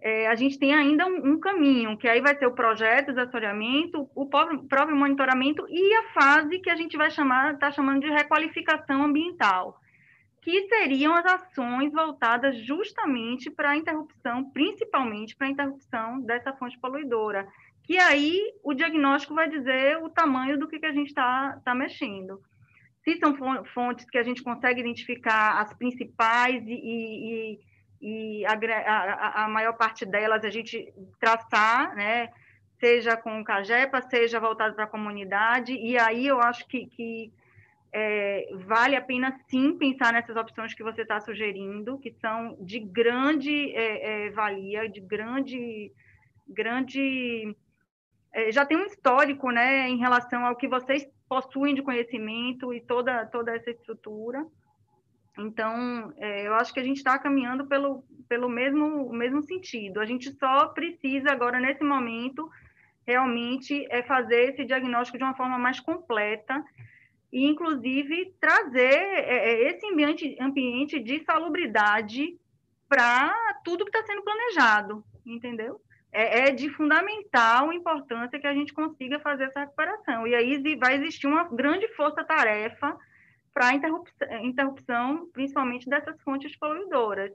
é, a gente tem ainda um, um, caminho, que aí vai ser o projeto de assessoramento, o próprio, próprio monitoramento e a fase que a gente vai chamar, está chamando de requalificação ambiental que seriam as ações voltadas justamente para a interrupção, principalmente para a interrupção dessa fonte poluidora. Que aí o diagnóstico vai dizer o tamanho do que, que a gente está tá mexendo. Se são fontes que a gente consegue identificar as principais e, e, e a, a, maior parte delas a gente traçar, né? seja com o CAGEPA, seja voltado para a comunidade, e aí eu acho que, que é, vale a pena sim pensar nessas opções que você está sugerindo, que são de grande é, é, valia, de grande, grande é, já tem um histórico, né, em relação ao que vocês possuem de conhecimento e toda toda essa estrutura. Então, é, eu acho que a gente está caminhando pelo pelo mesmo mesmo sentido. A gente só precisa agora nesse momento realmente é fazer esse diagnóstico de uma forma mais completa e, inclusive, trazer é, é, esse ambiente, ambiente de salubridade para tudo que está sendo planejado, entendeu? É, é, de fundamental importância que a gente consiga fazer essa recuperação. E aí vai existir uma grande força-tarefa para a interrupção, interrupção, principalmente dessas fontes poluidoras,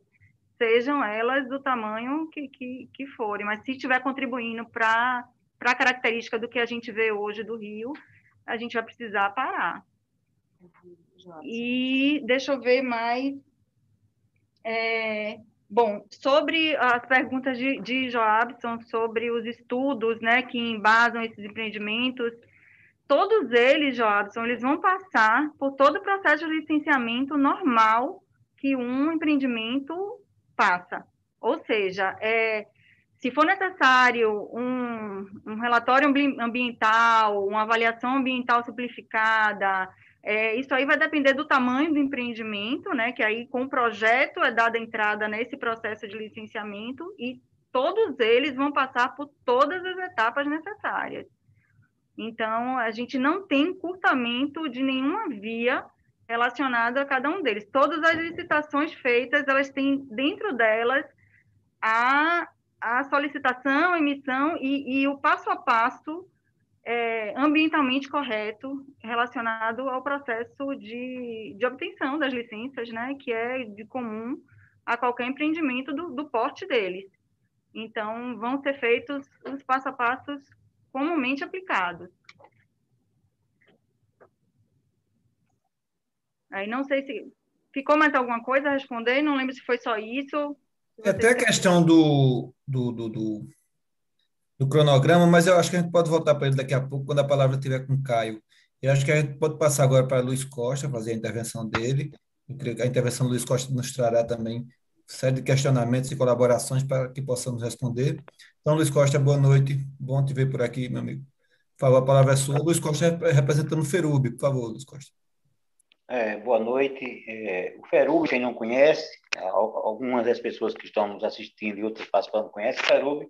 sejam elas do tamanho que, que, que forem, mas se estiver contribuindo para a característica do que a gente vê hoje do Rio, a gente vai precisar parar. E deixa eu ver mais. É, bom, sobre as perguntas de, de Joabson sobre os estudos né, que embasam esses empreendimentos, todos eles, Joabson, eles vão passar por todo o processo de licenciamento normal que um empreendimento passa. Ou seja, é, se for necessário um, um relatório ambiental, uma avaliação ambiental simplificada, é, isso aí vai depender do tamanho do empreendimento, né? Que aí com o projeto é dada entrada nesse processo de licenciamento e todos eles vão passar por todas as etapas necessárias. Então, a gente não tem curtamento de nenhuma via relacionada a cada um deles. Todas as licitações feitas, elas têm dentro delas a a solicitação, emissão e, e o passo a passo é, ambientalmente correto relacionado ao processo de, de obtenção das licenças, né, que é de comum a qualquer empreendimento do, do porte deles. Então, vão ser feitos os passo a passos comumente aplicados. Aí não sei se ficou mais alguma coisa a responder, não lembro se foi só isso. Até a questão do, do, do, do, do cronograma, mas eu acho que a gente pode voltar para ele daqui a pouco, quando a palavra estiver com o Caio. Eu acho que a gente pode passar agora para Luiz Costa, fazer a intervenção dele. Eu creio que a intervenção do Luiz Costa nos trará também série de questionamentos e colaborações para que possamos responder. Então, Luiz Costa, boa noite. Bom te ver por aqui, meu amigo. Por favor, a palavra é sua. Luiz Costa representando o Ferub. Por favor, Luiz Costa. É, boa noite. É, o Ferub, quem não conhece, algumas das pessoas que estão nos assistindo e outras participando conhecem, o Ferub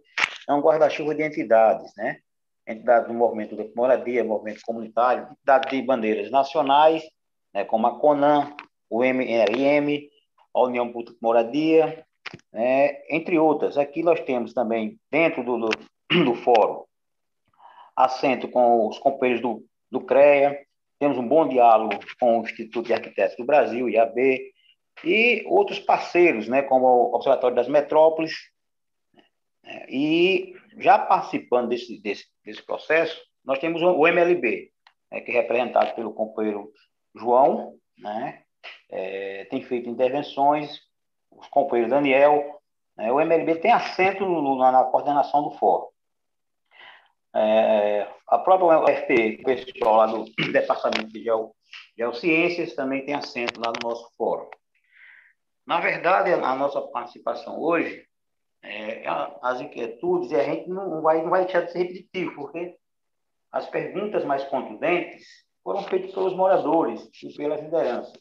é um guarda-chuva de entidades, né? entidades do movimento de moradia, movimento comunitário, entidades de bandeiras nacionais, né, como a CONAN, o MLM, a União Puta Moradia, né, entre outras. Aqui nós temos também, dentro do, do, do fórum, assento com os companheiros do, do CREA, temos um bom diálogo com o Instituto de Arquitetos do Brasil, IAB, e outros parceiros, né, como o Observatório das Metrópoles, e já participando desse, desse, desse processo, nós temos o MLB, né, que é representado pelo companheiro João, né, é, tem feito intervenções, os companheiros Daniel, né, o MLB tem assento no, na, na, coordenação do fórum. É, a própria UFP, o pessoal lá do Departamento de Geociências, também tem assento lá no nosso fórum. Na verdade, a nossa participação hoje, é, as inquietudes, e a gente não vai, não vai deixar de ser repetitivo, porque as perguntas mais contundentes foram feitas pelos moradores e pelas lideranças.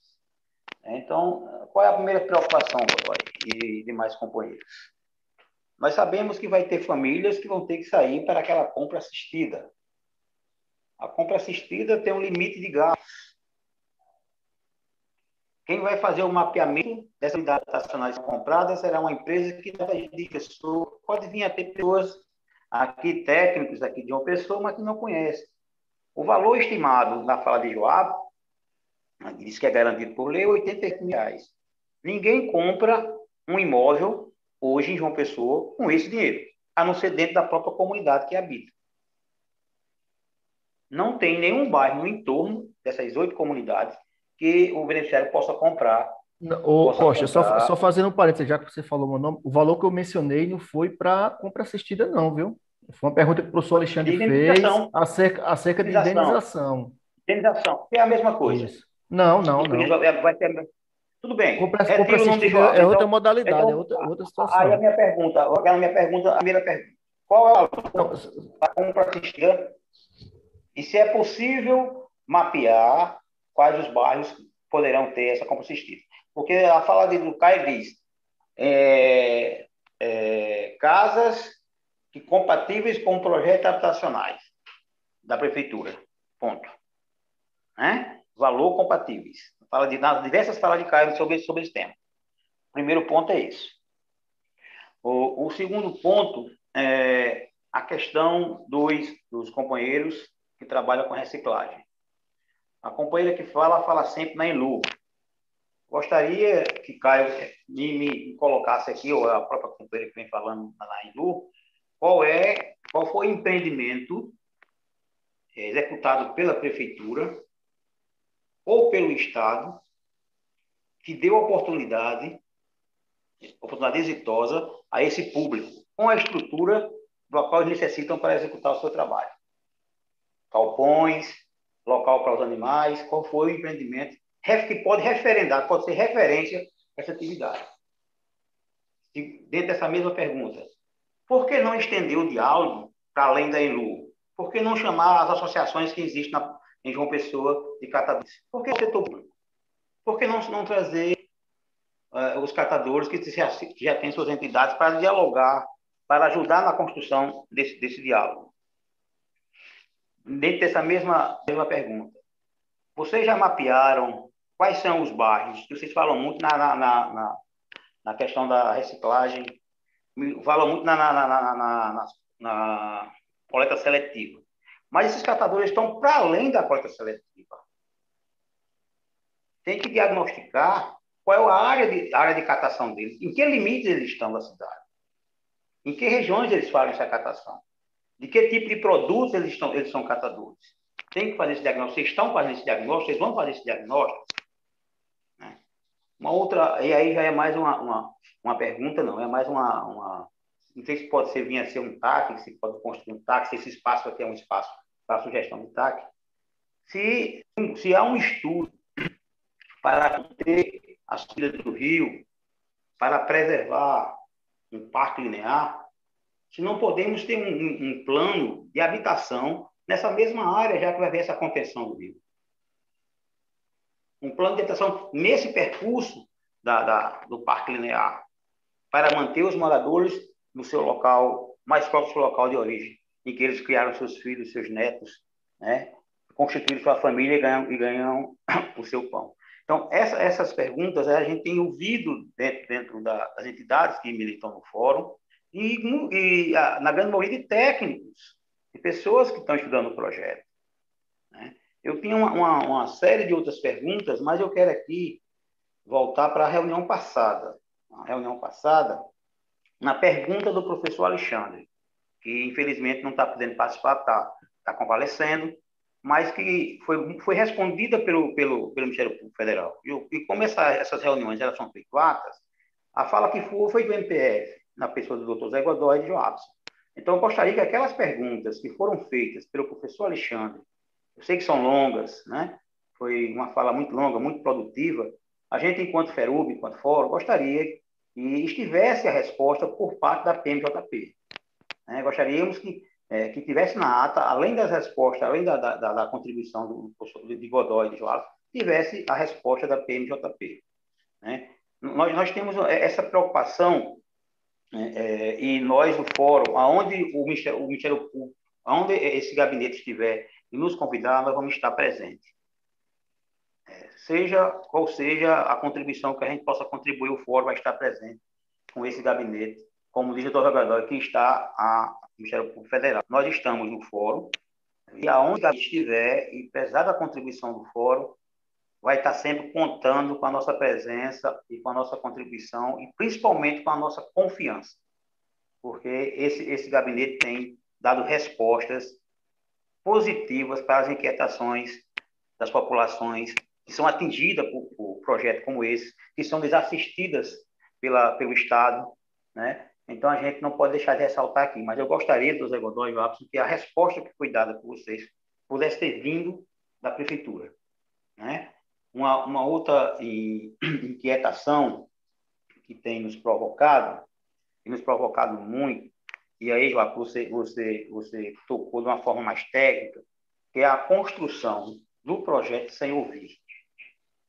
Então, qual é a primeira preocupação, doutor, e demais companheiros? Nós sabemos que vai ter famílias que vão ter que sair para aquela compra assistida. A compra assistida tem um limite de gastos. Quem vai fazer o mapeamento dessas unidades estacionais compradas será uma empresa que. Pode vir a ter pessoas aqui, técnicos aqui de uma pessoa, mas que não conhece. O valor estimado na fala de Joab, diz que é garantido por lei, é 88 mil reais. Ninguém compra um imóvel hoje em João Pessoa com esse dinheiro, a não ser dentro da própria comunidade que habita. Não tem nenhum bairro no entorno dessas oito comunidades que o beneficiário possa comprar. Ô, possa Costa, comprar... Só, só fazendo um parênteses, já que você falou meu nome, o valor que eu mencionei não foi para compra assistida, não, viu? Foi uma pergunta que o professor Alexandre fez acerca, acerca de indenização. Indenização, é a mesma coisa. Isso. Não, não, não. Vai ter... Tudo bem. Compra, é, compra assistida é então, outra modalidade, então, é outra, outra situação. Aí a minha pergunta, a minha pergunta, a primeira pergunta. Qual é o valor da compra assistida? E se é possível mapear quais os bairros poderão ter essa compra assistida. Porque a fala do Caio diz é, é, casas que compatíveis com projetos habitacionais da prefeitura. Ponto. Né? Valor compatíveis. Fala de, nas diversas falas de Caio sobre, sobre esse tema. O primeiro ponto é esse. O, o segundo ponto é a questão dos, dos companheiros que trabalham com reciclagem. A companheira que fala, fala sempre na Enlu. Gostaria que Caio me, me, colocasse aqui, ou a própria companheira que vem falando na Enlu, qual é, qual foi o empreendimento é, executado pela prefeitura ou pelo Estado que deu oportunidade, oportunidade exitosa a esse público, com a estrutura do qual eles necessitam para executar o seu trabalho. Calpões, local para os animais, qual foi o empreendimento que pode referendar, pode ser referência a essa atividade. E dentro dessa mesma pergunta, por que não estender o diálogo para além da ENLU? Por que não chamar as associações que existem na, em João Pessoa de catadores? Por que o setor público? Por que não, não trazer uh, os catadores que já, já têm suas entidades para dialogar, para ajudar na construção desse, desse diálogo? Dentro dessa mesma, mesma pergunta, vocês já mapearam quais são os bairros? Vocês falam muito na, na, na, na questão da reciclagem, falam muito na, na, na, na, na coleta seletiva. Mas esses catadores estão para além da coleta seletiva. Tem que diagnosticar qual é a área de, área de catação deles, em que limites eles estão da cidade, em que regiões eles fazem essa catação de que tipo de produtos eles, estão, eles são catadores. Tem que fazer esse diagnóstico. Vocês estão fazendo esse diagnóstico? Vocês vão fazer esse diagnóstico? Né? Uma outra, e aí já é mais uma, uma, uma pergunta, não, é mais uma, uma. Não sei se pode ser, vir a ser um TAC, se pode construir um TAC, se esse espaço aqui é um espaço para sugestão de TAC. Se, se há um estudo para ter as trilhas do rio, para preservar um parque linear, se não podemos ter um, um, um, plano de habitação nessa mesma área, já que vai haver essa contenção do rio. Um plano de habitação nesse percurso da, da, do parque linear, para manter os moradores no seu local, mais próximo do seu local de origem. em que eles criaram seus filhos, seus netos, né? constituíram sua família e ganham, e ganham o seu pão. Então, essa, essas perguntas a gente tem ouvido dentro, dentro da, das entidades que militam no fórum e, e a, na grande maioria de técnicos, de pessoas que estão estudando o projeto. Né? Eu tinha uma, uma, uma, série de outras perguntas, mas eu quero aqui voltar para a reunião passada. A reunião passada, na pergunta do professor Alexandre, que infelizmente não está podendo participar, está tá convalescendo, mas que foi, foi respondida pelo, pelo, pelo Ministério Público Federal. E, e como essa, essas reuniões elas são privadas, a fala que foi, foi do MPF, na pessoa do Dr. Zé Godoy de Joabson. Então, eu gostaria que aquelas perguntas que foram feitas pelo professor Alexandre, eu sei que são longas, né? foi uma fala muito longa, muito produtiva, a gente, enquanto FERUB, enquanto fórum, gostaria que estivesse a resposta por parte da PMJP. Né? Gostaríamos que, é, que tivesse na ata, além das respostas, além da, da, da contribuição do professor de Godoy de João, tivesse a resposta da PMJP. Né? Nós, nós temos essa preocupação é, e nós, do fórum, aonde o Ministério, o Ministério Público, aonde esse gabinete estiver e nos convidar, nós vamos estar presentes. É, seja qual seja a contribuição que a gente possa contribuir, o fórum vai estar presente com esse gabinete como diz o doutor Gabriel, que está a Ministério Público Federal. Nós estamos no fórum, e aonde estiver, e apesar da contribuição do fórum, vai estar sempre contando com a nossa presença e com a nossa contribuição, e principalmente com a nossa confiança, porque esse, esse gabinete tem dado respostas positivas para as inquietações das populações que são atingidas por, por projetos como esse, que são desassistidas pela, pelo Estado, né? Então, a gente não pode deixar de ressaltar aqui, mas eu gostaria, do Zé Godoy e que a resposta que foi dada por vocês pudesse ter vindo da prefeitura. Né? Uma, uma outra inquietação que tem nos provocado, e nos provocado muito, e aí, João, você, você, você tocou de uma forma mais técnica, que é a construção do projeto sem ouvir.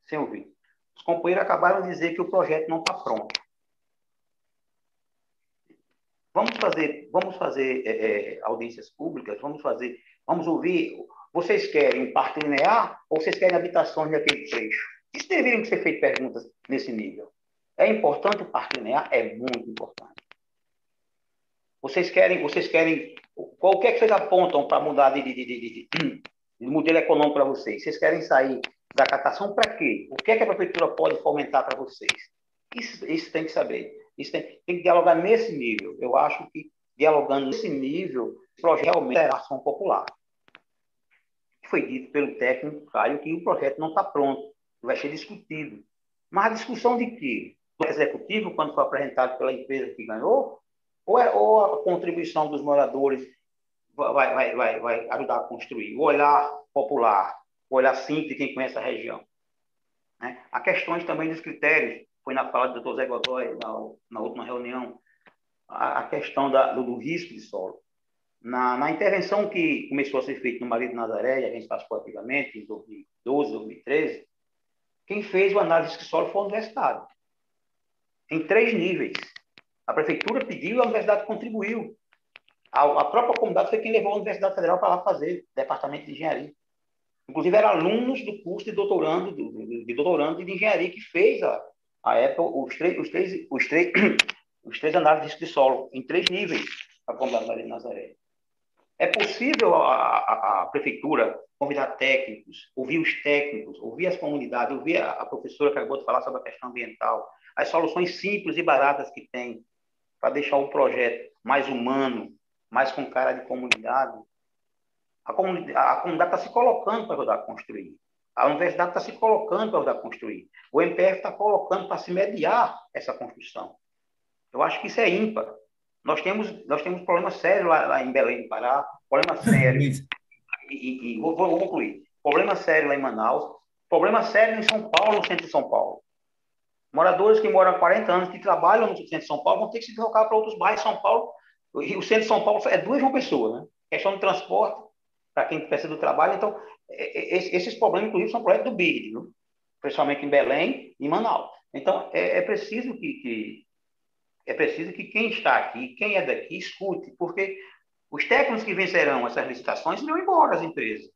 Sem ouvir. Os companheiros acabaram de dizer que o projeto não está pronto. Vamos fazer, vamos fazer é, é, audiências públicas, vamos fazer, vamos ouvir. Vocês querem um parque linear ou vocês querem habitações naquele trecho? Isso deveriam ser feitas perguntas nesse nível. É importante o parque linear? É muito importante. Vocês querem, vocês querem, qualquer que vocês apontam para mudar de, de, de, de, modelo econômico para vocês? Vocês querem sair da catação para quê? O que é que a prefeitura pode fomentar para vocês? Isso, isso tem que saber. Isso tem, tem que dialogar nesse nível. Eu acho que dialogando nesse nível, o projeto realmente é ação popular. Foi dito pelo técnico Caio que o projeto não está pronto, vai ser discutido. Mas a discussão de quê? Do executivo, quando foi apresentado pela empresa que ganhou, ou, é, ou a contribuição dos moradores vai, vai, vai, vai ajudar a construir? O olhar popular, o olhar simples de quem conhece a região. Né? Há questões também dos critérios foi na fala do Dr. Zé Godoy, na, na última reunião, a, a questão da, do, do, risco de solo. Na, na, intervenção que começou a ser feita no Marido Nazaré, e a gente participou ativamente, em 2012, 2013, quem fez o análise de solo foi a universidade, em três níveis. A prefeitura pediu, a universidade contribuiu. A, a própria comunidade foi quem levou a Universidade Federal para lá fazer, departamento de engenharia. Inclusive, eram alunos do curso de doutorando, de, de doutorando de engenharia que fez a, a Apple, os três, os três, os três, os três análises de solo, em três níveis, a comunidade de Nazaré. É possível a, a, a, prefeitura convidar técnicos, ouvir os técnicos, ouvir as comunidades, ouvir a, a, professora que acabou de falar sobre a questão ambiental, as soluções simples e baratas que tem para deixar o projeto mais humano, mais com cara de comunidade. A comunidade está se colocando para ajudar a construir. A universidade está se colocando para ajudar a construir. O MPF está colocando para se mediar essa construção. Eu acho que isso é ímpar. Nós temos, nós temos problemas sérios lá, lá em Belém do Pará, problema sério. e, e, vou, vou, concluir. Problema sério lá em Manaus, problema sério em São Paulo, no centro de São Paulo. Moradores que moram há 40 anos, que trabalham no centro de São Paulo, vão ter que se deslocar para outros bairros de São Paulo. E o centro de São Paulo é duas uma pessoa, né? Questão de transporte, para quem precisa do trabalho. Então, é, é, esses problemas, inclusive, são projetos do BID, viu? principalmente em Belém e Manaus. Então, é, é preciso que, que, é preciso que quem está aqui, quem é daqui, escute, porque Os técnicos que vencerão essas licitações irão embora as empresas.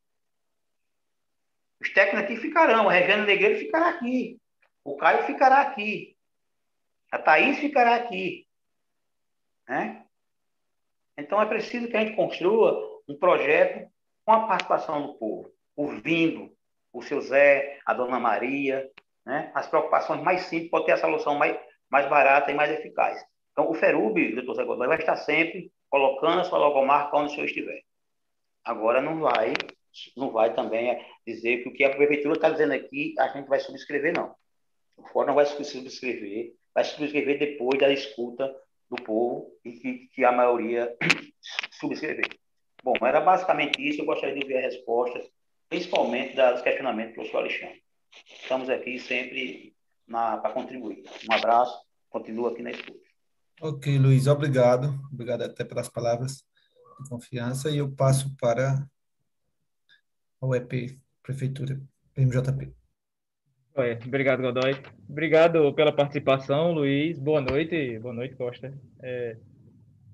Os técnicos aqui ficarão, a Regiane Negreiro ficará aqui, o Caio ficará aqui, a Thaís ficará aqui. Né? Então é preciso que a gente construa um projeto com a participação do povo, ouvindo o seu Zé, a Dona Maria, né? as preocupações mais simples para ter a solução mais, mais barata e mais eficaz. Então, o FERUB, doutor Zé Godoy, vai estar sempre colocando a sua logomarca onde o senhor estiver. Agora, não vai não vai também dizer que o que a prefeitura está dizendo aqui, a gente vai subscrever, não. O fórum vai subscrever, vai subscrever depois da escuta do povo e que, que a maioria subscrever. Bom, era basicamente isso. Eu gostaria de ver as respostas, principalmente dos questionamentos do professor Alexandre. Estamos aqui sempre para contribuir. Um abraço, continua aqui na escuta. Ok, Luiz, obrigado. Obrigado até pelas palavras de confiança. E eu passo para ao EP Prefeitura, PMJP. Oi, obrigado, Godoy. Obrigado pela participação, Luiz. Boa noite. Boa noite, Costa. É,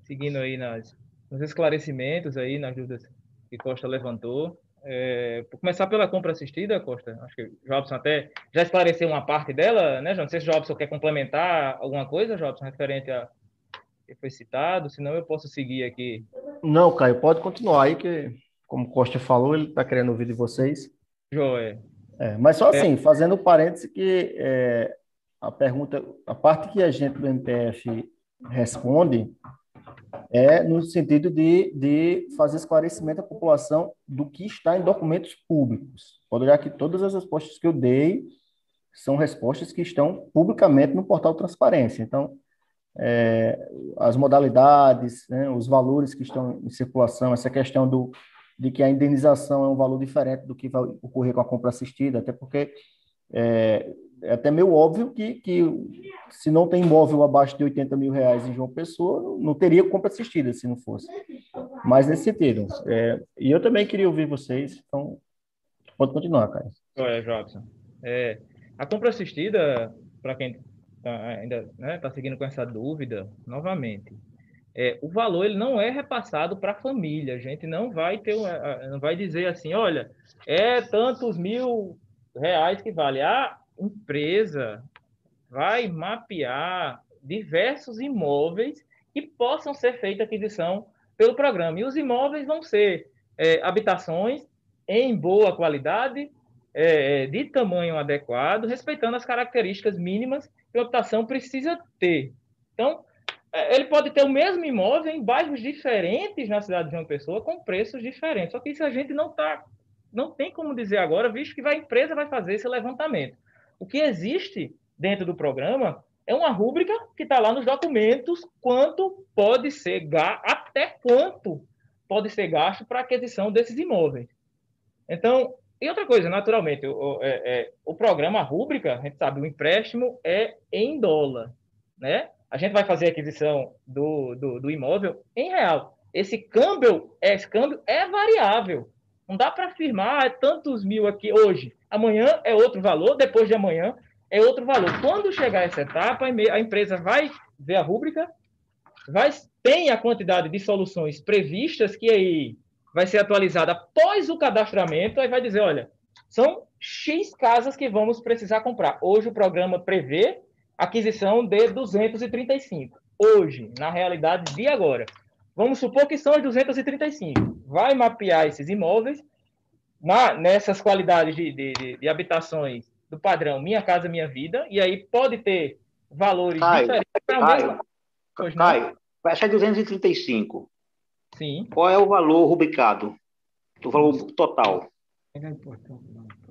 seguindo aí nas, nos esclarecimentos aí, nas dúvidas que Costa levantou. É, por começar pela compra assistida, Costa, acho que o Jobson até já esclareceu uma parte dela, né, João? Não sei se o Jobson quer complementar alguma coisa, Jobson, referente a que foi citado, senão eu posso seguir aqui. Não, Caio, pode continuar aí que como o Costa falou, ele está querendo ouvir de vocês. Joé. É, mas só assim, é. fazendo parênteses que é, a pergunta, a parte que a gente do MPF responde é no sentido de, de fazer esclarecimento à população do que está em documentos públicos. Pode olhar que todas as respostas que eu dei são respostas que estão publicamente no portal Transparência. Então, é, as modalidades, né, os valores que estão em circulação, essa questão do, de que a indenização é um valor diferente do que vai ocorrer com a compra assistida, até porque é, é até meio óbvio que, que se não tem imóvel abaixo de 80 mil reais em João Pessoa, não teria compra assistida se não fosse. Mas nesse sentido. É, e eu também queria ouvir vocês, então pode continuar, Caio. É, Jobson. É, a compra assistida, para quem tá, ainda está né, tá seguindo com essa dúvida, novamente, é, o valor ele não é repassado para a família. A gente não vai ter, não vai dizer assim, olha, é tantos mil reais que vale. A empresa vai mapear diversos imóveis que possam ser feita aquisição pelo programa. E os imóveis vão ser é, habitações em boa qualidade, é, é de tamanho adequado, respeitando as características mínimas que a habitação precisa ter. Então, é, ele pode ter o mesmo imóvel em bairros diferentes na cidade de João Pessoa com preços diferentes. Só que isso a gente não tá, não tem como dizer agora, visto que a empresa vai fazer esse levantamento. O que existe dentro do programa é uma rúbrica que está lá nos documentos quanto pode ser até quanto pode ser gasto para aquisição desses imóveis. Então, e outra coisa, naturalmente, o, é, é, o programa, rúbrica, a gente sabe, o empréstimo é em dólar, né? a gente vai fazer a aquisição do, do, do imóvel em real. Esse câmbio, esse câmbio é variável. Não dá para afirmar ah, é tantos mil aqui hoje. Amanhã é outro valor, depois de amanhã é outro valor. Quando chegar essa etapa, a empresa vai ver a rúbrica, vai, tem a quantidade de soluções previstas, que aí vai ser atualizada após o cadastramento, aí vai dizer, olha, são X casas que vamos precisar comprar. Hoje o programa prevê aquisição de 235. Hoje, na realidade de agora. Vamos supor que são as 235. Vai mapear esses imóveis na, nessas qualidades de, de, de, habitações do padrão Minha Casa Minha Vida, e aí pode ter valores Caio, diferentes. Caio, Caio, Caio, essa é 235. Sim. Qual é o valor rubricado? O valor total? É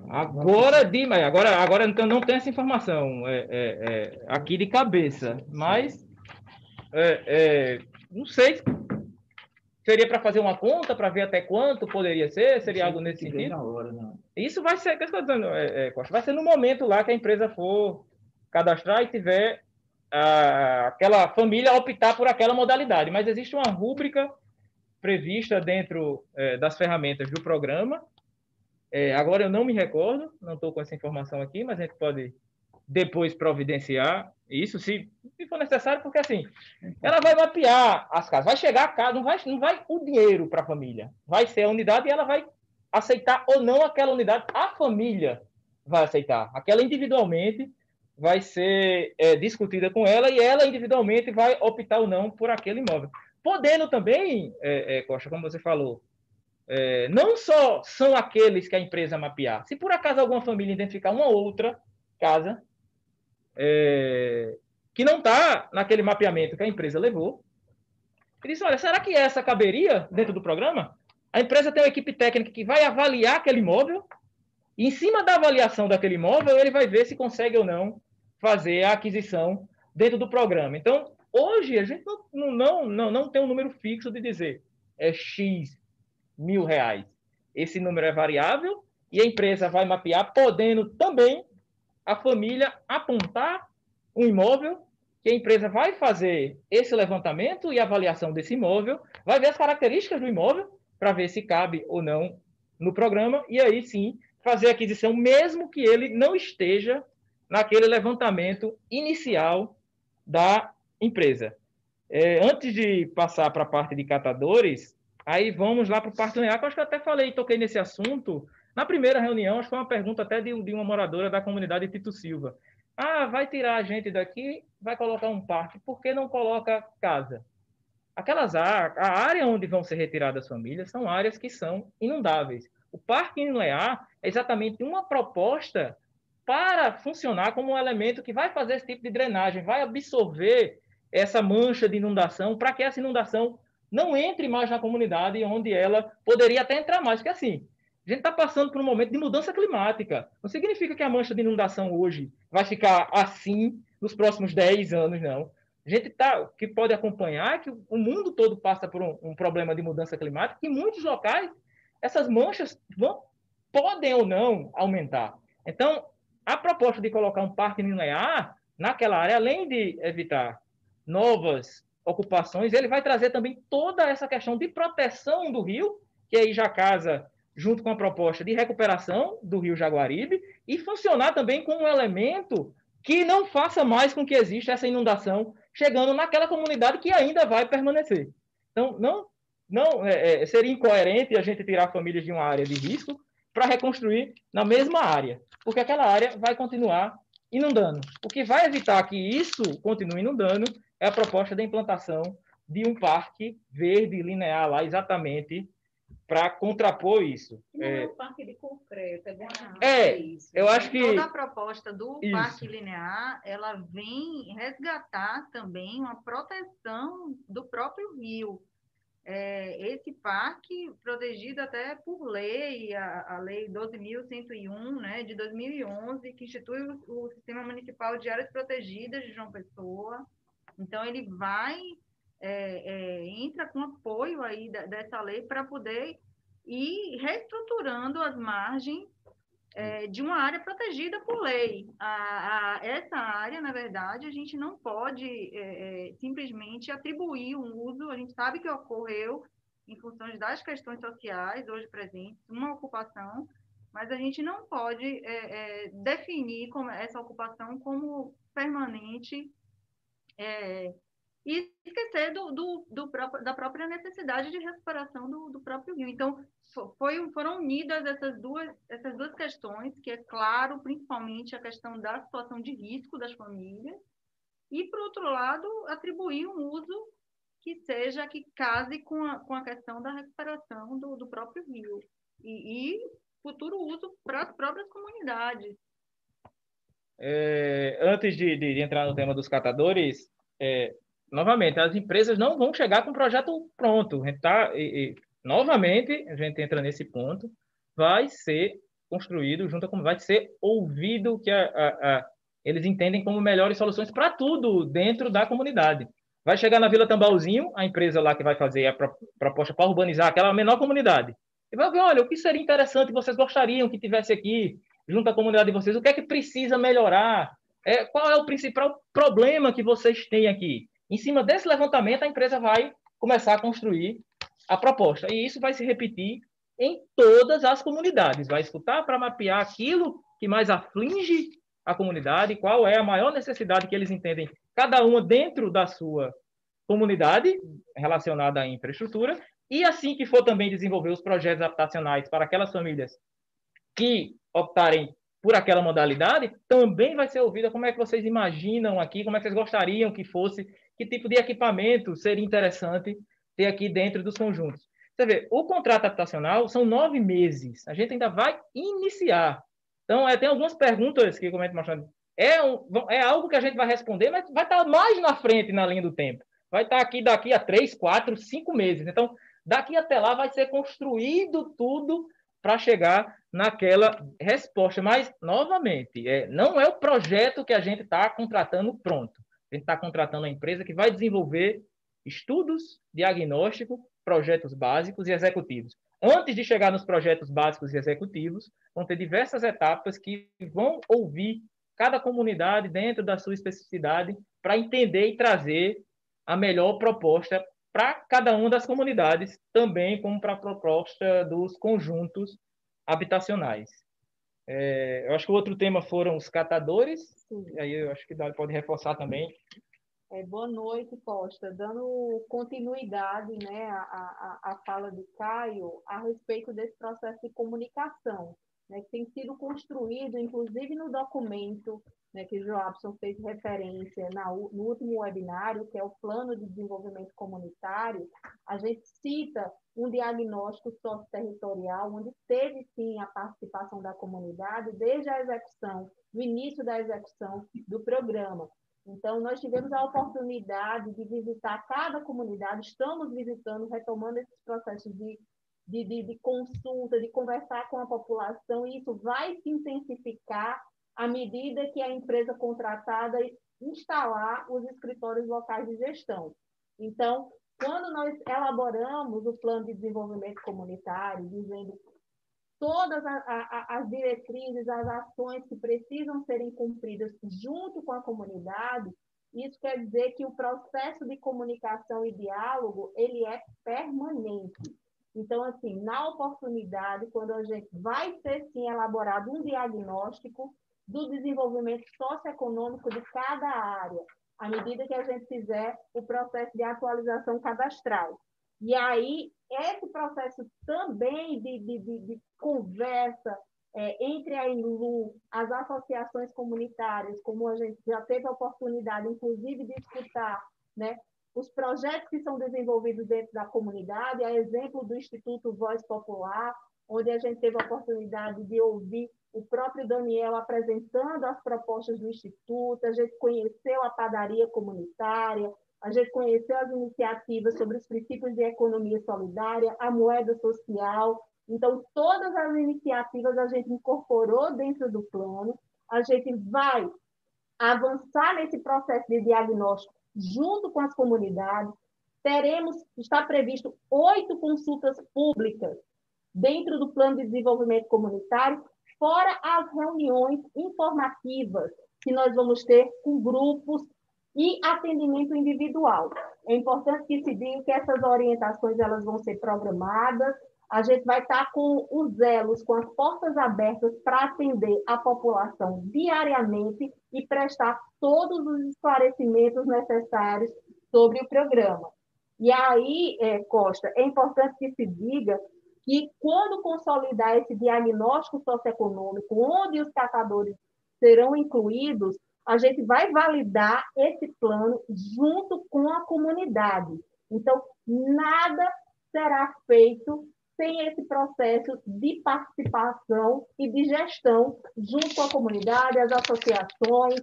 Agora, Dima, agora, agora não, não tem essa informação é, é, é, aqui de cabeça, mas é, é, não sei. Seria para fazer uma conta para ver até quanto poderia ser? Seria algo nesse sentido? Hora, Isso vai ser, que eu dizendo, é, vai ser no momento lá que a empresa for cadastrar e tiver a, aquela família optar por aquela modalidade. Mas existe uma rúbrica prevista dentro das ferramentas do programa é, agora eu não me recordo, não estou com essa informação aqui, mas a gente pode depois providenciar isso, se, se for necessário, porque assim, ela vai mapear as casas, vai chegar a casa, não vai, não vai o dinheiro para a família, vai ser a unidade e ela vai aceitar ou não aquela unidade, a família vai aceitar. Aquela individualmente vai ser é, discutida com ela e ela individualmente vai optar ou não por aquele imóvel. Podendo também, é, é, Costa, como você falou, é, não só são aqueles que a empresa mapear. Se por acaso alguma família identificar uma outra casa é, que não está naquele mapeamento que a empresa levou, ele diz, olha, será que essa caberia dentro do programa? A empresa tem uma equipe técnica que vai avaliar aquele imóvel e, em cima da avaliação daquele imóvel, ele vai ver se consegue ou não fazer a aquisição dentro do programa. Então, hoje, a gente não, não, não, não tem um número fixo de dizer é X mil reais. Esse número é variável e a empresa vai mapear, podendo também a família apontar um imóvel que a empresa vai fazer esse levantamento e avaliação desse imóvel, vai ver as características do imóvel para ver se cabe ou não no programa e aí sim fazer a aquisição, mesmo que ele não esteja naquele levantamento inicial da empresa. É, antes de passar para a parte de catadores, aí vamos lá para o eu acho que eu até falei, toquei nesse assunto na primeira reunião, acho que foi uma pergunta até de, de uma moradora da comunidade Tito Silva. Ah, vai tirar a gente daqui, vai colocar um parque, por que não coloca casa? Aquelas áreas, a área onde vão ser retiradas as famílias são áreas que são inundáveis. O parque nuclear é exatamente uma proposta para funcionar como um elemento que vai fazer esse tipo de drenagem, vai absorver essa mancha de inundação para que essa inundação não entre mais na comunidade onde ela poderia até entrar mais. Porque assim, a gente está passando por um momento de mudança climática. Não significa que a mancha de inundação hoje vai ficar assim nos próximos 10 anos, não. A gente tá, que pode acompanhar é que o mundo todo passa por um, um problema de mudança climática e em muitos locais essas manchas vão, podem ou não aumentar. Então, a proposta de colocar um parque linear naquela área, além de evitar novas ocupações, ele vai trazer também toda essa questão de proteção do rio, que aí já casa junto com a proposta de recuperação do rio Jaguaribe e funcionar também como um elemento que não faça mais com que exista essa inundação chegando naquela comunidade que ainda vai permanecer. Então, não, não é, é seria incoerente a gente tirar famílias de uma área de risco para reconstruir na mesma área, porque aquela área vai continuar inundando. O que vai evitar que isso continue inundando é a proposta da implantação de um parque verde linear lá, exatamente para contrapor isso. Não é, é um parque de concreto, é bom É, isso. eu acho que... Toda a proposta do isso. parque linear, ela vem resgatar também uma proteção do próprio rio é, esse parque, protegido até por lei, a, a Lei 12.101, né, de 2011, que institui o, o, Sistema Municipal de Áreas Protegidas de João Pessoa. Então, ele vai, é, é, entra com apoio aí da, dessa lei para poder ir reestruturando as margens é, de uma área protegida por lei. A, a, essa área, na verdade, a gente não pode é, é, simplesmente atribuir um uso, a gente sabe que ocorreu em função das questões sociais hoje presentes, uma ocupação, mas a gente não pode é, é, definir como, essa ocupação como permanente é, e esquecer do, do, do próprio, da própria necessidade de recuperação do, do próprio rio. Então, foi, foram unidas essas duas, essas duas questões, que é claro, principalmente a questão da situação de risco das famílias, e, por outro lado, atribuir um uso que seja, que case com a, com a questão da recuperação do, do próprio rio, e, e futuro uso para as próprias comunidades. É, antes de, de, entrar no tema dos catadores, é, novamente, as empresas não vão chegar com o projeto pronto. A gente tá, e, e, novamente, a gente entra nesse ponto, vai ser construído junto com, vai ser ouvido que a, a, a, eles entendem como melhores soluções para tudo dentro da comunidade. Vai chegar na Vila Tambalzinho, a empresa lá que vai fazer a pro, proposta para urbanizar aquela menor comunidade. E vai ver, olha, o que seria interessante, vocês gostariam que tivesse aqui, junto à comunidade de vocês, o que é que precisa melhorar? É, qual é o principal problema que vocês têm aqui? Em cima desse levantamento, a empresa vai começar a construir a proposta. E isso vai se repetir em todas as comunidades. Vai escutar para mapear aquilo que mais aflige a comunidade, qual é a maior necessidade que eles entendem, cada uma dentro da sua comunidade relacionada à infraestrutura, e assim que for também desenvolver os projetos habitacionais para aquelas famílias que optarem por aquela modalidade, também vai ser ouvida como é que vocês imaginam aqui, como é que vocês gostariam que fosse, que tipo de equipamento seria interessante ter aqui dentro dos conjuntos. Você vê, o contrato habitacional são nove meses, a gente ainda vai iniciar. Então, é, tem algumas perguntas que comento mostrando. É, um, é algo que a gente vai responder, mas vai estar mais na frente na linha do tempo. Vai estar aqui daqui a três, quatro, cinco meses. Então, daqui até lá vai ser construído tudo para chegar naquela resposta. Mas, novamente, é, não é o projeto que a gente está contratando pronto. A gente está contratando a empresa que vai desenvolver estudos, diagnóstico, projetos básicos e executivos. Antes de chegar nos projetos básicos e executivos, vão ter diversas etapas que vão ouvir cada comunidade dentro da sua especificidade para entender e trazer a melhor proposta para cada uma das comunidades, também como para a proposta dos conjuntos habitacionais. É, eu acho que o outro tema foram os catadores, e aí eu acho que Dali pode reforçar também. É, boa noite, Costa. Dando continuidade né, à, à, à fala de Caio a respeito desse processo de comunicação, né, que tem sido construído, inclusive no documento né, que o Joabson fez referência na, no último webinário, que é o Plano de Desenvolvimento Comunitário, a gente cita um diagnóstico socioterritorial, onde teve sim a participação da comunidade desde a execução, do início da execução do programa. Então, nós tivemos a oportunidade de visitar cada comunidade, estamos visitando, retomando esses processos de, de, de, de consulta, de conversar com a população, e isso vai se intensificar à medida que a empresa contratada instalar os escritórios locais de gestão. Então, quando nós elaboramos o plano de desenvolvimento comunitário, dizendo todas as diretrizes, as ações que precisam serem cumpridas junto com a comunidade, isso quer dizer que o processo de comunicação e diálogo ele é permanente. Então, assim, na oportunidade, quando a gente vai ser sim elaborado um diagnóstico do desenvolvimento socioeconômico de cada área, à medida que a gente fizer o processo de atualização cadastral. E aí, esse processo também de, de, de, de conversa é, entre a INLU, as associações comunitárias, como a gente já teve a oportunidade, inclusive, de escutar né, os projetos que são desenvolvidos dentro da comunidade, a exemplo do Instituto Voz Popular, onde a gente teve a oportunidade de ouvir o próprio Daniel apresentando as propostas do Instituto, a gente conheceu a padaria comunitária, a gente conheceu as iniciativas sobre os princípios de economia solidária, a moeda social. Então, todas as iniciativas a gente incorporou dentro do plano, a gente vai avançar nesse processo de diagnóstico junto com as comunidades. Teremos, está previsto oito consultas públicas dentro do plano de desenvolvimento comunitário, fora as reuniões informativas que nós vamos ter com grupos e atendimento individual. É importante que se diga que essas orientações elas vão ser programadas, a gente vai estar com os elos, com as portas abertas para atender a população diariamente e prestar todos os esclarecimentos necessários sobre o programa. E aí, é, Costa, é importante que se diga que quando consolidar esse diagnóstico socioeconômico, onde os catadores serão incluídos, a gente vai validar esse plano junto com a comunidade. Então, nada será feito sem esse processo de participação e de gestão junto a comunidade, as associações,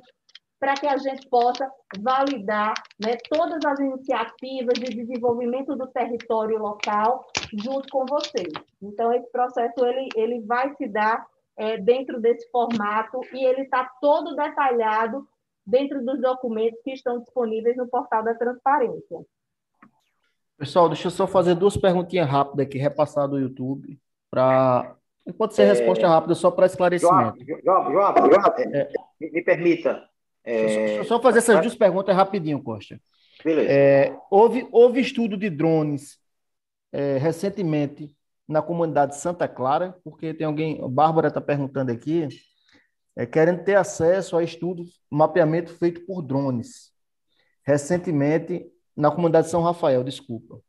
para que a gente possa validar né, todas as iniciativas de desenvolvimento do território local junto com vocês. Então, esse processo ele, ele vai se dar é, dentro desse formato e ele está todo detalhado dentro dos documentos que estão disponíveis no portal da transparência. Pessoal, deixa eu só fazer duas perguntinhas rápidas aqui, repassar do YouTube, para. Pode ser é... resposta rápida, só para esclarecimento. João, João, João, é... me, me permita. É... Deixa eu só fazer essas duas perguntas rapidinho, Costa. Beleza. É, houve, houve estudo de drones é, recentemente na comunidade Santa Clara, porque tem alguém, a Bárbara está perguntando aqui, querendo ter acesso a estudos, mapeamento feito por drones. Recentemente, na comunidade de São Rafael, desculpa.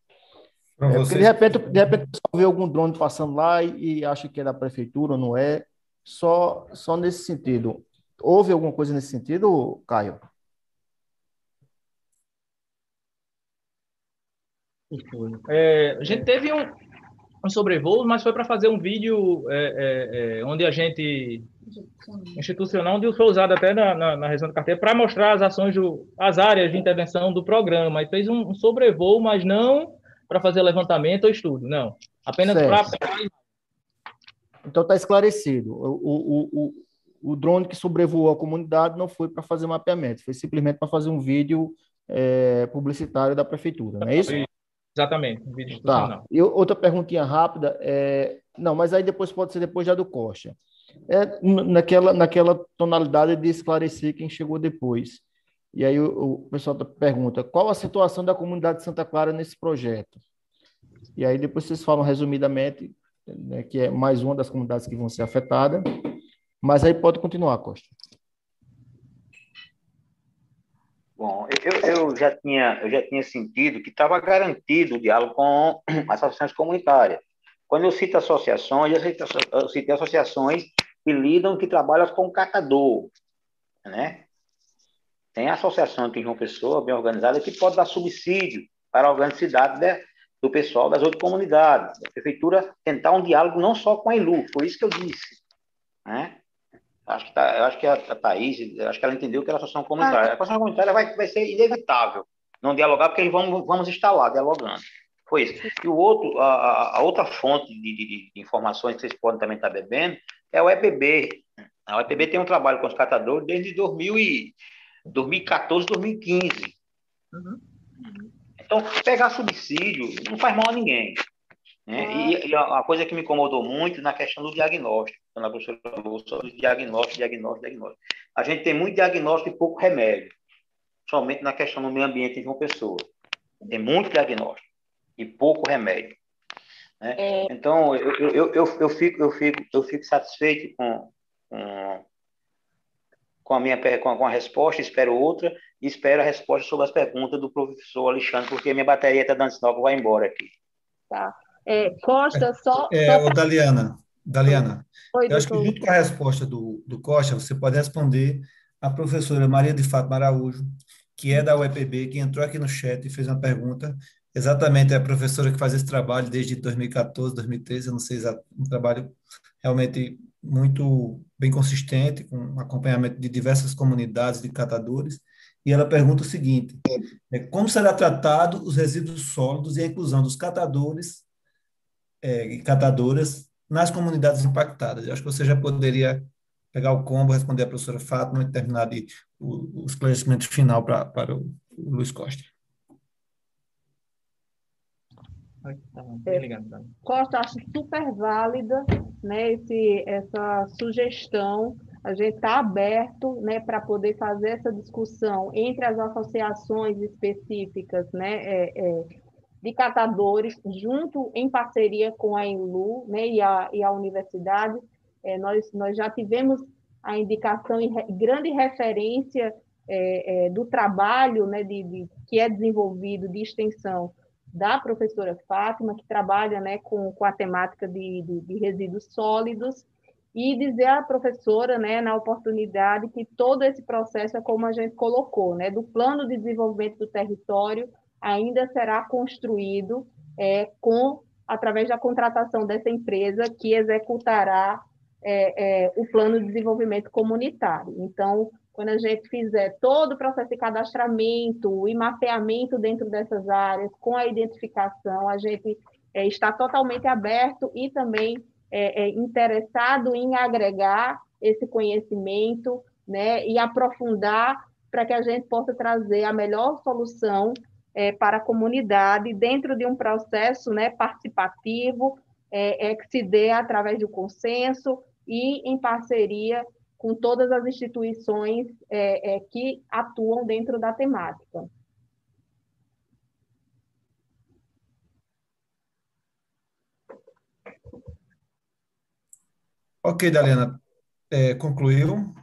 É, de repente, de repente, você vê algum drone passando lá e, e acha que é da prefeitura, não é? Só, só nesse sentido. Houve alguma coisa nesse sentido, Caio? É, a gente teve um, um sobrevoo, mas foi para fazer um vídeo é, é, é, onde a gente institucional, onde foi usado até na, na, na região da carteira para mostrar as ações, do, as áreas de intervenção do programa. E fez um, um sobrevoo, mas não para fazer levantamento ou estudo, não. Apenas para. Então está esclarecido. O, o, o, o drone que sobrevoou a comunidade não foi para fazer mapeamento, foi simplesmente para fazer um vídeo é, publicitário da prefeitura, não é isso? Exatamente, um vídeo Tá. E outra perguntinha rápida, é... não, mas aí depois pode ser depois já do Costa. É naquela, naquela tonalidade de esclarecer quem chegou depois. E aí o, o pessoal pergunta, qual a situação da comunidade de Santa Clara nesse projeto? E aí depois vocês falam resumidamente, né, que é mais uma das comunidades que vão ser afetadas, mas aí pode continuar, Costa. Bom, eu, eu, já tinha, eu já tinha sentido que estava garantido o diálogo com as associações comunitárias. Quando eu cito associações, eu cito, cito associações que lidam, que trabalham com catador, né? Tem associação aqui em Pessoa, bem organizada, que pode dar subsídio para a organicidade de, do pessoal das outras comunidades. A prefeitura tentar um diálogo não só com a ILU, foi isso que eu disse, né? Acho que, tá, eu acho que a, a Thaís, acho que ela entendeu que era associação comunitária. A associação comunitária vai, vai ser inevitável não dialogar, porque vamos, vamos estar lá dialogando. Foi isso. E o outro, a, a outra fonte de, de, de, informações que vocês podem também estar bebendo é o EPB. A EPB tem um trabalho com os catadores desde 2000 e, 2014, 2015. Uhum. Então, pegar subsídio não faz mal a ninguém. Né? E, e a coisa que me incomodou muito na questão do diagnóstico, quando a professora falou sobre diagnóstico, diagnóstico, diagnóstico. A gente tem muito diagnóstico e pouco remédio, somente na questão do meio ambiente de uma pessoa. Tem muito diagnóstico e pouco remédio. Né? É... Então, eu, eu, eu, eu, fico, eu, fico, eu fico satisfeito com, com, com, a minha com com a resposta, espero outra, e espero a resposta sobre as perguntas do professor Alexandre, porque minha bateria está dando sinal que vai embora aqui. Tá. É, Costa, só. É, só... Daliana, Daliana Oi, eu acho que junto com a resposta do, do Costa, você pode responder a professora Maria de Fátima Araújo, que é da UEPB, que entrou aqui no chat e fez uma pergunta. Exatamente, é a professora que faz esse trabalho desde 2014, 2013, eu não sei exato, um trabalho realmente muito bem consistente, com acompanhamento de diversas comunidades de catadores. E ela pergunta o seguinte: é, como será tratado os resíduos sólidos e a inclusão dos catadores é, e catadoras nas comunidades impactadas. Eu acho que você já poderia pegar o combo, responder a professora Fátima e terminar de, o, o esclarecimento final pra, para o, o Luiz Costa. É, Costa, acho super válida né, esse, essa sugestão. A gente está aberto né, para poder fazer essa discussão entre as associações específicas né, é, é, de catadores, junto em parceria com a INLU né, e, a, e a universidade. É, nós, nós já tivemos a indicação e re, grande referência é, é, do trabalho né, de, de, que é desenvolvido de extensão da professora Fátima, que trabalha né, com, com a temática de, de, de resíduos sólidos, e dizer à professora, né, na oportunidade, que todo esse processo é como a gente colocou, né, do plano de desenvolvimento do território ainda será construído é, com através da contratação dessa empresa que executará é, é, o plano de desenvolvimento comunitário. Então, quando a gente fizer todo o processo de cadastramento e mapeamento dentro dessas áreas, com a identificação, a gente é, está totalmente aberto e também é, é, interessado em agregar esse conhecimento né, e aprofundar para que a gente possa trazer a melhor solução é, para a comunidade dentro de um processo né, participativo é, é, que se dê através do consenso e em parceria com todas as instituições é, é, que atuam dentro da temática. Ok, Daliana. é, concluiu?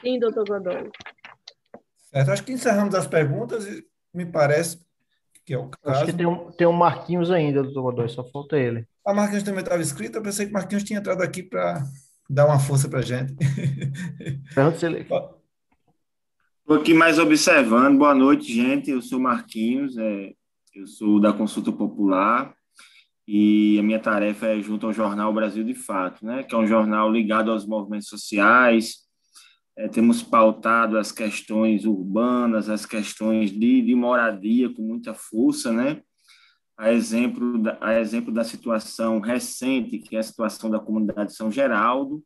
Sim, doutor Godoy. Certo, acho que encerramos as perguntas e me parece que é o caso. Acho que tem um, tem um Marquinhos ainda, doutor Godoy, só falta ele. A Marquinhos também estava escrita, eu pensei que Marquinhos tinha entrado aqui para dar uma força para a gente. Pergunta se ele... Estou aqui mais observando. Boa noite, gente. Eu sou Marquinhos, é, eu sou da Consulta Popular e a minha tarefa é junto ao jornal Brasil de Fato, né, que é um jornal ligado aos movimentos sociais. É, temos pautado as questões urbanas, as questões de, de moradia com muita força, né? A exemplo, da, a exemplo da situação recente, que é a situação da comunidade São Geraldo,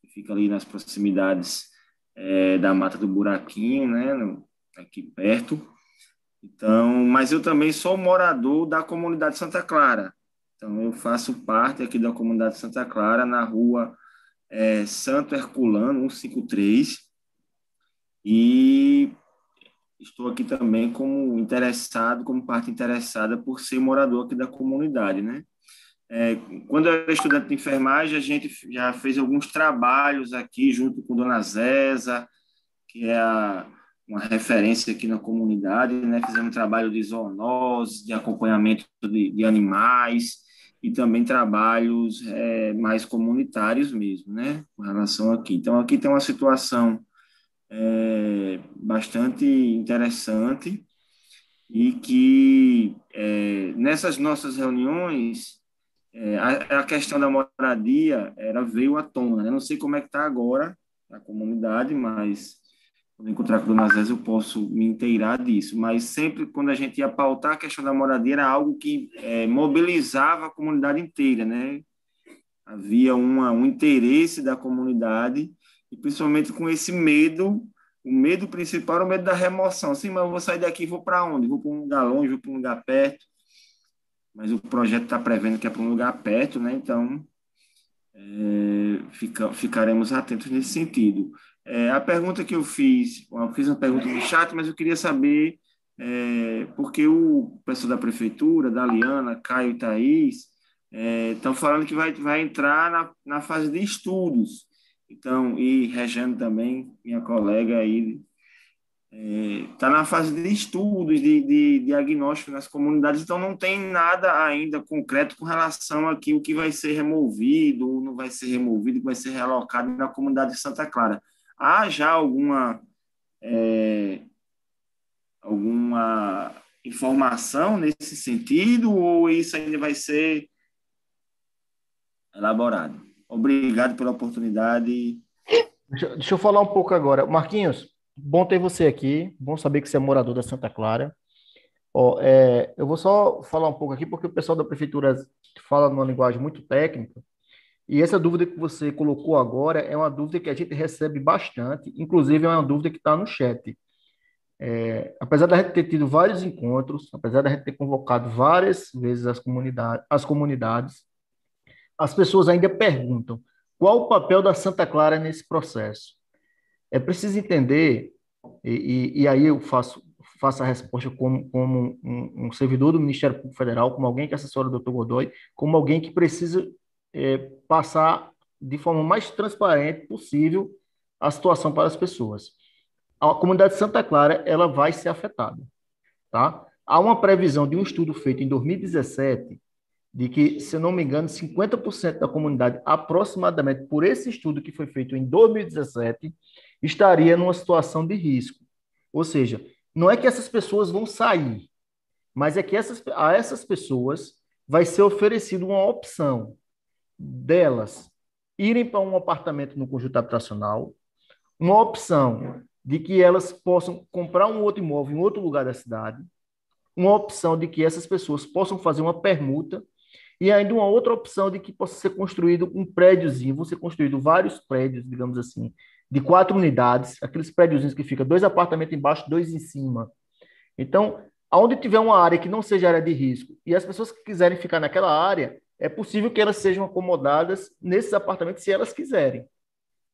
que fica ali nas proximidades é, da Mata do Buraquinho, né? No, aqui perto. Então, mas eu também sou morador da comunidade Santa Clara. Então, eu faço parte aqui da comunidade Santa Clara, na rua é, Santo Herculano, 153. E estou aqui também como interessado, como parte interessada por ser morador aqui da comunidade, né? É, quando eu era estudante de enfermagem, a gente já fez alguns trabalhos aqui junto com Dona Zéza, que é a, uma referência aqui na comunidade, né? Fizemos um trabalho de zoonose, de acompanhamento de, de animais e também trabalhos é, mais comunitários mesmo, né? Com relação aqui. Então, aqui tem uma situação é, bastante interessante e que é, nessas nossas reuniões é, a, a, questão da moradia era veio à tona. Né? Não sei como é que está agora a comunidade, mas quando encontrar com a Dona Zézia, eu posso me inteirar disso, mas sempre quando a gente ia pautar a questão da moradia, era algo que é, mobilizava a comunidade inteira, né? Havia uma, um interesse da comunidade, e principalmente com esse medo, o medo principal era o medo da remoção. Sim, mas eu vou sair daqui vou para onde? Vou para um lugar longe, vou para um lugar perto. Mas o projeto está prevendo que é para um lugar perto, né? Então, é, fica, ficaremos atentos nesse sentido. É, a pergunta que eu fiz, eu fiz uma pergunta no chat, mas eu queria saber, é, porque o pessoal da prefeitura, da Liana, Caio e Thaís, estão é, falando que vai, vai entrar na, na fase de estudos. Então, e Regiane também, minha colega aí, está é, na fase de estudos, de, de, diagnóstico nas comunidades, então não tem nada ainda concreto com relação a que o que vai ser removido ou não vai ser removido, que vai ser realocado na comunidade de Santa Clara. Há já alguma, é, alguma informação nesse sentido ou isso ainda vai ser elaborado? Obrigado pela oportunidade. Deixa, deixa eu falar um pouco agora. Marquinhos, bom ter você aqui. Bom saber que você é morador da Santa Clara. Ó, é, eu vou só falar um pouco aqui, porque o pessoal da prefeitura fala numa linguagem muito técnica, e essa dúvida que você colocou agora é uma dúvida que a gente recebe bastante, inclusive é uma dúvida que está no chat. É, apesar da gente ter tido vários encontros, apesar da gente ter convocado várias vezes as comunidades, as comunidades, as pessoas ainda perguntam qual o papel da Santa Clara nesse processo. É preciso entender, e, e, e aí eu faço, faço a resposta como, como um, um, servidor do Ministério Público Federal, como alguém que assessora o doutor Godoy, como alguém que precisa é, passar de forma mais transparente possível a situação para as pessoas. A comunidade de Santa Clara ela vai ser afetada, tá? Há uma previsão de um estudo feito em 2017 de que, se não me engano, 50% da comunidade, aproximadamente por esse estudo que foi feito em 2017, estaria numa situação de risco. Ou seja, não é que essas pessoas vão sair, mas é que essas, a essas pessoas vai ser oferecida uma opção delas irem para um apartamento no conjunto habitacional, uma opção de que elas possam comprar um outro imóvel em outro lugar da cidade, uma opção de que essas pessoas possam fazer uma permuta e ainda uma outra opção de que possa ser construído um prédiozinho, vão ser construídos vários prédios, digamos assim, de quatro unidades, aqueles prédiozinhos que fica dois apartamentos embaixo, dois em cima. Então, aonde tiver uma área que não seja área de risco e as pessoas que quiserem ficar naquela área, é possível que elas sejam acomodadas nesses apartamentos se elas quiserem.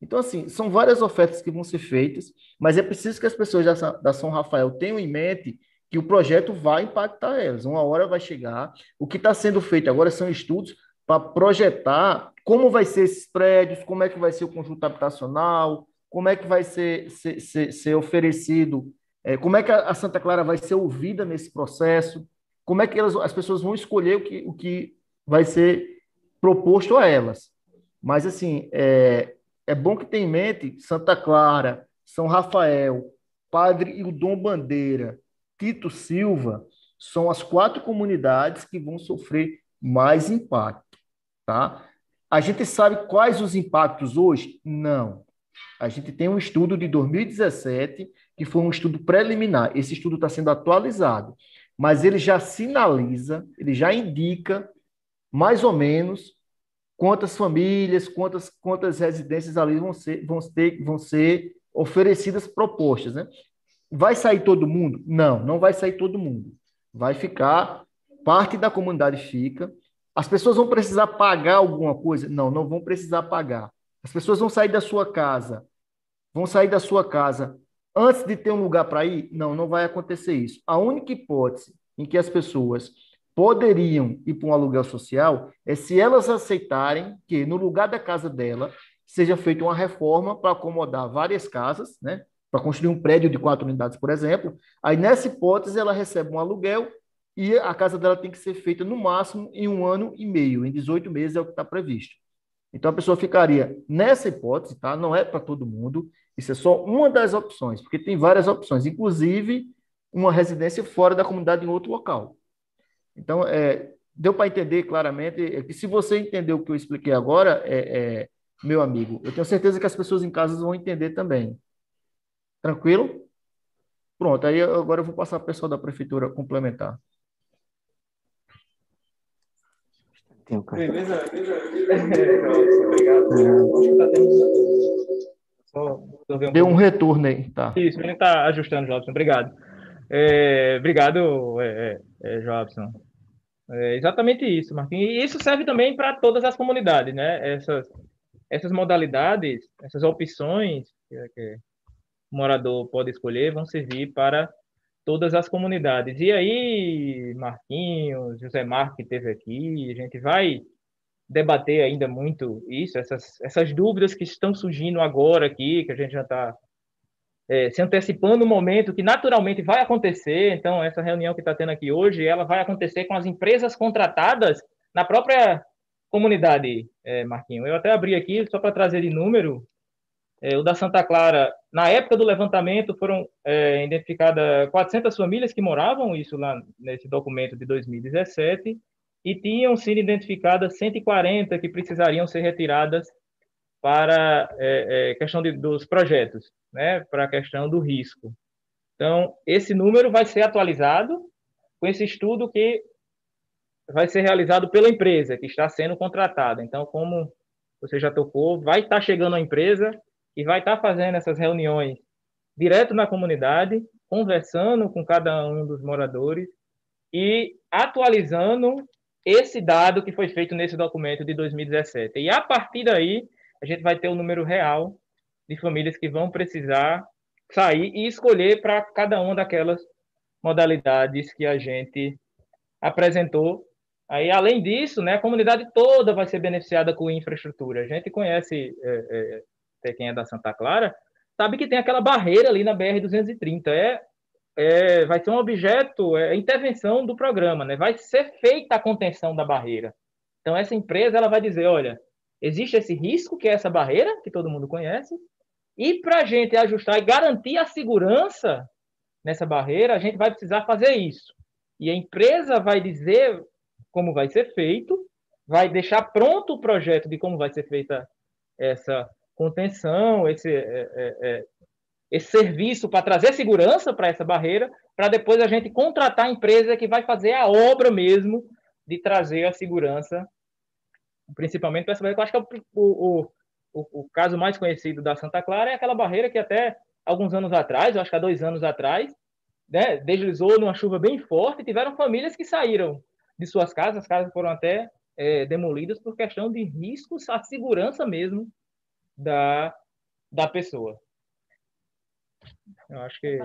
Então, assim, são várias ofertas que vão ser feitas, mas é preciso que as pessoas da, São Rafael tenham em mente que o projeto vai impactar elas. Uma hora vai chegar. O que está sendo feito agora são estudos para projetar como vai ser esses prédios, como é que vai ser o conjunto habitacional, como é que vai ser, ser, ser, ser oferecido, é, como é que a, Santa Clara vai ser ouvida nesse processo, como é que elas, as pessoas vão escolher o que, o que vai ser proposto a elas. Mas, assim, é, é bom que tenha em mente Santa Clara, São Rafael, Padre Dom Bandeira, Tito Silva, são as quatro comunidades que vão sofrer mais impacto, tá? A gente sabe quais os impactos hoje? Não. A gente tem um estudo de 2017, que foi um estudo preliminar. Esse estudo está sendo atualizado, mas ele já sinaliza, ele já indica mais ou menos quantas famílias, quantas, quantas residências ali vão ser, vão ter, vão ser oferecidas propostas, né? Vai sair todo mundo? Não, não vai sair todo mundo. Vai ficar, parte da comunidade fica. As pessoas vão precisar pagar alguma coisa? Não, não vão precisar pagar. As pessoas vão sair da sua casa, vão sair da sua casa antes de ter um lugar para ir? Não, não vai acontecer isso. A única hipótese em que as pessoas poderiam ir para um aluguel social é se elas aceitarem que no lugar da casa dela seja feita uma reforma para acomodar várias casas, né? Para construir um prédio de quatro unidades, por exemplo. Aí, nessa hipótese, ela recebe um aluguel e a casa dela tem que ser feita no máximo em um ano e meio, em 18 meses é o que está previsto. Então a pessoa ficaria nessa hipótese, tá? Não é para todo mundo, isso é só uma das opções, porque tem várias opções, inclusive uma residência fora da comunidade em outro local. Então, é, deu para entender claramente é que se você entendeu o que eu expliquei agora, é, é, meu amigo, eu tenho certeza que as pessoas em casa vão entender também. Tranquilo? Pronto, aí agora eu vou passar para o pessoal da prefeitura complementar. Tem Beleza, beleza. Obrigado. Deu um retorno aí, tá. Isso, ele está ajustando, Jobson. Obrigado. É, obrigado, é, é, é, Jobson. É exatamente isso, Marquinhos. E isso serve também para todas as comunidades, né? Essas, essas modalidades, essas opções que, que o morador pode escolher vão servir para todas as comunidades. E aí, Marquinhos, José Marco que esteve aqui, a gente vai debater ainda muito isso, essas, essas dúvidas que estão surgindo agora aqui, que a gente já está é, se antecipando no momento que naturalmente vai acontecer. Então, essa reunião que está tendo aqui hoje, ela vai acontecer com as empresas contratadas na própria comunidade, é, Marquinhos. Eu até abri aqui, só para trazer de número, é, o da Santa Clara, na época do levantamento, foram é, identificadas 400 famílias que moravam, isso lá nesse documento de 2017, e tinham sido identificadas 140 que precisariam ser retiradas para é, é, questão de, dos projetos, né, para a questão do risco. Então, esse número vai ser atualizado com esse estudo que vai ser realizado pela empresa que está sendo contratada. Então, como você já tocou, vai estar chegando a empresa e vai estar fazendo essas reuniões direto na comunidade, conversando com cada um dos moradores e atualizando esse dado que foi feito nesse documento de 2017. E a partir daí, a gente vai ter o número real de famílias que vão precisar sair e escolher para cada uma daquelas modalidades que a gente apresentou. Aí, além disso, né, a comunidade toda vai ser beneficiada com infraestrutura. A gente conhece é, é, quem é da Santa Clara, sabe que tem aquela barreira ali na BR-230. É, é, vai ser um objeto, é intervenção do programa, né? vai ser feita a contenção da barreira. Então, essa empresa ela vai dizer, olha, existe esse risco, que é essa barreira, que todo mundo conhece, e para a gente ajustar e garantir a segurança nessa barreira, a gente vai precisar fazer isso. E a empresa vai dizer como vai ser feito, vai deixar pronto o projeto de como vai ser feita essa contenção, esse, é, é, é, esse serviço para trazer segurança para essa barreira, para depois a gente contratar a empresa que vai fazer a obra mesmo de trazer a segurança, principalmente para essa barreira. Eu acho que é o, o, o, o, caso mais conhecido da Santa Clara é aquela barreira que até alguns anos atrás, eu acho que há dois anos atrás, né, deslizou numa chuva bem forte tiveram famílias que saíram de suas casas, as casas foram até é, demolidas por questão de riscos à segurança mesmo da, da pessoa. Eu acho que.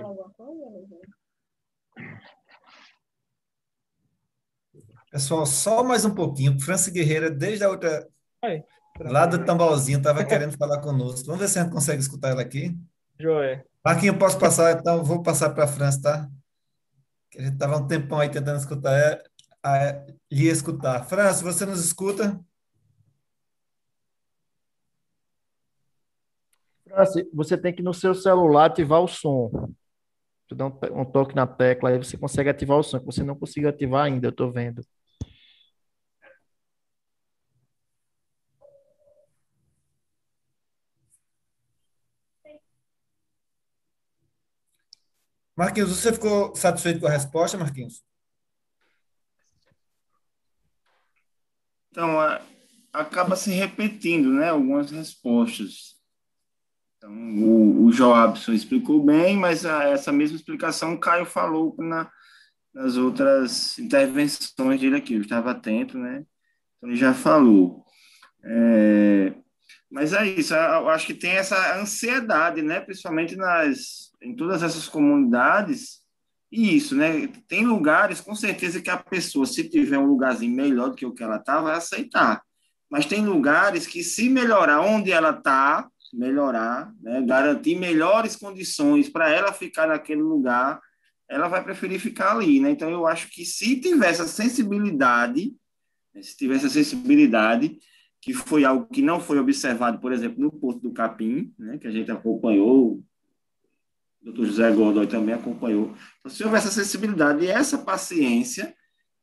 Pessoal, só mais um pouquinho. França Guerreira, desde a outra. Lá do Tambalzinho, estava querendo falar conosco. Vamos ver se a gente consegue escutar ela aqui. Joé. Marquinhos, eu posso passar, então vou passar para a França, tá? Que a gente estava um tempão aí tentando escutar, é, é, lhe escutar. França, você nos escuta? França, você tem que no seu celular ativar o som. Tu dá um, um toque na tecla, aí você consegue ativar o som, que você não conseguiu ativar ainda, eu estou vendo. Marquinhos, você ficou satisfeito com a resposta, Marquinhos? Então, acaba se repetindo, né, algumas respostas. Então, o, o Joabson explicou bem, mas a, essa mesma explicação o Caio falou na, nas outras intervenções dele aqui. Eu estava atento, né? Então, ele já falou. É, mas é isso, eu acho que tem essa ansiedade, né? Principalmente nas em todas essas comunidades, e isso, né? Tem lugares, com certeza, que a pessoa, se tiver um lugarzinho melhor do que o que ela está, vai aceitar. Mas tem lugares que, se melhorar onde ela está, melhorar, né? garantir melhores condições para ela ficar naquele lugar, ela vai preferir ficar ali, né? Então, eu acho que se tivesse a sensibilidade, né? se tivesse a sensibilidade, que foi algo que não foi observado, por exemplo, no Porto do Capim, né? que a gente acompanhou o doutor José Godoy também acompanhou. Então, se houver essa sensibilidade e essa paciência,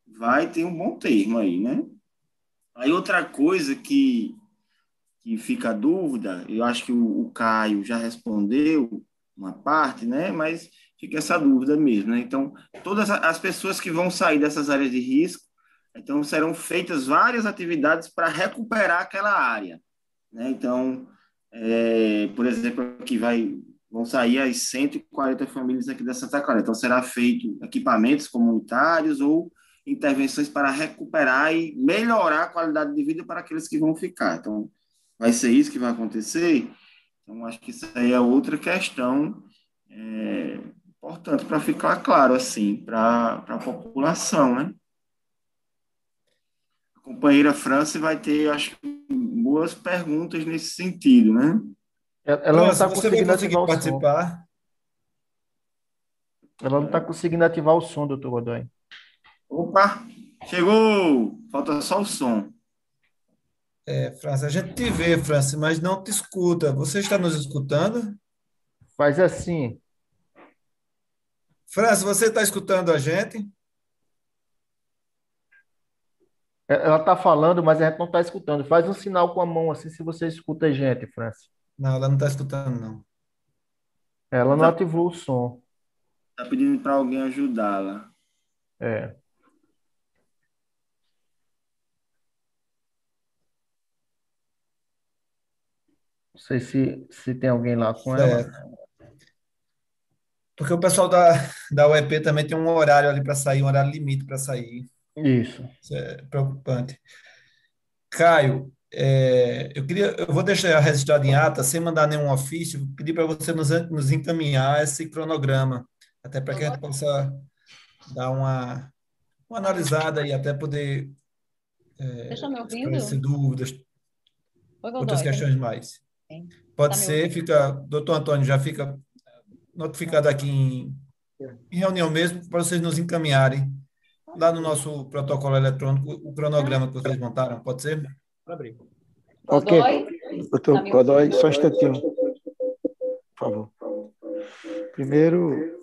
vai ter um bom termo aí, né? Aí outra coisa que, que fica a dúvida, eu acho que o, o Caio já respondeu uma parte, né? Mas fica essa dúvida mesmo, né? Então, todas as pessoas que vão sair dessas áreas de risco, então serão feitas várias atividades para recuperar aquela área, né? Então, é, por exemplo, aqui vai vão sair as 140 famílias aqui da Santa Clara. Então, será feito equipamentos comunitários ou intervenções para recuperar e melhorar a qualidade de vida para aqueles que vão ficar. Então, vai ser isso que vai acontecer? Então, acho que isso aí é outra questão é, importante para ficar claro, assim, para a população, né? Companheira França vai ter, acho boas perguntas nesse sentido, né? Ela não está conseguindo ativar o participar. som. Ela não está conseguindo ativar o som, doutor Godoy. Opa! Chegou! Falta só o som. É, França, a gente te vê, França, mas não te escuta. Você está nos escutando? Faz assim. França, você está escutando a gente? É, ela está falando, mas a gente não está escutando. Faz um sinal com a mão assim se você escuta a gente, França. Não, ela não está escutando, não. Ela não tá, ativou o som. Está pedindo para alguém ajudá-la. É. Não sei se, se tem alguém lá com certo. ela. Porque o pessoal da, da UEP também tem um horário ali para sair, um horário limite para sair. Isso. Isso é preocupante. Caio, é, eu queria, eu vou deixar registrado em ata, sem mandar nenhum ofício, pedir para você nos, nos encaminhar esse cronograma, até para que a gente possa dar uma, uma analisada e até poder é, esclarecer dúvidas, outras questões mais. Sim. Pode tá ser, fica, doutor Antônio, já fica notificado aqui em, em reunião mesmo, para vocês nos encaminharem lá no nosso protocolo eletrônico o cronograma que vocês montaram, pode ser? abrir. Ok. Doutor Godoy, só um instantinho. Por favor. Primeiro,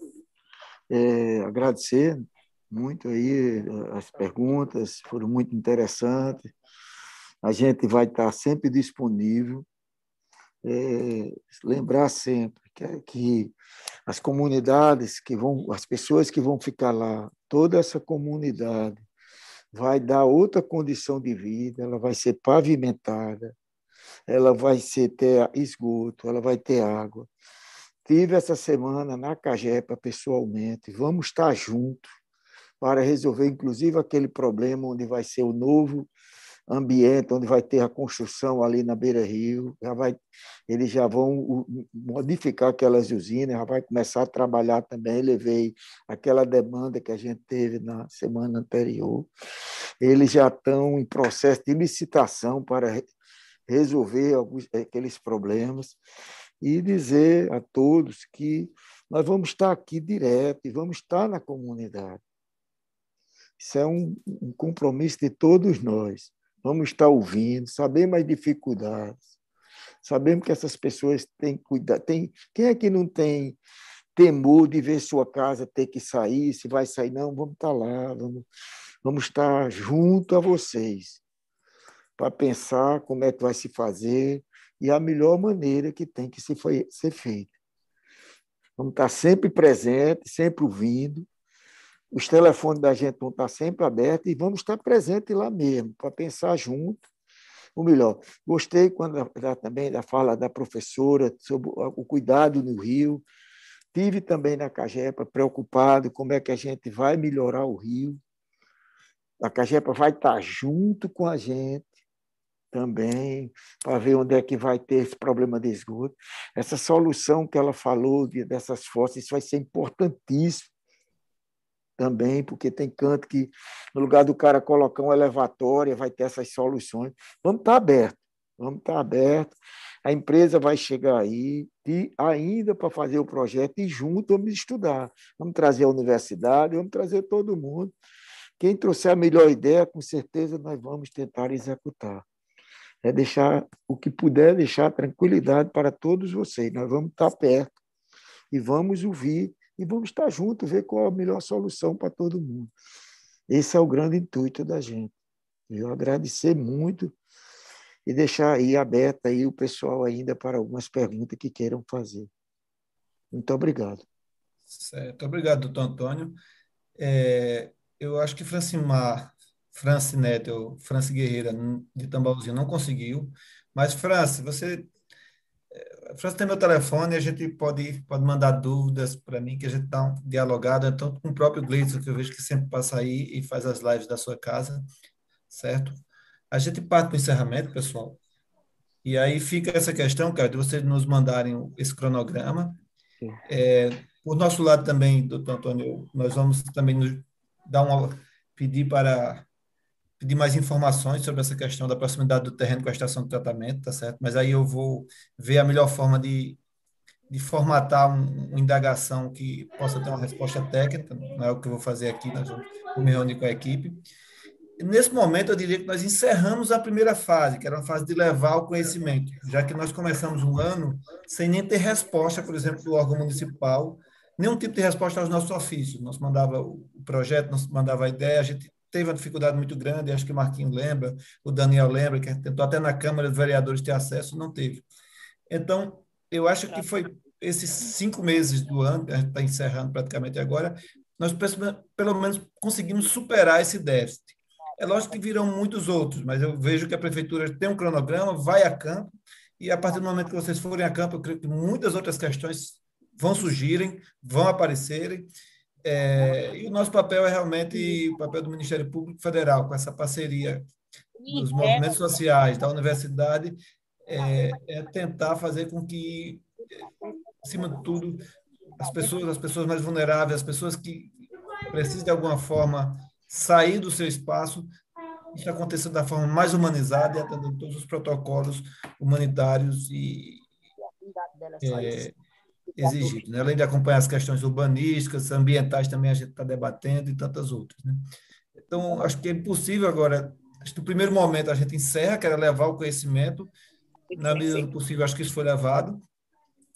é, agradecer muito aí as perguntas, foram muito interessantes. A gente vai estar sempre disponível. É, lembrar sempre que, que as comunidades que vão, as pessoas que vão ficar lá, toda essa comunidade vai dar outra condição de vida, ela vai ser pavimentada, ela vai ser, ter esgoto, ela vai ter água. Tive essa semana na Cagepa pessoalmente, vamos estar juntos para resolver, inclusive, aquele problema onde vai ser o novo ambiente onde vai ter a construção ali na Beira Rio, já vai, eles já vão modificar aquelas usinas, já vai começar a trabalhar também. Levei aquela demanda que a gente teve na semana anterior. Eles já estão em processo de licitação para resolver alguns, aqueles problemas e dizer a todos que nós vamos estar aqui direto e vamos estar na comunidade. Isso é um, um compromisso de todos nós. Vamos estar ouvindo, sabemos as dificuldades, sabemos que essas pessoas têm cuidado. Tem, quem é que não tem temor de ver sua casa ter que sair? Se vai sair, não, vamos estar lá, vamos, vamos estar junto a vocês para pensar como é que vai se fazer e a melhor maneira que tem que se ser feita. Vamos estar sempre presentes, sempre ouvindo. Os telefones da gente vão estar sempre abertos e vamos estar presentes lá mesmo, para pensar junto. O melhor, gostei quando também da fala da professora sobre o cuidado no rio. Tive também na Cagepa preocupado como é que a gente vai melhorar o rio. A Cagepa vai estar junto com a gente também, para ver onde é que vai ter esse problema de esgoto. Essa solução que ela falou de, dessas fossas, isso vai ser importantíssimo também, porque tem canto que, no lugar do cara colocar uma elevatória, vai ter essas soluções. Vamos estar aberto, vamos estar aberto. A empresa vai chegar aí e ainda para fazer o projeto e junto vamos estudar. Vamos trazer a universidade, vamos trazer todo mundo. Quem trouxer a melhor ideia, com certeza nós vamos tentar executar é deixar o que puder deixar tranquilidade para todos vocês. Nós vamos estar perto e vamos ouvir e vamos estar juntos, ver qual é a melhor solução para todo mundo. Esse é o grande intuito da gente. Eu agradecer muito e deixar aí aberta aí o pessoal ainda para algumas perguntas que queiram fazer. Muito obrigado. Certo, obrigado, doutor Antônio. É, eu acho que Francimar France Neto, France Guerreira, de Tambaúzinho, não conseguiu. Mas, France, você. Eh, France tem meu telefone, a gente pode, pode mandar dúvidas para mim, que a gente dá um dialogado, tanto com o próprio Gleison, que eu vejo que sempre passa aí e faz as lives da sua casa, certo? A gente parte para o encerramento, pessoal. E aí fica essa questão, cara, de vocês nos mandarem esse cronograma. É, por nosso lado também, doutor Antônio, nós vamos também nos dar uma, pedir para pedir mais informações sobre essa questão da proximidade do terreno com a estação de tratamento, tá certo? Mas aí eu vou ver a melhor forma de, de formatar um, uma indagação que possa ter uma resposta técnica, não é o que eu vou fazer aqui, nós vamos me reunir com a equipe. Nesse momento, eu diria que nós encerramos a primeira fase, que era a fase de levar o conhecimento, já que nós começamos um ano sem nem ter resposta, por exemplo, do órgão municipal, nenhum tipo de resposta aos nossos ofícios. Nós mandava o projeto, nós mandava a ideia, a gente teve uma dificuldade muito grande, acho que o Marquinhos lembra, o Daniel lembra, que tentou até na Câmara dos Vereadores ter acesso, não teve. Então, eu acho que foi esses cinco meses do ano, a gente está encerrando praticamente agora, nós pelo menos conseguimos superar esse déficit. É lógico que virão muitos outros, mas eu vejo que a prefeitura tem um cronograma, vai a campo, e a partir do momento que vocês forem a campo, eu creio que muitas outras questões vão surgirem, vão aparecerem, é, e o nosso papel é realmente o papel do Ministério Público Federal, com essa parceria dos movimentos sociais, da universidade, é, é tentar fazer com que, acima de tudo, as pessoas, as pessoas mais vulneráveis, as pessoas que precisam de alguma forma sair do seu espaço, isso aconteça da forma mais humanizada e atendendo todos os protocolos humanitários e é, exigido. Né? Além de acompanhar as questões urbanísticas, ambientais também a gente está debatendo e tantas outras. Né? Então, acho que é impossível agora, acho que no primeiro momento a gente encerra, que era levar o conhecimento, na medida do possível, acho que isso foi levado.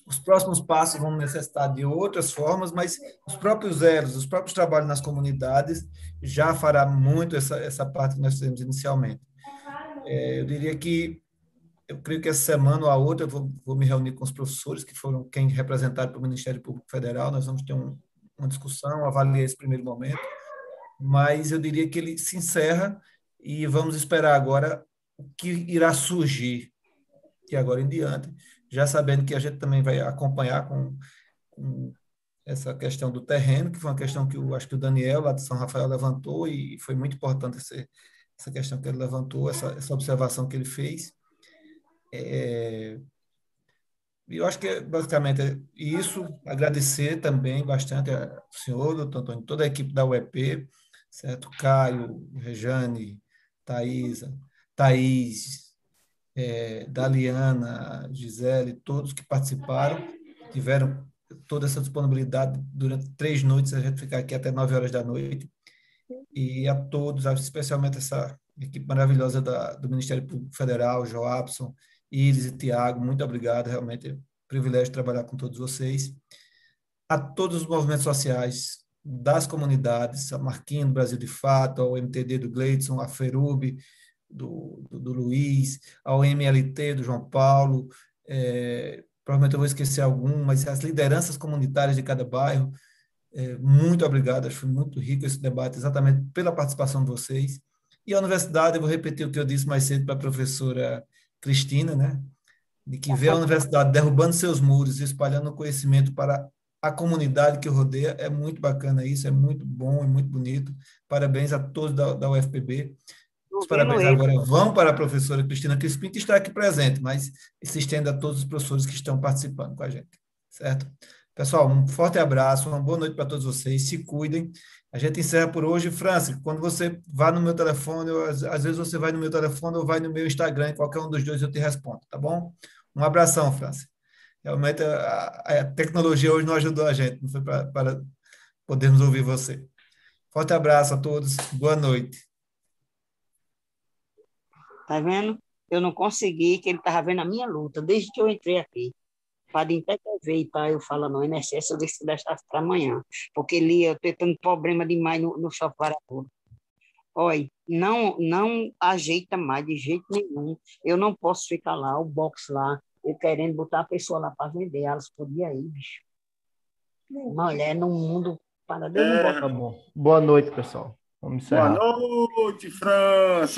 Os próximos passos vão necessitar de outras formas, mas os próprios elos, os próprios trabalhos nas comunidades já fará muito essa, essa parte que nós fizemos inicialmente. É, eu diria que eu creio que essa semana ou a outra eu vou, vou me reunir com os professores que foram quem representaram para o Ministério Público Federal. Nós vamos ter um, uma discussão, avaliar esse primeiro momento, mas eu diria que ele se encerra e vamos esperar agora o que irá surgir de agora em diante, já sabendo que a gente também vai acompanhar com, com essa questão do terreno, que foi uma questão que eu acho que o Daniel, lá de São Rafael, levantou e foi muito importante essa, essa questão que ele levantou, essa, essa observação que ele fez. É, eu acho que basicamente isso. Agradecer também bastante ao senhor, doutor Antônio, toda a equipe da UEP, certo? Caio, Rejane, Thaisa, Thaís, é, da Liana, Gisele, todos que participaram, tiveram toda essa disponibilidade durante três noites, a gente ficar aqui até nove horas da noite. E a todos, especialmente essa equipe maravilhosa da, do Ministério Público Federal, Joabson, Iris e Tiago, muito obrigado, realmente é um privilégio trabalhar com todos vocês. A todos os movimentos sociais das comunidades, a Marquinhos do Brasil de Fato, ao MTD do Gleidson, a Ferub do, do, do Luiz, ao MLT do João Paulo, é, provavelmente eu vou esquecer algum, mas as lideranças comunitárias de cada bairro, é, muito obrigado, acho muito rico esse debate, exatamente pela participação de vocês. E a universidade, eu vou repetir o que eu disse mais cedo para a professora Cristina, né? de que vê a universidade derrubando seus muros e espalhando conhecimento para a comunidade que rodeia, é muito bacana isso, é muito bom, é muito bonito. Parabéns a todos da, da UFPB. Os parabéns agora vão para a professora Cristina Crispim, que está aqui presente, mas se estende a todos os professores que estão participando com a gente, certo? Pessoal, um forte abraço, uma boa noite para todos vocês, se cuidem. A gente encerra por hoje. Francis, quando você vá no meu telefone, ou, às, às vezes você vai no meu telefone ou vai no meu Instagram, qualquer um dos dois eu te respondo, tá bom? Um abração, Francis. Realmente a, a tecnologia hoje não ajudou a gente, não foi para podermos ouvir você. Forte abraço a todos, boa noite. Tá vendo? Eu não consegui, que ele estava vendo a minha luta, desde que eu entrei aqui. Para intervir, para eu falar no INSS, eu decidi deixar para amanhã, porque ele eu estou tendo problema demais no, no shopping Olha, não, não ajeita mais de jeito nenhum. Eu não posso ficar lá, o box lá, eu querendo botar a pessoa lá para vender, elas podiam ir, bicho. Mulher no mundo para Deus é, Tá bom. Boa noite, pessoal. Vamos encerrar. Boa noite, França.